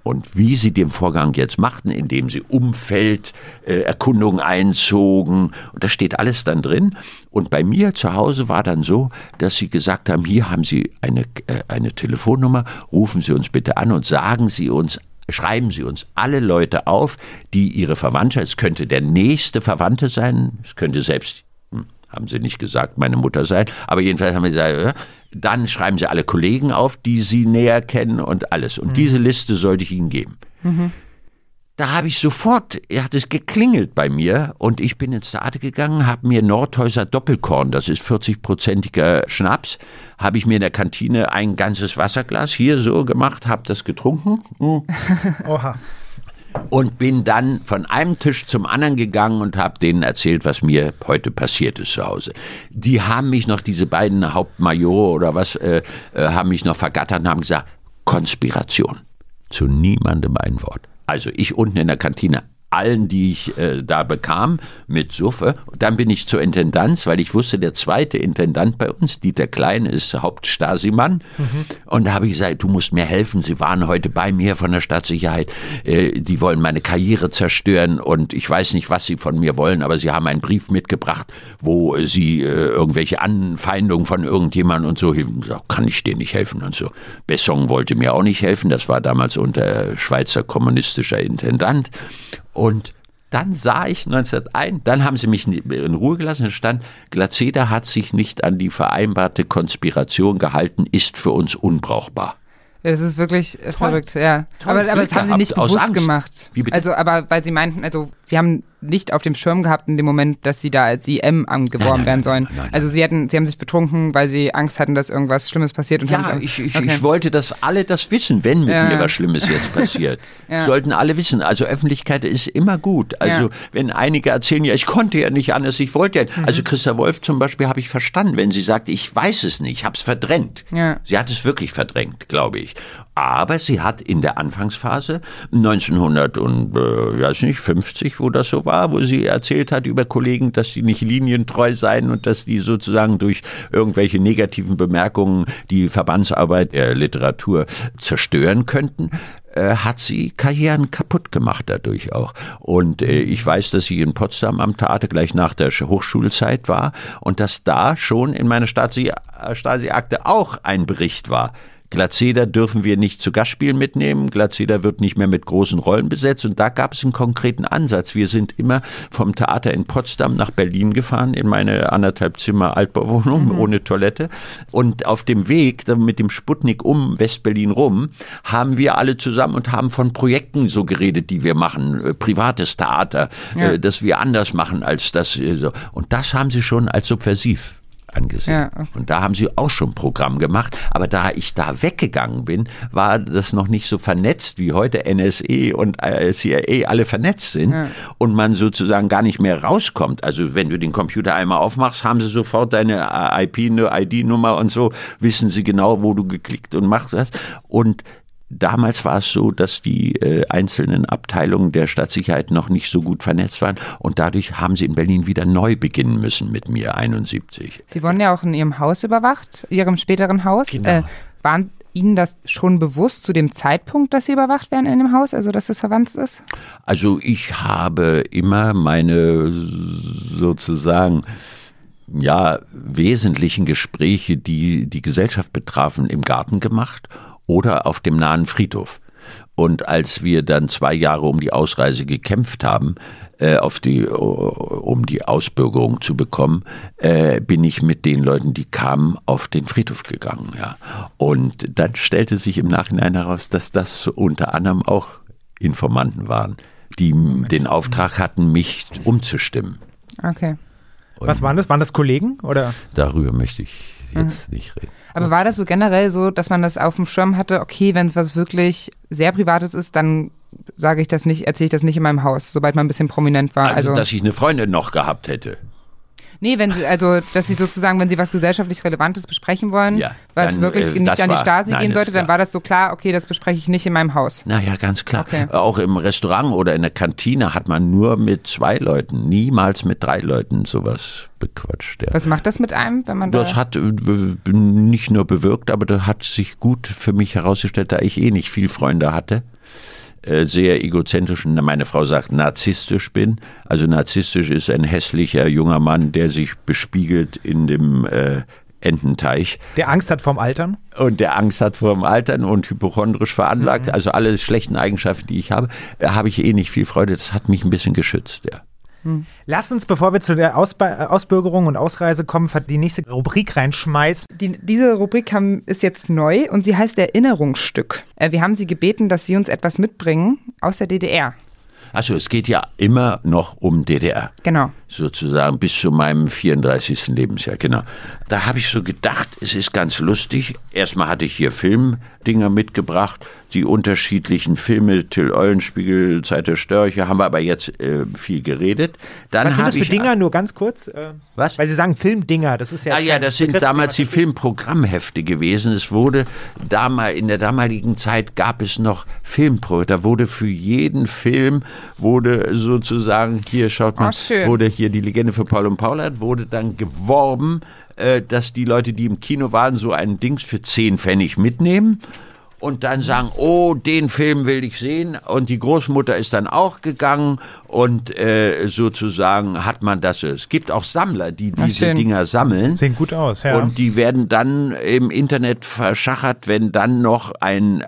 Und wie sie den Vorgang jetzt machten, indem sie Umfeld, äh, Erkundung einzogen, das steht alles dann drin. Und bei mir zu Hause war dann so, dass sie gesagt haben, hier haben Sie eine, äh, eine Telefonnummer, rufen Sie uns bitte an und sagen Sie uns, schreiben Sie uns alle Leute auf, die Ihre Verwandtschaft, es könnte der nächste Verwandte sein, es könnte selbst hm, haben sie nicht gesagt, meine Mutter sein, aber jedenfalls haben wir gesagt, dann schreiben sie alle Kollegen auf, die sie näher kennen und alles. Und diese Liste sollte ich ihnen geben. Da habe ich sofort, hat es geklingelt bei mir und ich bin ins Theater gegangen, habe mir Nordhäuser Doppelkorn, das ist 40-prozentiger Schnaps, habe ich mir in der Kantine ein ganzes Wasserglas hier so gemacht, habe das getrunken. Hm Oha. und bin dann von einem Tisch zum anderen gegangen und habe denen erzählt, was mir heute passiert ist zu Hause. Die haben mich noch, diese beiden Hauptmajore oder was, äh, äh, haben mich noch vergattert und haben gesagt, Konspiration. Zu niemandem ein Wort. Also ich unten in der Kantine allen, die ich äh, da bekam, mit Suffe. Dann bin ich zur Intendanz, weil ich wusste, der zweite Intendant bei uns, Dieter Klein, ist Hauptstasimann. Mhm. Und da habe ich gesagt, du musst mir helfen. Sie waren heute bei mir von der Staatssicherheit. Äh, die wollen meine Karriere zerstören und ich weiß nicht, was sie von mir wollen, aber sie haben einen Brief mitgebracht, wo sie äh, irgendwelche Anfeindungen von irgendjemandem und so, so kann ich denen nicht helfen und so. Besson wollte mir auch nicht helfen. Das war damals unter Schweizer kommunistischer Intendant. Und dann sah ich 1901, dann haben sie mich in Ruhe gelassen, es stand, Glaceda hat sich nicht an die vereinbarte Konspiration gehalten, ist für uns unbrauchbar. Das ist wirklich Toll. verrückt, ja. Toll. Aber, aber das haben sie nicht bewusst gemacht. Also, aber weil sie meinten, also sie haben nicht auf dem Schirm gehabt in dem Moment, dass sie da als IM angeworben werden sollen. Nein, nein, also sie hatten, sie haben sich betrunken, weil sie Angst hatten, dass irgendwas Schlimmes passiert. Und ja, haben ich, ich, okay. ich wollte, dass alle das wissen, wenn mit ja. mir was Schlimmes jetzt passiert. ja. Sollten alle wissen. Also Öffentlichkeit ist immer gut. Also ja. wenn einige erzählen, ja, ich konnte ja nicht anders, ich wollte ja. Mhm. Also Christa Wolf zum Beispiel habe ich verstanden, wenn sie sagt, ich weiß es nicht, ich habe es verdrängt. Sie hat es wirklich verdrängt, glaube ich. Aber sie hat in der Anfangsphase 1950, äh, wo das so war, wo sie erzählt hat über Kollegen, dass sie nicht linientreu seien und dass die sozusagen durch irgendwelche negativen Bemerkungen die Verbandsarbeit der Literatur zerstören könnten, äh, hat sie Karrieren kaputt gemacht dadurch auch. Und äh, ich weiß, dass sie in Potsdam am Theater gleich nach der Hochschulzeit war und dass da schon in meiner Stasi-Akte auch ein Bericht war Glazeder dürfen wir nicht zu Gastspielen mitnehmen. Glazeder wird nicht mehr mit großen Rollen besetzt. Und da gab es einen konkreten Ansatz. Wir sind immer vom Theater in Potsdam nach Berlin gefahren, in meine anderthalb Zimmer Altbauwohnung mhm. ohne Toilette. Und auf dem Weg mit dem Sputnik um Westberlin rum haben wir alle zusammen und haben von Projekten so geredet, die wir machen. Äh, privates Theater, ja. äh, das wir anders machen als das. Äh, und das haben sie schon als subversiv angesehen. Ja, okay. Und da haben sie auch schon Programm gemacht. Aber da ich da weggegangen bin, war das noch nicht so vernetzt, wie heute NSE und äh, CIA alle vernetzt sind ja. und man sozusagen gar nicht mehr rauskommt. Also wenn du den Computer einmal aufmachst, haben sie sofort deine äh, IP, eine ID-Nummer und so, wissen sie genau, wo du geklickt und machst das. Und Damals war es so, dass die äh, einzelnen Abteilungen der Stadtsicherheit noch nicht so gut vernetzt waren und dadurch haben sie in Berlin wieder neu beginnen müssen mit mir 71. Sie wurden ja auch in Ihrem Haus überwacht, Ihrem späteren Haus. Genau. Äh, waren Ihnen das schon bewusst zu dem Zeitpunkt, dass Sie überwacht werden in dem Haus, also dass es verwandt ist? Also ich habe immer meine sozusagen ja wesentlichen Gespräche, die die Gesellschaft betrafen, im Garten gemacht oder auf dem nahen Friedhof. Und als wir dann zwei Jahre um die Ausreise gekämpft haben, äh, auf die, um die Ausbürgerung zu bekommen, äh, bin ich mit den Leuten, die kamen, auf den Friedhof gegangen. Ja. Und dann stellte sich im Nachhinein heraus, dass das unter anderem auch Informanten waren, die den Auftrag hatten, mich umzustimmen. Okay. Und Was waren das? Waren das Kollegen? Oder? Darüber möchte ich jetzt mhm. nicht reden. Aber war das so generell so, dass man das auf dem Schirm hatte, okay, wenn es was wirklich sehr Privates ist, dann sage ich das nicht, erzähle ich das nicht in meinem Haus, sobald man ein bisschen prominent war. Also, also dass ich eine Freundin noch gehabt hätte. Nee, wenn sie, also, dass sie sozusagen, wenn sie was gesellschaftlich Relevantes besprechen wollen, ja, was wirklich äh, nicht an die Stasi war, gehen sollte, dann war das so klar, okay, das bespreche ich nicht in meinem Haus. Naja, ganz klar. Okay. Auch im Restaurant oder in der Kantine hat man nur mit zwei Leuten, niemals mit drei Leuten sowas bequatscht. Ja. Was macht das mit einem, wenn man da Das hat äh, nicht nur bewirkt, aber das hat sich gut für mich herausgestellt, da ich eh nicht viel Freunde hatte sehr egozentrisch, meine Frau sagt, narzisstisch bin. Also narzisstisch ist ein hässlicher junger Mann, der sich bespiegelt in dem äh, Ententeich. Der Angst hat vorm Altern? Und der Angst hat vorm Altern und hypochondrisch veranlagt. Mhm. Also alle schlechten Eigenschaften, die ich habe, äh, habe ich eh nicht viel Freude. Das hat mich ein bisschen geschützt, ja. Hm. Lass uns, bevor wir zu der Ausbe äh, Ausbürgerung und Ausreise kommen, die nächste Rubrik reinschmeißen. Die, diese Rubrik haben, ist jetzt neu und sie heißt Erinnerungsstück. Äh, wir haben sie gebeten, dass sie uns etwas mitbringen aus der DDR. Also es geht ja immer noch um DDR. Genau. Sozusagen bis zu meinem 34. Lebensjahr, genau. Da habe ich so gedacht, es ist ganz lustig. Erstmal hatte ich hier Filmdinger mitgebracht, die unterschiedlichen Filme, Till Eulenspiegel, Zeit der Störche, haben wir aber jetzt äh, viel geredet. Dann Was sind das für ich- Dinger? Nur ganz kurz. Äh, Was? Weil Sie sagen Filmdinger, das ist ja. Ah ja, das sind Begriff, damals die Filmprogrammhefte gewesen. Es wurde damal, in der damaligen Zeit gab es noch Filmpro. Da wurde für jeden Film wurde sozusagen hier schaut man, Oh, schön. wurde hier die Legende für Paul und Paulert wurde dann geworben, äh, dass die Leute, die im Kino waren, so ein Dings für 10 Pfennig mitnehmen. Und dann sagen, oh, den Film will ich sehen. Und die Großmutter ist dann auch gegangen und äh, sozusagen hat man das. Es gibt auch Sammler, die diese schön. Dinger sammeln. Sehen gut aus, ja. Und die werden dann im Internet verschachert, wenn dann noch ein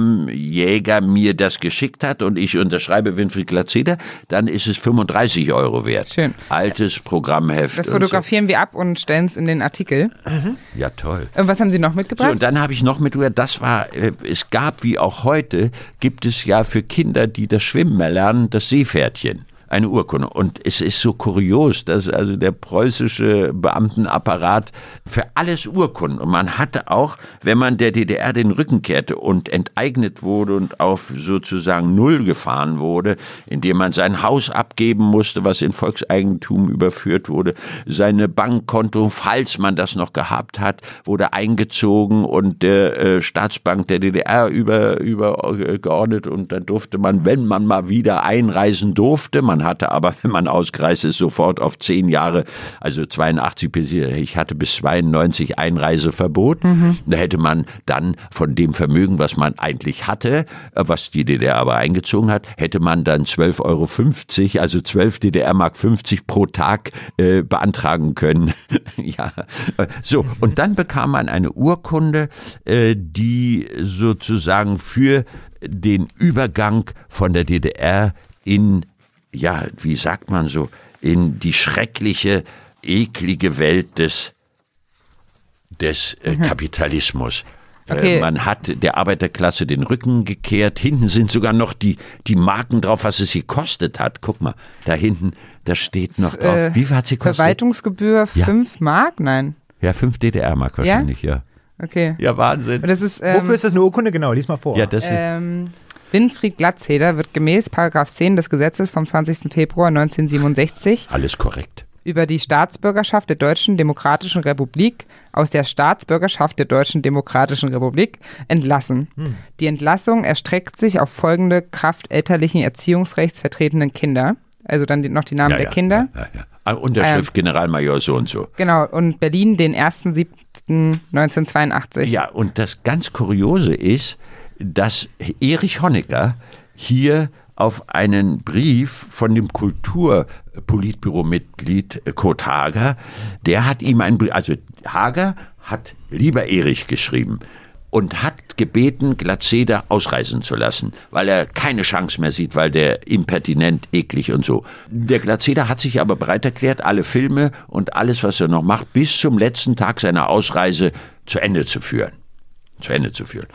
Autogrammjäger mir das geschickt hat und ich unterschreibe Winfried Glatzeder, dann ist es 35 Euro wert. Schön. Altes Programmheft. Das fotografieren wir ab und stellen es in den Artikel. So. Ja, toll. Und was haben Sie noch So, mitgebracht? und dann habe ich noch mitgebracht, das war, äh, es gab wie auch heute, gibt es ja für Kinder, die das Schwimmen erlernen, das Seepferdchen. Eine Urkunde. Und es ist so kurios, dass also der preußische Beamtenapparat für alles Urkunden. Und man hatte auch, wenn man der DDR den Rücken kehrte und enteignet wurde und auf sozusagen Null gefahren wurde, indem man sein Haus abgeben musste, was in Volkseigentum überführt wurde, seine Bankkonto, falls man das noch gehabt hat, wurde eingezogen und der äh, Staatsbank der DDR über, übergeordnet und dann durfte man, wenn man mal wieder einreisen durfte, man hatte aber, wenn man ausgereist ist, sofort auf zehn Jahre, also 82 bis, ich hatte bis 92 Einreiseverbot, da hätte man dann von dem Vermögen, was man eigentlich hatte, äh, was die DDR aber eingezogen hat, hätte man dann 12,50 Euro, also 12 DDR-Mark 50 pro Tag äh, beantragen können. ja, Äh, so, und dann bekam man eine Urkunde, äh, die sozusagen für den Übergang von der DDR in, ja, wie sagt man so, in die schreckliche, eklige Welt des, des äh, Kapitalismus. Okay. Äh, man hat der Arbeiterklasse den Rücken gekehrt. Hinten sind sogar noch die, die Marken drauf, was es sie kostet hat. Guck mal, da hinten, da steht noch drauf. Äh, Wie viel hat sie kostet? Verwaltungsgebühr Ja. 5 Mark? Nein. Ja, 5 DDR-Mark wahrscheinlich, ja. Okay. Ja, Wahnsinn. Ist, Wofür ähm, ist das eine Urkunde? Genau, lies mal vor. Ja, das ist, ähm, Winfried Glatzeder wird gemäß Paragraph 10 des Gesetzes vom 20. Februar 1967 alles korrekt. über die Staatsbürgerschaft der Deutschen Demokratischen Republik aus der Staatsbürgerschaft der Deutschen Demokratischen Republik entlassen. Hm. Die Entlassung erstreckt sich auf folgende kraftelterlichen Erziehungsrechts vertretenen Kinder. Also dann die, noch die Namen Ja, der ja, Kinder. Ja, ja, ja. Ah, Unterschrift Generalmajor so und so. Genau, und Berlin den 1.7.1982. Ja, und das ganz Kuriose ist, dass Erich Honecker hier auf einen Brief von dem Kulturpolitbüro-Mitglied äh, Kurt Hager, der hat ihm einen Brief, also Hager hat lieber Erich geschrieben und hat gebeten, Glatzeder ausreisen zu lassen, weil er keine Chance mehr sieht, weil der impertinent, eklig und so. Der Glatzeder hat sich aber bereit erklärt, alle Filme und alles, was er noch macht, bis zum letzten Tag seiner Ausreise zu Ende zu führen. Zu Ende zu führen.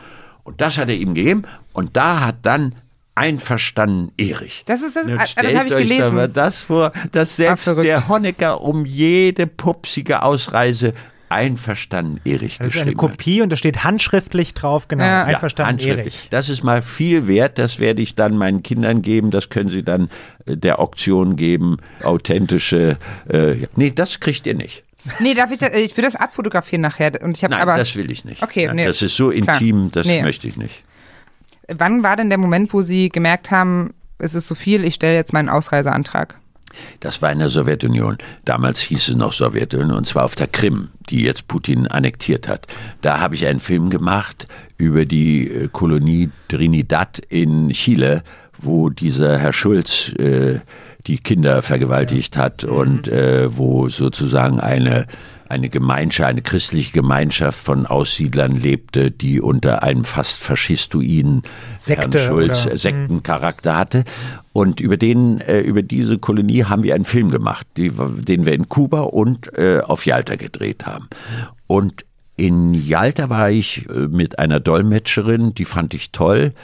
Und das hat er ihm gegeben und da hat dann einverstanden Erich. Das ist das, Nun ah, das stellt habe ich euch gelesen. mal das vor, dass selbst verrückt. der Honecker um jede pupsige Ausreise einverstanden Erich Das ist eine geschrieben hat. Kopie und da steht handschriftlich drauf, genau, Ja. einverstanden handschriftlich. Erich. Das ist mal viel wert, das werde ich dann meinen Kindern geben, das können sie dann äh, der Auktion geben, authentische, äh, ja. nee, das kriegt ihr nicht. Nee, darf ich das, ich will das abfotografieren nachher. Und ich habe Nein, aber. das will ich nicht. Okay, ja, nee, das ist so klar. intim, das Nee. möchte ich nicht. Wann war denn der Moment, wo Sie gemerkt haben, es ist zu viel, ich stelle jetzt meinen Ausreiseantrag? Das war in der Sowjetunion. Damals hieß es noch Sowjetunion und zwar auf der Krim, die jetzt Putin annektiert hat. Da habe ich einen Film gemacht über die äh, Kolonie Trinidad in Chile, wo dieser Herr Schulz äh, die Kinder vergewaltigt hat und äh, wo sozusagen eine eine Gemeinschaft, eine christliche Gemeinschaft von Aussiedlern lebte, die unter einem fast faschistoiden Sekte Herrn Schulz oder- Sektencharakter hatte. Und über den, äh, über diese Kolonie haben wir einen Film gemacht, die, den wir in Kuba und äh, auf Yalta gedreht haben. Und in Yalta war ich äh, mit einer Dolmetscherin, die fand ich toll.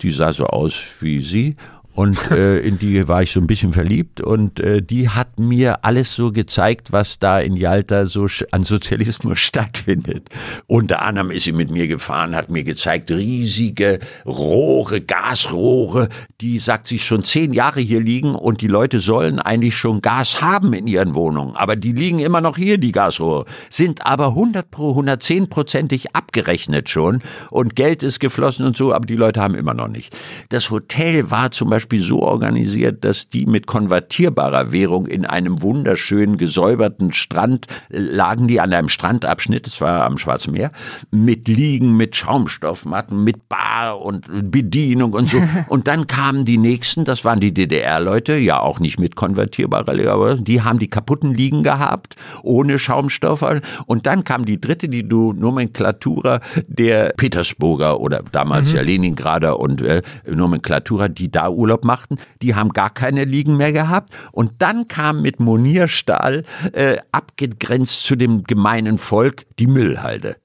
Die sah so aus wie sie. Und äh, in die war ich so ein bisschen verliebt und äh, die hat mir alles so gezeigt, was da in Jalta so an Sozialismus stattfindet. Unter anderem ist sie mit mir gefahren, hat mir gezeigt, riesige Rohre, Gasrohre, die, sagt sie, schon zehn Jahre hier liegen und die Leute sollen eigentlich schon Gas haben in ihren Wohnungen, aber die liegen immer noch hier, die Gasrohre, sind aber 100 pro 110 prozentig abgerechnet schon und Geld ist geflossen und so, aber die Leute haben immer noch nicht. Das Hotel war zum Beispiel so organisiert, dass die mit konvertierbarer Währung in einem wunderschönen gesäuberten Strand lagen die an einem Strandabschnitt, es war am Schwarzen Meer, mit Liegen, mit Schaumstoffmatten, mit Bar und Bedienung und so. Und dann kamen die nächsten, das waren die DDR-Leute, ja auch nicht mit konvertierbarer Liege, aber die haben die kaputten Liegen gehabt, ohne Schaumstoff. Und dann kam die dritte, die du Nomenklatura der Petersburger oder damals mhm. ja Leningrader und äh, Nomenklatura, die da Urlaub machten, die haben gar keine Liegen mehr gehabt. Und dann kam mit Monierstahl äh, abgegrenzt zu dem gemeinen Volk die Müllhalde.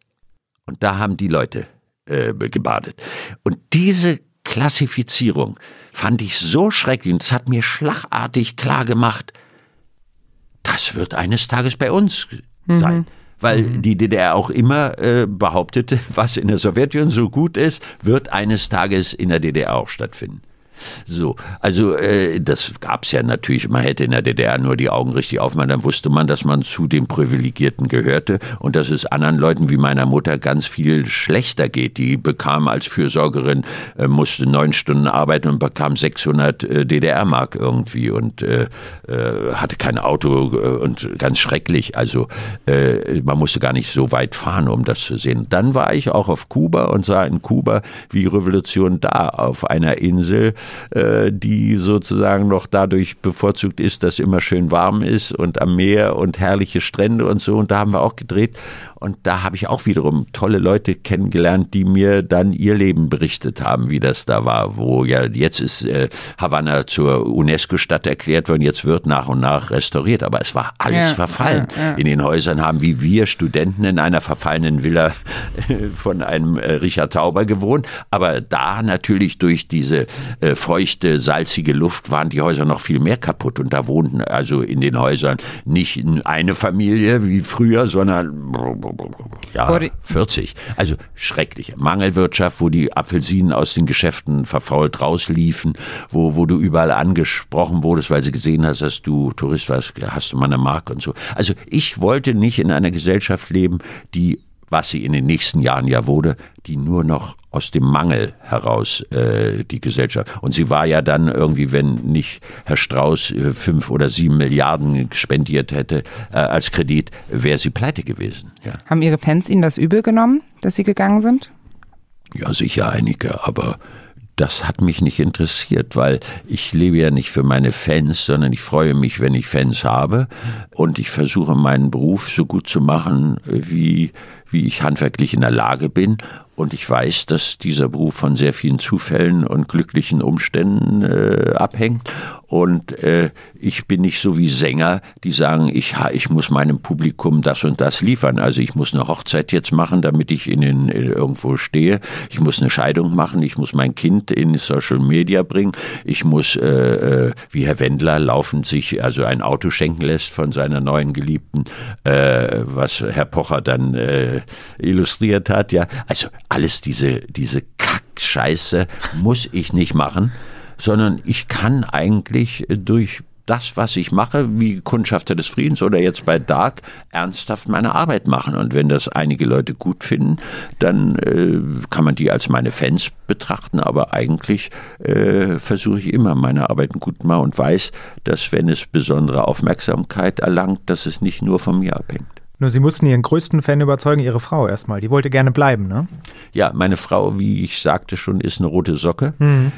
Und da haben die Leute äh, gebadet. Und diese Klassifizierung fand ich so schrecklich und es hat mir schlagartig klar gemacht, das wird eines Tages bei uns mhm. sein. Weil mhm. die DDR auch immer äh, behauptete, was in der Sowjetunion so gut ist, wird eines Tages in der DDR auch stattfinden. So, also äh, das gab's ja natürlich. Man hätte in der DDR nur die Augen richtig aufmachen, dann wusste man, dass man zu den Privilegierten gehörte und dass es anderen Leuten wie meiner Mutter ganz viel schlechter geht. Die bekam als Fürsorgerin, äh, musste neun Stunden arbeiten und bekam 600 äh, DDR-Mark irgendwie und äh, äh, hatte kein Auto äh, und ganz schrecklich. Also äh, man musste gar nicht so weit fahren, um das zu sehen. Dann war ich auch auf Kuba und sah in Kuba, wie Revolution da auf einer Insel die sozusagen noch dadurch bevorzugt ist, dass immer schön warm ist und am Meer und herrliche Strände und so. Und da haben wir auch gedreht. Und da habe ich auch wiederum tolle Leute kennengelernt, die mir dann ihr Leben berichtet haben, wie das da war. Wo ja jetzt ist äh, Havanna zur UNESCO-Stadt erklärt worden, jetzt wird nach und nach restauriert. Aber es war alles ja, verfallen. Ja, ja. In den Häusern haben wie wir Studenten in einer verfallenen Villa von einem äh, Richard Tauber gewohnt. Aber da natürlich durch diese äh, feuchte, salzige Luft waren die Häuser noch viel mehr kaputt. Und da wohnten also in den Häusern nicht eine Familie wie früher, sondern ja, 40. Also schrecklich. Mangelwirtschaft, wo die Apfelsinen aus den Geschäften verfault rausliefen, wo, wo du überall angesprochen wurdest, weil sie gesehen hast, dass du Tourist warst, hast du mal eine Mark und so. Also ich wollte nicht in einer Gesellschaft leben, die was sie in den nächsten Jahren ja wurde, die nur noch aus dem Mangel heraus äh, die Gesellschaft. Und sie war ja dann irgendwie, wenn nicht Herr Strauß äh, fünf oder sieben Milliarden spendiert hätte äh, als Kredit, wäre sie pleite gewesen. Ja. Haben Ihre Fans Ihnen das übel genommen, dass Sie gegangen sind? Ja, sicher einige, aber das hat mich nicht interessiert, weil ich lebe ja nicht für meine Fans, sondern ich freue mich, wenn ich Fans habe und ich versuche meinen Beruf so gut zu machen, wie, wie ich handwerklich in der Lage bin und ich weiß, dass dieser Beruf von sehr vielen Zufällen und glücklichen Umständen äh, abhängt. Und äh, ich bin nicht so wie Sänger, die sagen, ich, ich muss meinem Publikum das und das liefern. Also ich muss eine Hochzeit jetzt machen, damit ich in den, äh, irgendwo stehe. Ich muss eine Scheidung machen. Ich muss mein Kind in Social Media bringen. Ich muss, äh, äh, wie Herr Wendler, laufend sich also ein Auto schenken lässt von seiner neuen Geliebten, äh, was Herr Pocher dann illustriert hat. Ja, also alles diese, diese Kackscheiße muss ich nicht machen, sondern ich kann eigentlich durch das, was ich mache, wie Kundschafter des Friedens oder jetzt bei Dark, ernsthaft meine Arbeit machen. Und wenn das einige Leute gut finden, dann äh, kann man die als meine Fans betrachten. Aber eigentlich äh, versuche ich immer meine Arbeiten gut zu machen und weiß, dass wenn es besondere Aufmerksamkeit erlangt, dass es nicht nur von mir abhängt. Nur Sie mussten Ihren größten Fan überzeugen, Ihre Frau erstmal. Die wollte gerne bleiben, ne? Ja, meine Frau, wie ich sagte schon, ist eine rote Socke. Mhm.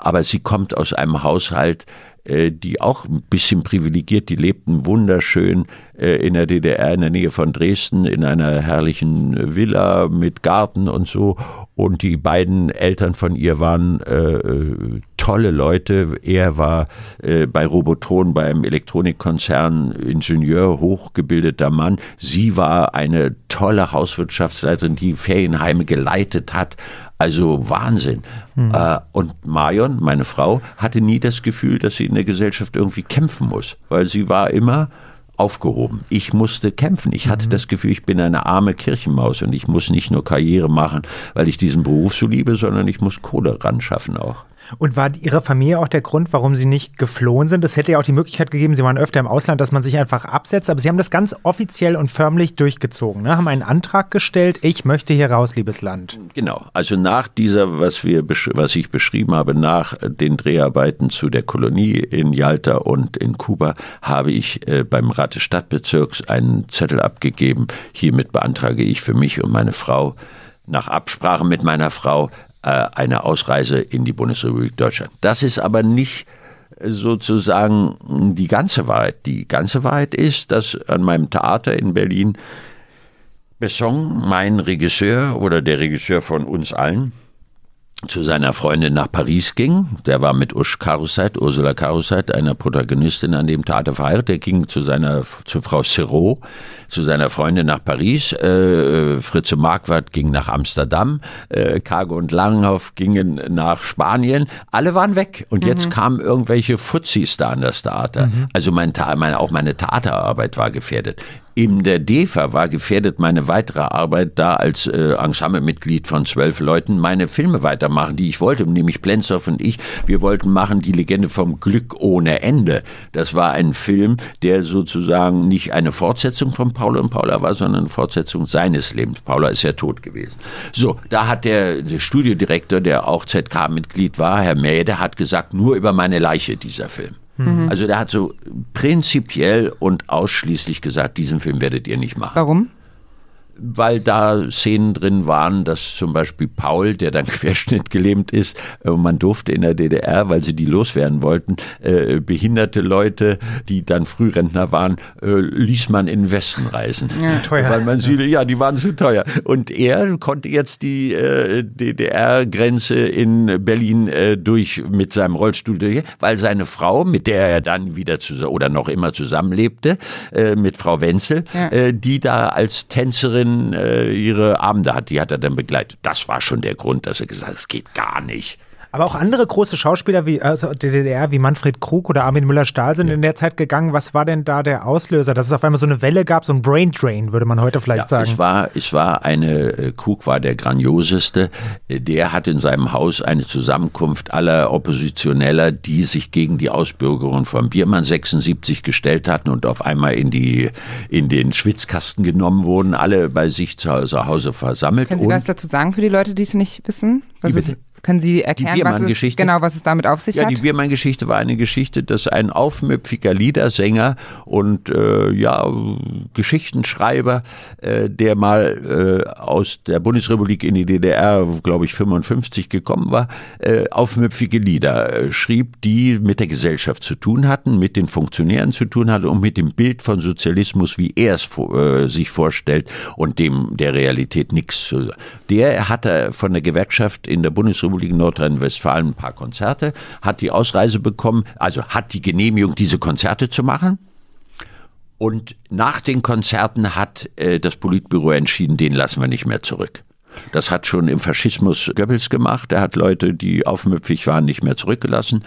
Aber sie kommt aus einem Haushalt, äh, die auch ein bisschen privilegiert, die lebten wunderschön äh, in der DDR in der Nähe von Dresden in einer herrlichen Villa mit Garten und so. Und die beiden Eltern von ihr waren äh, tolle Leute. Er war äh, bei Robotron beim Elektronikkonzern Ingenieur, hochgebildeter Mann. Sie war eine tolle Hauswirtschaftsleiterin, die Ferienheime geleitet hat Also Wahnsinn. Mhm. Äh, und Marion, meine Frau, hatte nie das Gefühl, dass sie in der Gesellschaft irgendwie kämpfen muss, weil sie war immer aufgehoben. Ich musste kämpfen. Ich hatte mhm. das Gefühl, ich bin eine arme Kirchenmaus und ich muss nicht nur Karriere machen, weil ich diesen Beruf so liebe, sondern ich muss Kohle ran schaffen auch. Und war Ihre Familie auch der Grund, warum Sie nicht geflohen sind? Es hätte ja auch die Möglichkeit gegeben, Sie waren öfter im Ausland, dass man sich einfach absetzt, aber Sie haben das ganz offiziell und förmlich durchgezogen, ne? haben einen Antrag gestellt, ich möchte hier raus, liebes Land. Genau, also nach dieser, was, wir, was ich beschrieben habe, nach den Dreharbeiten zu der Kolonie in Yalta und in Kuba, habe ich äh, beim Rat des Stadtbezirks einen Zettel abgegeben. Hiermit beantrage ich für mich und meine Frau nach Absprache mit meiner Frau eine Ausreise in die Bundesrepublik Deutschland. Das ist aber nicht sozusagen die ganze Wahrheit. Die ganze Wahrheit ist, dass an meinem Theater in Berlin Besson, mein Regisseur oder der Regisseur von uns allen, zu seiner Freundin nach Paris ging. Der war mit Usch Karuseit, Ursula Karuseit, einer Protagonistin an dem Theater verheiratet. Der ging zu seiner, zu Frau Serrault, zu seiner Freundin nach Paris. Äh, Fritze Marquardt ging nach Amsterdam. Äh, Karge und Langenhoff gingen nach Spanien. Alle waren weg. Und jetzt mhm. kamen irgendwelche Fuzis da an das Theater. Mhm. Also mein, mein, auch meine Theaterarbeit war gefährdet in der DEFA war gefährdet meine weitere Arbeit da als äh, Ensemblemitglied von zwölf Leuten meine Filme weitermachen, die ich wollte, nämlich Plenzow und ich. Wir wollten machen die Legende vom Glück ohne Ende. Das war ein Film, der sozusagen nicht eine Fortsetzung von Paula und Paula war, sondern eine Fortsetzung seines Lebens. Paula ist ja tot gewesen. So, da hat der, der Studiodirektor, der auch ZK-Mitglied war, Herr Mäde, hat gesagt, nur über meine Leiche dieser Film. Mhm. Also der hat so prinzipiell und ausschließlich gesagt, diesen Film werdet ihr nicht machen. Warum? Weil da Szenen drin waren, dass zum Beispiel Paul, der dann querschnittgelähmt ist, äh, man durfte in der DDR, weil sie die loswerden wollten, äh, behinderte Leute, die dann Frührentner waren, äh, ließ man in den Westen reisen. Ja, teuer. Weil man sie, ja, die waren zu teuer. Und er konnte jetzt die DDR-Grenze in Berlin durch mit seinem Rollstuhl, weil seine Frau, mit der er dann wieder zusammen oder noch immer zusammenlebte, mit Frau Wenzel, ja. die da als Tänzerin Freundin äh, ihre Abende hat, die hat er dann begleitet. Das war schon der Grund, dass er gesagt hat, es geht gar nicht. Aber auch andere große Schauspieler wie also der DDR, wie Manfred Krug oder Armin Müller-Stahl sind ja. in der Zeit gegangen. Was war denn da der Auslöser, dass es auf einmal so eine Welle gab, so ein Brain Drain, würde man heute vielleicht ja, sagen? Es war, es war eine, äh, Krug war der grandioseste. Der hat in seinem Haus eine Zusammenkunft aller Oppositioneller, die sich gegen die Ausbürgerung von Biermann 76 gestellt hatten und auf einmal in die, in den Schwitzkasten genommen wurden, alle bei sich zu Hause versammelt. Können Sie was dazu sagen für die Leute, die es nicht wissen? Was ist, können Sie erklären, was es, genau, was es damit auf sich ja, hat? Ja, die Biermann-Geschichte war eine Geschichte, dass ein aufmüpfiger Liedersänger und äh, ja, Geschichtenschreiber, äh, der mal äh, aus der Bundesrepublik in die DDR, glaube ich, 55 gekommen war, äh, aufmüpfige Lieder äh, schrieb, die mit der Gesellschaft zu tun hatten, mit den Funktionären zu tun hatten und mit dem Bild von Sozialismus, wie er es äh, sich vorstellt und dem der Realität nichts. Der hatte von der Gewerkschaft in der Bundesrepublik Bundesrepublik Nordrhein-Westfalen ein paar Konzerte, hat die Ausreise bekommen, also hat die Genehmigung, diese Konzerte zu machen. Und nach den Konzerten hat äh, das Politbüro entschieden, den lassen wir nicht mehr zurück. Das hat schon im Faschismus Goebbels gemacht. Er hat Leute, die aufmüpfig waren, nicht mehr zurückgelassen.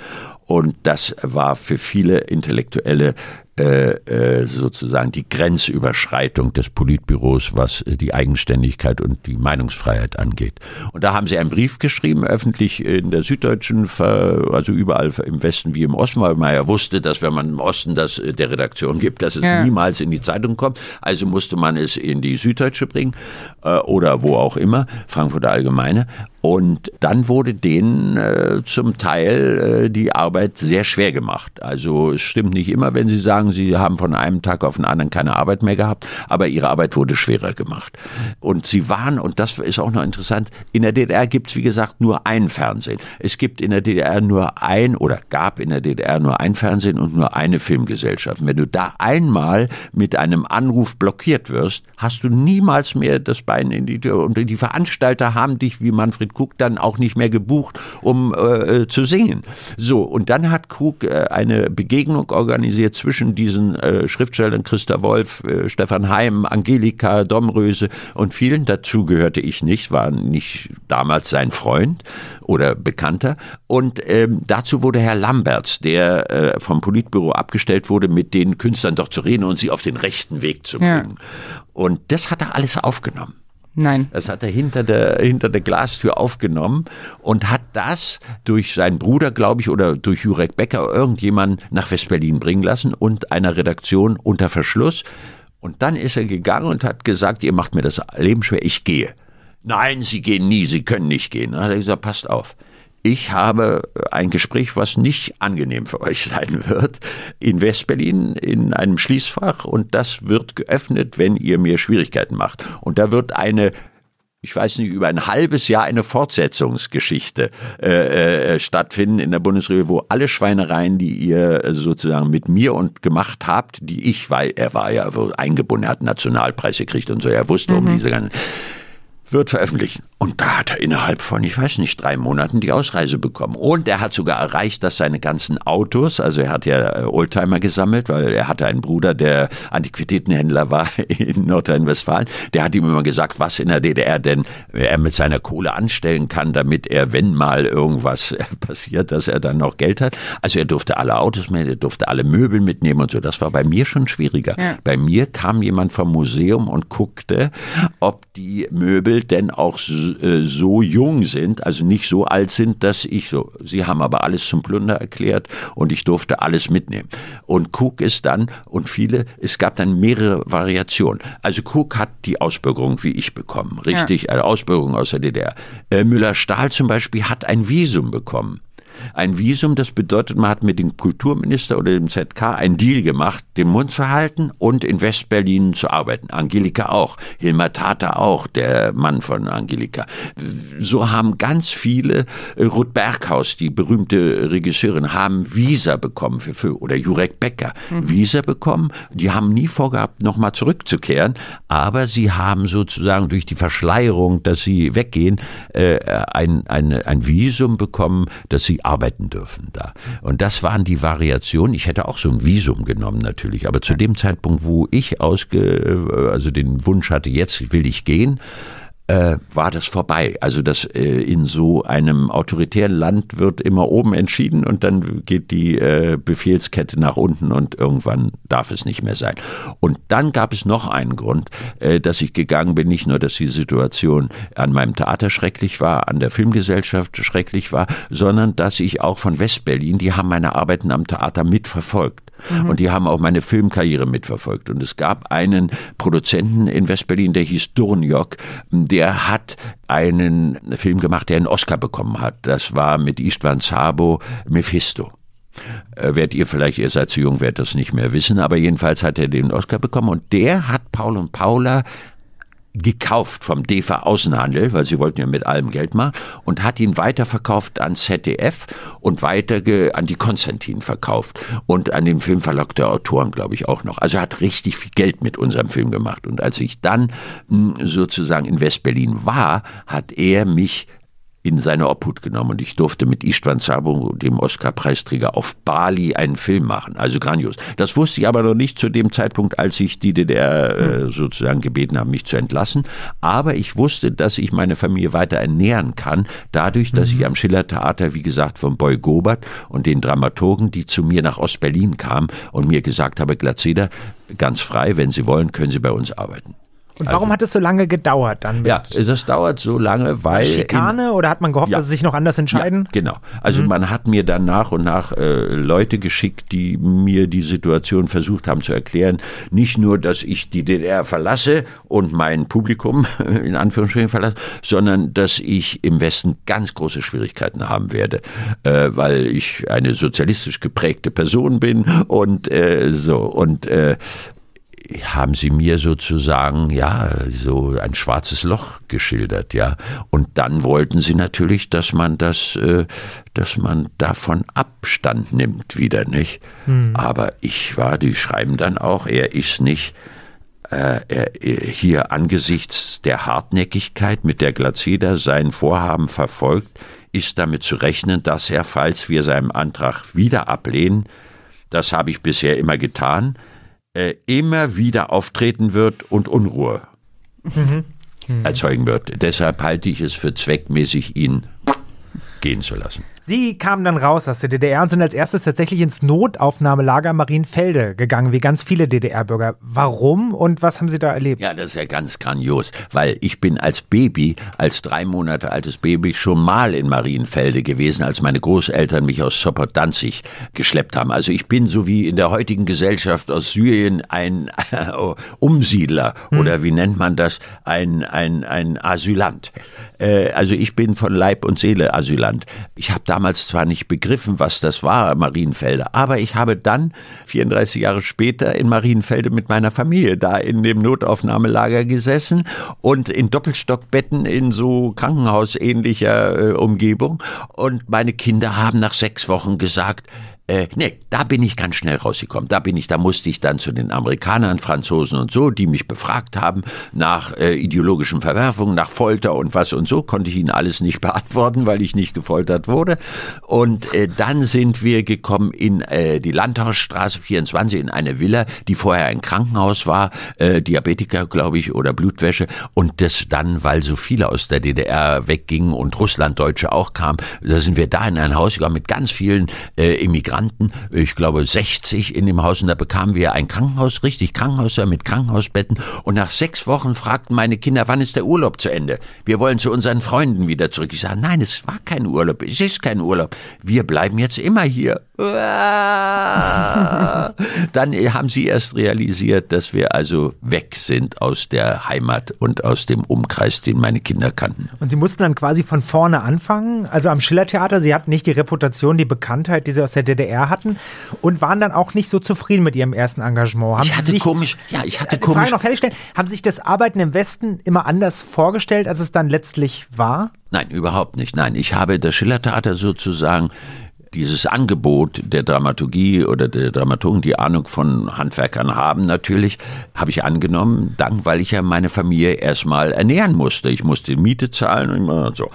Und das war für viele Intellektuelle äh, äh, sozusagen die Grenzüberschreitung des Politbüros, was die Eigenständigkeit und die Meinungsfreiheit angeht. Und da haben sie einen Brief geschrieben, öffentlich in der Süddeutschen, also überall im Westen wie im Osten, weil man ja wusste, dass wenn man im Osten das äh, der Redaktion gibt, dass es ja. niemals in die Zeitung kommt. Also musste man es in die Süddeutsche bringen oder wo auch immer, Frankfurter Allgemeine. Und dann wurde denen äh, zum Teil äh, die Arbeit sehr schwer gemacht. Also es stimmt nicht immer, wenn Sie sagen, Sie haben von einem Tag auf den anderen keine Arbeit mehr gehabt, aber Ihre Arbeit wurde schwerer gemacht. Und Sie waren, und das ist auch noch interessant, in der DDR gibt es, wie gesagt, nur ein Fernsehen. Es gibt in der DDR nur ein oder gab in der DDR nur ein Fernsehen und nur eine Filmgesellschaft. Wenn du da einmal mit einem Anruf blockiert wirst, hast du niemals mehr das Bein in die Tür. Und die Veranstalter haben dich, wie Manfred Krug dann auch nicht mehr gebucht, um äh, zu singen. So, und dann hat Krug äh, eine Begegnung organisiert zwischen diesen äh, Schriftstellern, Christa Wolf, äh, Stefan Heim, Angelika, Domröse und vielen, dazu gehörte ich nicht, war nicht damals sein Freund oder Bekannter. Und ähm, dazu wurde Herr Lamberts, der äh, vom Politbüro abgestellt wurde, mit den Künstlern doch zu reden und sie auf den rechten Weg zu bringen. Ja. Und das hat er alles aufgenommen. Nein. Das hat er hinter der, hinter der Glastür aufgenommen und hat das durch seinen Bruder, glaube ich, oder durch Jurek Becker irgendjemand nach Westberlin bringen lassen und einer Redaktion unter Verschluss. Und dann ist er gegangen und hat gesagt, ihr macht mir das Leben schwer, ich gehe. Nein, Sie gehen nie, Sie können nicht gehen. Dann hat er gesagt, passt auf ich habe ein Gespräch, was nicht angenehm für euch sein wird, in Westberlin in einem Schließfach und das wird geöffnet, wenn ihr mir Schwierigkeiten macht. Und da wird eine ich weiß nicht, über ein halbes Jahr eine Fortsetzungsgeschichte äh, äh, stattfinden in der Bundesrepublik, wo alle Schweinereien, die ihr sozusagen mit mir und gemacht habt, die ich, weil er war ja eingebunden, er hat Nationalpreis gekriegt und so, er wusste mhm. um diese ganzen wird veröffentlicht. Und da hat er innerhalb von, ich weiß nicht, drei Monaten die Ausreise bekommen. Und er hat sogar erreicht, dass seine ganzen Autos, also er hat ja äh, Oldtimer gesammelt, weil er hatte einen Bruder, der Antiquitätenhändler war in Nordrhein-Westfalen. Der hat ihm immer gesagt, was in der DDR denn er mit seiner Kohle anstellen kann, damit er, wenn mal irgendwas passiert, dass er dann noch Geld hat. Also er durfte alle Autos mit, er durfte alle Möbel mitnehmen und so. Das war bei mir schon schwieriger. Ja. Bei mir kam jemand vom Museum und guckte, ob die Möbel denn auch äh, so jung sind, also nicht so alt sind, dass ich so, sie haben aber alles zum Plunder erklärt und ich durfte alles mitnehmen. Und Cook ist dann, und viele, es gab dann mehrere Variationen. Also Cook hat die Ausbürgerung wie ich bekommen, richtig, ja. eine Ausbürgerung aus der DDR. Äh, Müller-Stahl zum Beispiel hat ein Visum bekommen. Ein Visum, das bedeutet, man hat mit dem Kulturminister oder dem ZK einen Deal gemacht, den Mund zu halten und in Westberlin zu arbeiten. Angelika auch, Hilmar Tata auch, der Mann von Angelika. So haben ganz viele, äh, Ruth Berghaus, die berühmte Regisseurin, haben Visa bekommen für, für oder Jurek Becker, mhm. Visa bekommen. Die haben nie vorgehabt, nochmal zurückzukehren, aber sie haben sozusagen durch die Verschleierung, dass sie weggehen, äh, ein, ein, ein Visum bekommen, dass sie arbeiten dürfen da. Und das waren die Variationen. Ich hätte auch so ein Visum genommen natürlich, aber zu dem Zeitpunkt, wo ich ausge, also den Wunsch hatte, jetzt will ich gehen, äh, war das vorbei. Also das äh, in so einem autoritären Land wird immer oben entschieden und dann geht die äh, Befehlskette nach unten und irgendwann darf es nicht mehr sein. Und dann gab es noch einen Grund, äh, dass ich gegangen bin, nicht nur, dass die Situation an meinem Theater schrecklich war, an der Filmgesellschaft schrecklich war, sondern dass ich auch von Westberlin, die haben meine Arbeiten am Theater mitverfolgt. Mhm. Und die haben auch meine Filmkarriere mitverfolgt. Und es gab einen Produzenten in Westberlin, der hieß Durniok, der hat einen Film gemacht, der einen Oscar bekommen hat. Das war mit Istvan Sabo Mephisto. Äh, werdet ihr vielleicht, ihr seid zu jung, werdet das nicht mehr wissen, aber jedenfalls hat er den Oscar bekommen und der hat Paul und Paula gekauft vom DEFA Außenhandel, weil sie wollten ja mit allem Geld machen, und hat ihn weiterverkauft an ZDF und weiter an die Konstantin verkauft und an den Filmverlag der Autoren, glaube ich, auch noch. Also er hat richtig viel Geld mit unserem Film gemacht. Und als ich dann hm, sozusagen in Westberlin war, hat er mich in seine Obhut genommen und ich durfte mit Istvan Sabo, dem Oscar-Preisträger, auf Bali einen Film machen. Also grandios. Das wusste ich aber noch nicht zu dem Zeitpunkt, als ich die DDR äh, sozusagen gebeten habe, mich zu entlassen. Aber ich wusste, dass ich meine Familie weiter ernähren kann, dadurch, dass mhm. ich am Schillertheater, wie gesagt, von Boy Gobert und den Dramaturgen, die zu mir nach Ostberlin kamen und mir gesagt habe, Glatzeder, ganz frei, wenn Sie wollen, können Sie bei uns arbeiten. Und warum also, hat es so lange gedauert dann? ja, das dauert so lange, weil. Schikane in, oder hat man gehofft, ja, dass sie sich noch anders entscheiden? Ja, genau. Also mhm. man hat mir dann nach und nach äh, Leute geschickt, die mir die Situation versucht haben zu erklären. Nicht nur, dass ich die DDR verlasse und mein Publikum in Anführungsstrichen verlasse, sondern dass ich im Westen ganz große Schwierigkeiten haben werde, äh, weil ich eine sozialistisch geprägte Person bin und äh, so und äh, haben sie mir sozusagen, ja, so ein schwarzes Loch geschildert, ja. Und dann wollten sie natürlich, dass man das, äh, dass man davon Abstand nimmt wieder, nicht? Hm. Aber ich war, die schreiben dann auch, er ist nicht, äh, er, hier angesichts der Hartnäckigkeit, mit der Glazeder sein Vorhaben verfolgt, ist damit zu rechnen, dass er, falls wir seinen Antrag wieder ablehnen, das habe ich bisher immer getan, äh, immer wieder auftreten wird und Unruhe Mhm. erzeugen wird. Deshalb halte ich es für zweckmäßig, ihn gehen zu lassen. Sie kamen dann raus aus der DDR und sind als erstes tatsächlich ins Notaufnahmelager Marienfelde gegangen, wie ganz viele DDR-Bürger. Warum und was haben Sie da erlebt? Ja, das ist ja ganz grandios, weil ich bin als Baby, als drei Monate altes Baby schon mal in Marienfelde gewesen, als meine Großeltern mich aus Sopot-Danzig geschleppt haben. Also ich bin so wie in der heutigen Gesellschaft aus Syrien ein Umsiedler oder wie nennt man das, ein, ein, ein Asylant. Äh, also ich bin von Leib und Seele Asylant. Ich habe damals zwar nicht begriffen, was das war, Marienfelde, aber ich habe dann 34 Jahre später in Marienfelde mit meiner Familie da in dem Notaufnahmelager gesessen und in Doppelstockbetten in so krankenhausähnlicher äh, Umgebung. Und meine Kinder haben nach sechs Wochen gesagt, äh, nee, da bin ich ganz schnell rausgekommen. Da bin ich, da musste ich dann zu den Amerikanern, Franzosen und so, die mich befragt haben nach äh, ideologischen Verwerfungen, nach Folter und was und so, konnte ich ihnen alles nicht beantworten, weil ich nicht gefoltert wurde. Und äh, dann sind wir gekommen in äh, die Landhausstraße 24 in eine Villa, die vorher ein Krankenhaus war, äh, Diabetiker, glaube ich, oder Blutwäsche. Und das dann, weil so viele aus der DDR weggingen und Russlanddeutsche auch kamen, da sind wir da in ein Haus gegangen mit ganz vielen äh, Immigranten, ich glaube 60 in dem Haus und da bekamen wir ein Krankenhaus, richtig Krankenhaus mit Krankenhausbetten und nach sechs Wochen fragten meine Kinder, wann ist der Urlaub zu Ende? Wir wollen zu unseren Freunden wieder zurück. Ich sage, nein, es war kein Urlaub, es ist kein Urlaub. Wir bleiben jetzt immer hier. Dann haben sie erst realisiert, dass wir also weg sind aus der Heimat und aus dem Umkreis, den meine Kinder kannten. Und Sie mussten dann quasi von vorne anfangen, also am Schillertheater. Sie hatten nicht die Reputation, die Bekanntheit, die Sie aus der DDR hatten und waren dann auch nicht so zufrieden mit Ihrem ersten Engagement. Haben Ich hatte Sie sich, komisch, ja, ich hatte Frage komisch. noch fertigstellen. Haben Sie sich das Arbeiten im Westen immer anders vorgestellt, als es dann letztlich war? Nein, überhaupt nicht. Nein, ich habe das Schillertheater sozusagen dieses Angebot der Dramaturgie oder der Dramaturgen, die Ahnung von Handwerkern haben natürlich, habe ich angenommen, dank, weil ich ja meine Familie erstmal ernähren musste. Ich musste Miete zahlen und so.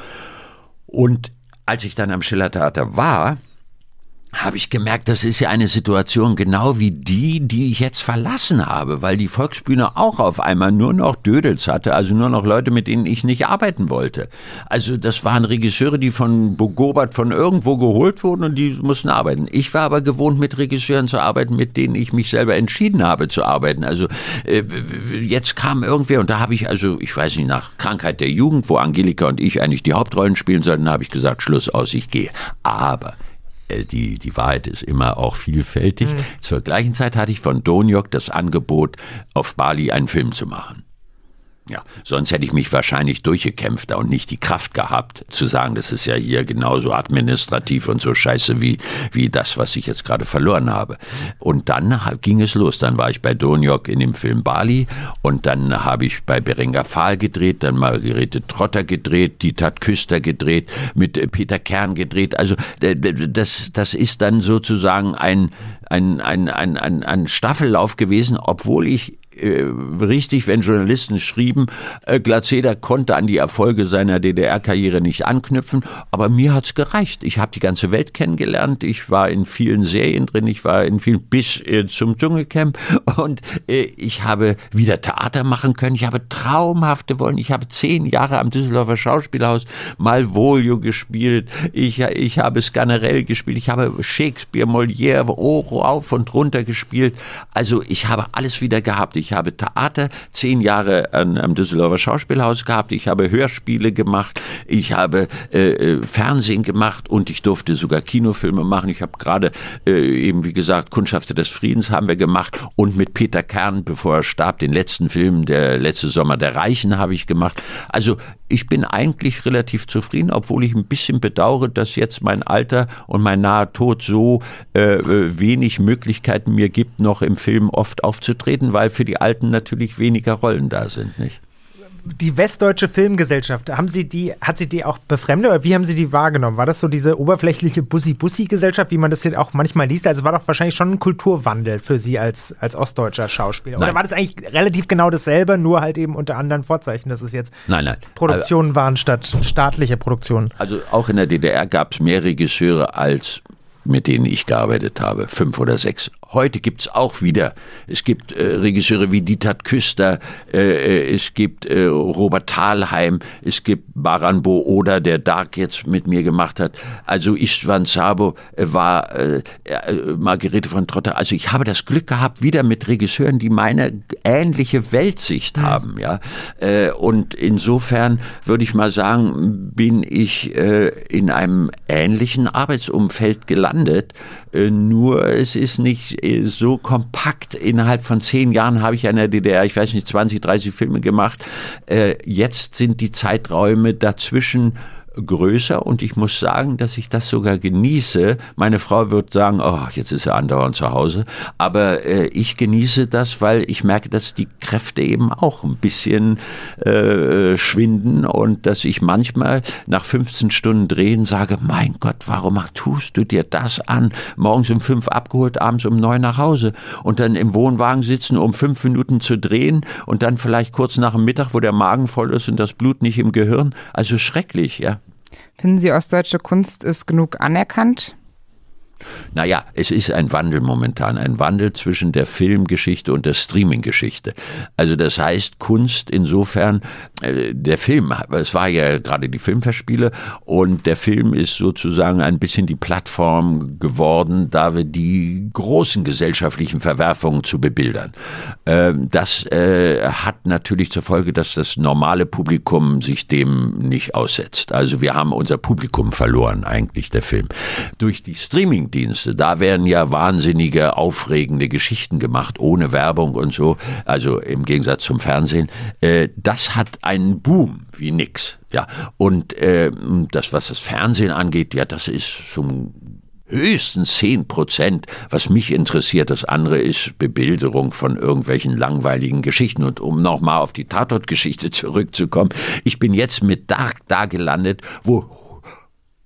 Und als ich dann am Schillertheater war, habe ich gemerkt, das ist ja eine Situation genau wie die, die ich jetzt verlassen habe, weil die Volksbühne auch auf einmal nur noch Dödels hatte, also nur noch Leute, mit denen ich nicht arbeiten wollte. Also das waren Regisseure, die von Bogobert von irgendwo geholt wurden und die mussten arbeiten. Ich war aber gewohnt, mit Regisseuren zu arbeiten, mit denen ich mich selber entschieden habe zu arbeiten. Also äh, jetzt kam irgendwer und da habe ich also, ich weiß nicht, nach Krankheit der Jugend, wo Angelika und ich eigentlich die Hauptrollen spielen sollten, habe ich gesagt, Schluss aus, ich gehe. Aber die, die Wahrheit ist immer auch vielfältig. Zur gleichen Zeit hatte ich von Donjok das Angebot, auf Bali einen Film zu machen. Ja, sonst hätte ich mich wahrscheinlich durchgekämpft und nicht die Kraft gehabt, zu sagen, das ist ja hier genauso administrativ und so scheiße wie, wie das, was ich jetzt gerade verloren habe. Und dann ging es los. Dann war ich bei Donjok in dem Film Bali und dann habe ich bei Berenga Fahl gedreht, dann Margarete Trotter gedreht, die Tat Küster gedreht, mit äh, Peter Kern gedreht. Also das, das ist dann sozusagen ein, ein, ein, ein, ein, ein Staffellauf gewesen, obwohl ich äh, richtig, wenn Journalisten schrieben, äh, Glaceder konnte an die Erfolge seiner DDR-Karriere nicht anknüpfen, aber mir hat's gereicht. Ich habe die ganze Welt kennengelernt, ich war in vielen Serien drin, ich war in vielen bis äh, zum Dschungelcamp und äh, ich habe wieder Theater machen können, ich habe traumhafte Wollen, ich habe zehn Jahre am Düsseldorfer Schauspielhaus Malvolio gespielt, ich, ich habe Sganarelle gespielt, ich habe Shakespeare, Molière, Oro auf und runter gespielt, also ich habe alles wieder gehabt, ich habe Theater zehn Jahre an, am Düsseldorfer Schauspielhaus gehabt, ich habe Hörspiele gemacht, ich habe äh, äh, Fernsehen gemacht und ich durfte sogar Kinofilme machen. Ich habe gerade äh, eben, wie gesagt, Kundschafter des Friedens haben wir gemacht und mit Peter Kern, bevor er starb, den letzten Film, der letzte Sommer der Reichen, habe ich gemacht. Also ich bin eigentlich relativ zufrieden, obwohl ich ein bisschen bedauere, dass jetzt mein Alter und mein naher Tod so äh, äh, wenig Möglichkeiten mir gibt, noch im Film oft aufzutreten, weil für die Alten natürlich weniger Rollen da sind, nicht? Die Westdeutsche Filmgesellschaft, haben Sie die, hat sie die auch befremdet oder wie haben Sie die wahrgenommen? War das so diese oberflächliche Bussi-Bussi-Gesellschaft, wie man das hier auch manchmal liest? Also war doch wahrscheinlich schon ein Kulturwandel für Sie als, als ostdeutscher Schauspieler. Oder Nein. war das eigentlich relativ genau dasselbe, nur halt eben unter anderen Vorzeichen, dass es jetzt Nein, nein. Produktionen waren statt staatliche Produktionen? Also auch in der DDR gab es mehr Regisseure als mit denen ich gearbeitet habe, fünf oder sechs. Heute gibt's auch wieder. Es gibt äh, Regisseure wie Dieter Küster, äh, äh, es gibt äh, Robert Thalheim, es gibt Baran Bo Oda, der Dark jetzt mit mir gemacht hat. Also Istvan Sabo äh, war äh, äh, Margarete von Trotter. Also ich habe das Glück gehabt, wieder mit Regisseuren, die meine ähnliche Weltsicht mhm. haben. Ja, äh, und insofern würde ich mal sagen, bin ich äh, in einem ähnlichen Arbeitsumfeld gelandet. Äh, nur es ist nicht äh, so kompakt. Innerhalb von zehn Jahren habe ich in der DDR, ich weiß nicht, 20, 30 Filme gemacht. Äh, jetzt sind die Zeiträume dazwischen größer und ich muss sagen, dass ich das sogar genieße. Meine Frau wird sagen, oh, jetzt ist er andauernd zu Hause, aber äh, ich genieße das, weil ich merke, dass die Kräfte eben auch ein bisschen äh, schwinden und dass ich manchmal nach 15 Stunden drehen sage, mein Gott, warum tust du dir das an? Morgens um fünf abgeholt, abends um neun nach Hause und dann im Wohnwagen sitzen, um fünf Minuten zu drehen und dann vielleicht kurz nach dem Mittag, wo der Magen voll ist und das Blut nicht im Gehirn. Also schrecklich, ja. Finden Sie, ostdeutsche Kunst ist genug anerkannt? Naja, es ist ein Wandel momentan, ein Wandel zwischen der Filmgeschichte und der Streaminggeschichte. Also das heißt, Kunst insofern, äh, der Film, es war ja gerade die Filmverspiele und der Film ist sozusagen ein bisschen die Plattform geworden, da wir die großen gesellschaftlichen Verwerfungen zu bebildern. Ähm, das äh, hat natürlich zur Folge, dass das normale Publikum sich dem nicht aussetzt. Also wir haben unser Publikum verloren, eigentlich der Film. Durch die Streaming Streamingdienste. Da werden ja wahnsinnige, aufregende Geschichten gemacht, ohne Werbung und so. Also im Gegensatz zum Fernsehen. Äh, das hat einen Boom wie nix. Ja. Und äh, das, was das Fernsehen angeht, ja, das ist zum höchstens zehn Prozent. Was mich interessiert, das andere ist Bebilderung von irgendwelchen langweiligen Geschichten. Und um nochmal auf die Tatort-Geschichte zurückzukommen, ich bin jetzt mit Dark da gelandet, wo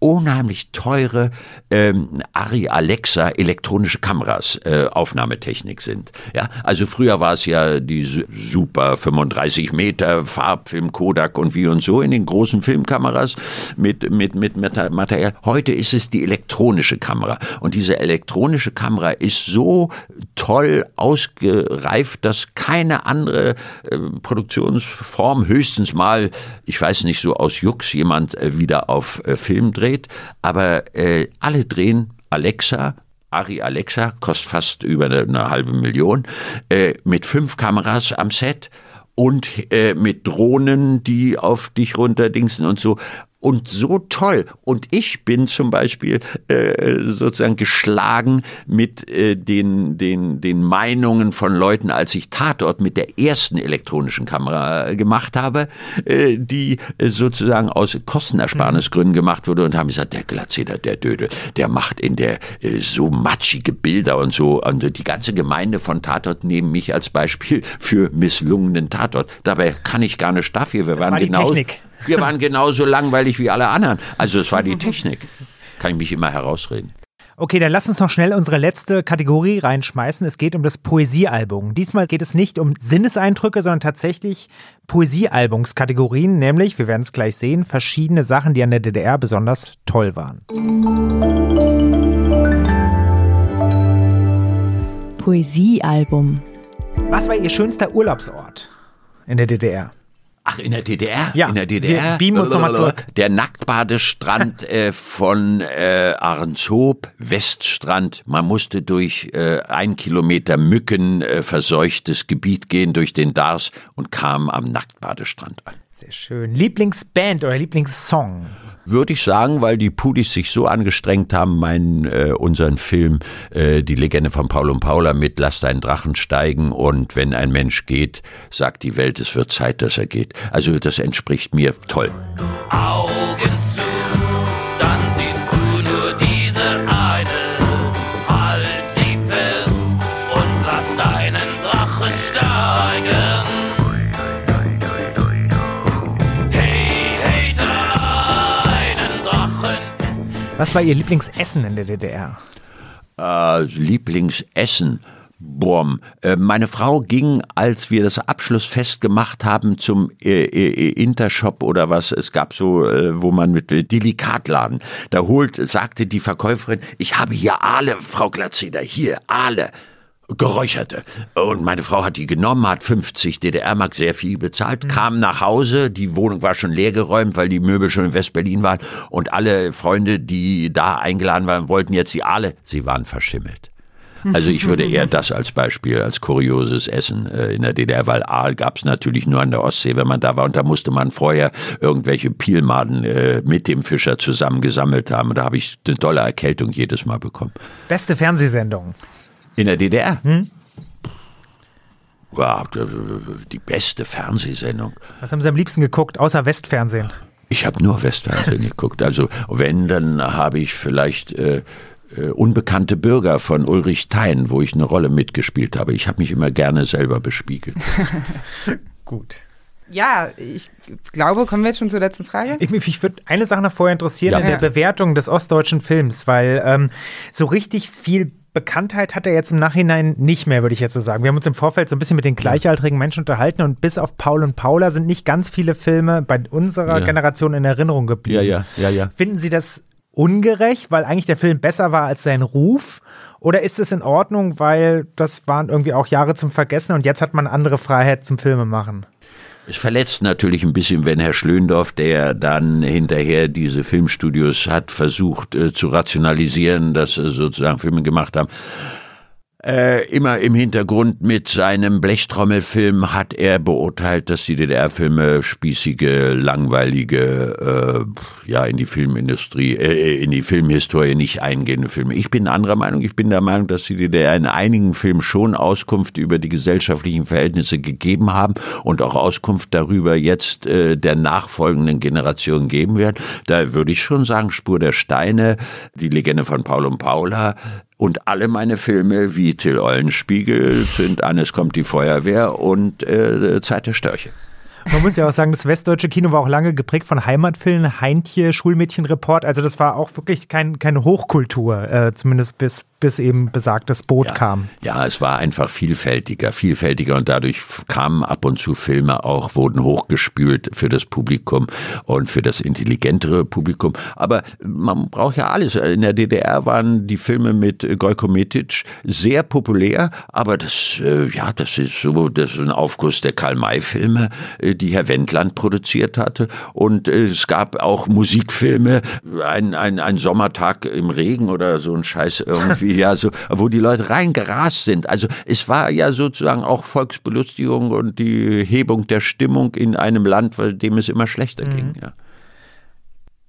unheimlich teure ähm, Ari Alexa elektronische Kameras äh, Aufnahmetechnik sind. Ja, also früher war es ja die super 35 Meter Farbfilm Kodak und wie und so in den großen Filmkameras mit mit mit Material. Heute ist es die elektronische Kamera und diese elektronische Kamera ist so toll ausgereift, dass keine andere äh, Produktionsform höchstens mal, ich weiß nicht so aus Jux jemand äh, wieder auf äh, Film dreht gedreht, aber äh, alle drehen. Alexa, Ari Alexa, kostet fast über eine, eine halbe Million, äh, mit fünf Kameras am Set und äh, mit Drohnen, die auf dich runterdingsen und so und so toll. Und ich bin zum Beispiel äh, sozusagen geschlagen mit äh, den, den, den Meinungen von Leuten, als ich Tatort mit der ersten elektronischen Kamera äh, gemacht habe, äh, die äh, sozusagen aus Kostenersparnisgründen gemacht wurde und haben gesagt, der Glatzeder, der Dödel, der macht in der äh, so matschige Bilder und so. Und die ganze Gemeinde von Tatort nehmen mich als Beispiel für misslungenen Tatort. Dabei kann ich gar nicht dafür. Wir das waren war die genau. Technik. Wir waren genauso langweilig wie alle anderen. Also es war die Technik. Kann ich mich immer herausreden. Okay, dann lass uns noch schnell unsere letzte Kategorie reinschmeißen. Es geht um das Poesiealbum. Diesmal geht es nicht um Sinneseindrücke, sondern tatsächlich Poesiealbumskategorien, nämlich, wir werden es gleich sehen, verschiedene Sachen, die an der DDR besonders toll waren. Poesiealbum. Was war Ihr schönster Urlaubsort in der DDR? Ach, in der DDR? Ja, in der DDR. wir beamen uns nochmal zurück. Der Nacktbadestrand äh, von äh, Ahrenshoop, Weststrand. Man musste durch äh, ein Kilometer Mücken äh, verseuchtes Gebiet gehen, durch den Dars und kam am Nacktbadestrand an. Sehr schön. Lieblingsband oder Lieblingssong? Würde ich sagen, weil die Pudis sich so angestrengt haben, meinen äh, unseren Film äh, Die Legende von Paul und Paula mit Lass deinen Drachen steigen und wenn ein Mensch geht, sagt die Welt, es wird Zeit, dass er geht. Also das entspricht mir toll. Augen zu, Was war Ihr Lieblingsessen in der DDR? Äh, Lieblingsessen. Bom. Äh, meine Frau ging, als wir das Abschlussfest gemacht haben, zum äh, äh, Intershop oder was. Es gab so, wo man mit Delikatladen. Da holt, sagte die Verkäuferin, ich habe hier Aale, Frau Glatzeder, hier Aale. Geräucherte. Und meine Frau hat die genommen, hat 50 DDR-Mark sehr viel bezahlt, kam nach Hause, die Wohnung war schon leergeräumt, weil die Möbel schon in West-Berlin waren und alle Freunde, die da eingeladen waren, wollten jetzt die Aale, sie waren verschimmelt. Also ich würde eher das als Beispiel, als kurioses Essen äh, in der DDR, weil Aal gab es natürlich nur an der Ostsee, wenn man da war. Und da musste man vorher irgendwelche Pielmaden äh, mit dem Fischer zusammengesammelt haben. Und da habe ich eine tolle Erkältung jedes Mal bekommen. Beste Fernsehsendung. In der DDR? Hm? Ja, die beste Fernsehsendung. Was haben Sie am liebsten geguckt, außer Westfernsehen? Ich habe nur Westfernsehen geguckt. Also wenn, dann habe ich vielleicht äh, äh, Unbekannte Bürger von Ulrich Thein, wo ich eine Rolle mitgespielt habe. Ich habe mich immer gerne selber bespiegelt. Gut. Ja, ich glaube, kommen wir jetzt schon zur letzten Frage. Ich, mich würde eine Sache noch vorher interessieren Ja. in der. Bewertung des ostdeutschen Films, weil ähm, so richtig viel Bekanntheit hat er jetzt im Nachhinein nicht mehr, würde ich jetzt so sagen. Wir haben uns im Vorfeld so ein bisschen mit den gleichaltrigen Menschen unterhalten und bis auf Paul und Paula sind nicht ganz viele Filme bei unserer Ja. Generation in Erinnerung geblieben. ja, ja. Finden Sie das ungerecht, weil eigentlich der Film besser war als sein Ruf? Oder ist es in Ordnung, weil das waren irgendwie auch Jahre zum Vergessen und jetzt hat man andere Freiheit zum Filmemachen? Es verletzt natürlich ein bisschen, wenn Herr Schlöndorff, der dann hinterher diese Filmstudios hat versucht äh, zu rationalisieren, dass äh, sozusagen Filme gemacht haben, äh, immer im Hintergrund mit seinem Blechtrommelfilm hat er beurteilt, dass die DDR-Filme spießige, langweilige, äh, ja, in die Filmindustrie, äh, in die Filmhistorie nicht eingehende Filme. Ich bin anderer Meinung. Ich bin der Meinung, dass die DDR in einigen Filmen schon Auskunft über die gesellschaftlichen Verhältnisse gegeben haben und auch Auskunft darüber jetzt äh, der nachfolgenden Generation geben wird. Da würde ich schon sagen, Spur der Steine, die Legende von Paul und Paula, und alle meine Filme wie Till Eulenspiegel sind an Es kommt die Feuerwehr und äh, Zeit der Störche. Man muss ja auch sagen, das westdeutsche Kino war auch lange geprägt von Heimatfilmen, Heintje, Schulmädchenreport. Also das war auch wirklich kein, keine Hochkultur, äh, zumindest bis, bis eben besagtes Boot kam. Ja, es war einfach vielfältiger, vielfältiger und dadurch kamen ab und zu Filme auch, wurden hochgespült für das Publikum und für das intelligentere Publikum. Aber man braucht ja alles. In der DDR waren die Filme mit Gojko Metic sehr populär, aber das, äh, ja, das ist so, das ist ein Aufguss der Karl-May-Filme, äh, die Herr Wendland produziert hatte. Und äh, es gab auch Musikfilme, ein, ein, ein Sommertag im Regen oder so ein Scheiß irgendwie, ja, so, wo die Leute reingerast sind. Also es war ja sozusagen auch Volksbelustigung und die Hebung der Stimmung in einem Land, dem es immer schlechter ging. Ja.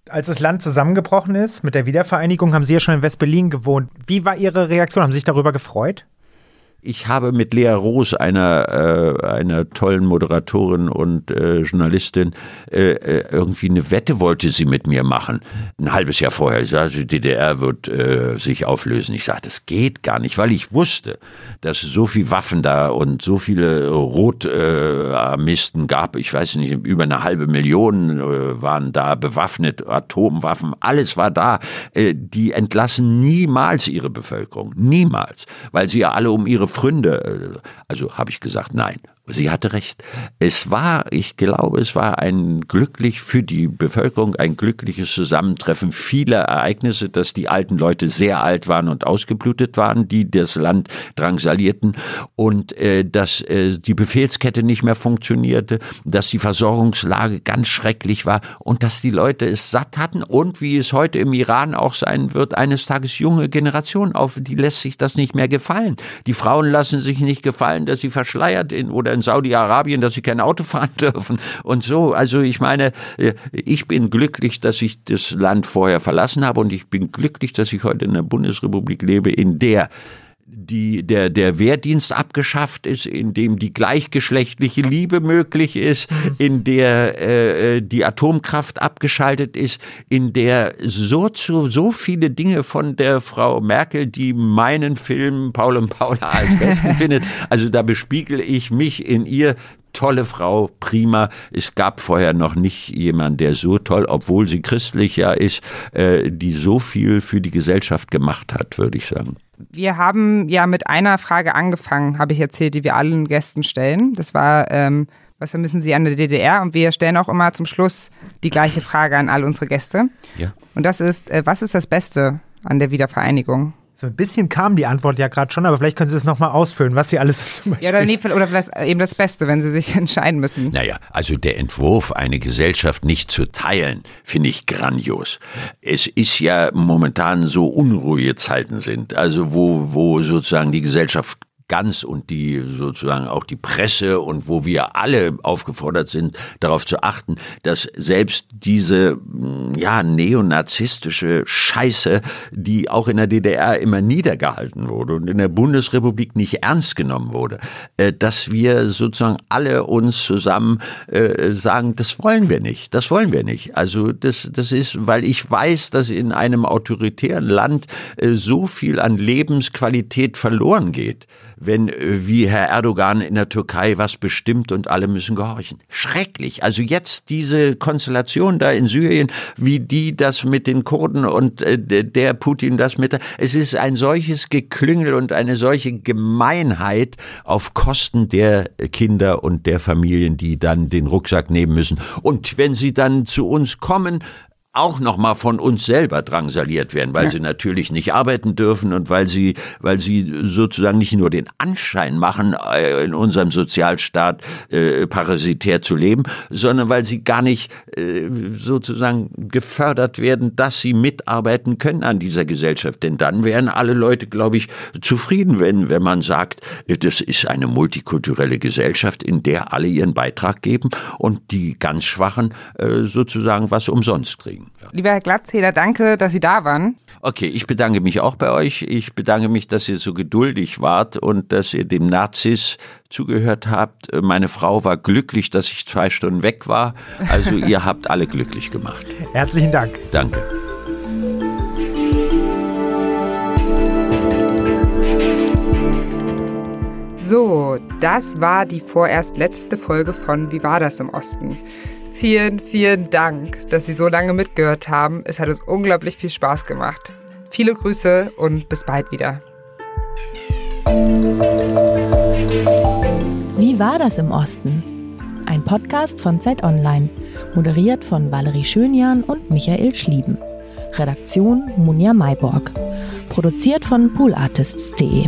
Als das Land zusammengebrochen ist mit der Wiedervereinigung, haben Sie ja schon in West-Berlin gewohnt. Wie war Ihre Reaktion? Haben Sie sich darüber gefreut? Ich habe mit Lea Roos, einer, äh, einer tollen Moderatorin und äh, Journalistin, äh, äh, irgendwie eine Wette wollte sie mit mir machen. Ein halbes Jahr vorher. Ich sagte, die DDR wird äh, sich auflösen. Ich sagte, das geht gar nicht, weil ich wusste, dass es so viel Waffen da und so viele Rotarmisten gab. Ich weiß nicht, über eine halbe Million äh, waren da bewaffnet, Atomwaffen, alles war da. Äh, die entlassen niemals ihre Bevölkerung. Niemals. Weil sie ja alle um ihre Fründe, äh, also habe ich gesagt, nein. Sie hatte recht. Es war, ich glaube, es war ein glücklich für die Bevölkerung, ein glückliches Zusammentreffen vieler Ereignisse, dass die alten Leute sehr alt waren und ausgeblutet waren, die das Land drangsalierten und äh, dass äh, die Befehlskette nicht mehr funktionierte, dass die Versorgungslage ganz schrecklich war und dass die Leute es satt hatten und wie es heute im Iran auch sein wird, eines Tages junge Generation auf, die lässt sich das nicht mehr gefallen. Die Frauen lassen sich nicht gefallen, dass sie verschleiert in oder in Saudi-Arabien, dass sie kein Auto fahren dürfen und so. Also ich meine, äh, ich bin glücklich, dass ich das Land vorher verlassen habe und ich bin glücklich, dass ich heute in einer Bundesrepublik lebe, in der die, der, der Wehrdienst abgeschafft ist, in dem die gleichgeschlechtliche Liebe möglich ist, in der äh, die Atomkraft abgeschaltet ist, in der so zu so viele Dinge von der Frau Merkel, die meinen Film Paul und Paula als besten findet, also da bespiegel ich mich in ihr tolle Frau, prima. Es gab vorher noch nicht jemanden, der so toll, obwohl sie christlich ja ist, äh, die so viel für die Gesellschaft gemacht hat, würde ich sagen. Wir haben ja mit einer Frage angefangen, habe ich erzählt, die wir allen Gästen stellen. Das war, ähm, was vermissen Sie an der DDR? Und wir stellen auch immer zum Schluss die gleiche Frage an all unsere Gäste. Ja. Und das ist, äh, was ist das Beste an der Wiedervereinigung? So ein bisschen kam die Antwort ja gerade schon, aber vielleicht können Sie es nochmal ausfüllen, was Sie alles zum Beispiel. Ja, oder, nee, oder vielleicht eben das Beste, wenn Sie sich entscheiden müssen. Naja, also der Entwurf, eine Gesellschaft nicht zu teilen, finde ich grandios. Es ist ja momentan so unruhige Zeiten sind, also wo, wo sozusagen die Gesellschaft ganz und die sozusagen auch die Presse und wo wir alle aufgefordert sind, darauf zu achten, dass selbst diese mm, ja neonazistische Scheiße, die auch in der DDR immer niedergehalten wurde und in der Bundesrepublik nicht ernst genommen wurde, äh, dass wir sozusagen alle uns zusammen äh, sagen, das wollen wir nicht, das wollen wir nicht. Also das, das ist, weil ich weiß, dass in einem autoritären Land äh, so viel an Lebensqualität verloren geht wenn äh, wie Herr Erdogan in der Türkei was bestimmt und alle müssen gehorchen. Schrecklich. Also jetzt diese Konstellation da in Syrien, wie die das mit den Kurden und äh, der Putin das mit, es ist ein solches Geklüngel und eine solche Gemeinheit auf Kosten der Kinder und der Familien, die dann den Rucksack nehmen müssen. Und wenn sie dann zu uns kommen, auch nochmal von uns selber drangsaliert werden, weil ja. sie natürlich nicht arbeiten dürfen und weil sie, weil sie sozusagen nicht nur den Anschein machen, äh, in unserem Sozialstaat äh, parasitär zu leben, sondern weil sie gar nicht äh, sozusagen gefördert werden, dass sie mitarbeiten können an dieser Gesellschaft. Denn dann wären alle Leute, glaube ich, zufrieden, wenn, wenn man sagt, das ist eine multikulturelle Gesellschaft, in der alle ihren Beitrag geben und die ganz Schwachen äh, sozusagen was umsonst kriegen. Ja. Lieber Herr Glatzeder, danke, dass Sie da waren. Okay, ich bedanke mich auch bei euch. Ich bedanke mich, dass ihr so geduldig wart und dass ihr dem Nazis zugehört habt. Meine Frau war glücklich, dass ich zwei Stunden weg war. Also ihr habt alle glücklich gemacht. Herzlichen Dank. Danke. So, das war die vorerst letzte Folge von Wie war das im Osten? Vielen, vielen Dank, dass Sie so lange mitgehört haben. Es hat uns unglaublich viel Spaß gemacht. Viele Grüße und bis bald wieder. Wie war das im Osten? Ein Podcast von Zeit Online, moderiert von Valerie Schönjan und Michael Schlieben. Redaktion Munja Mayborg. Produziert von poolartists.de.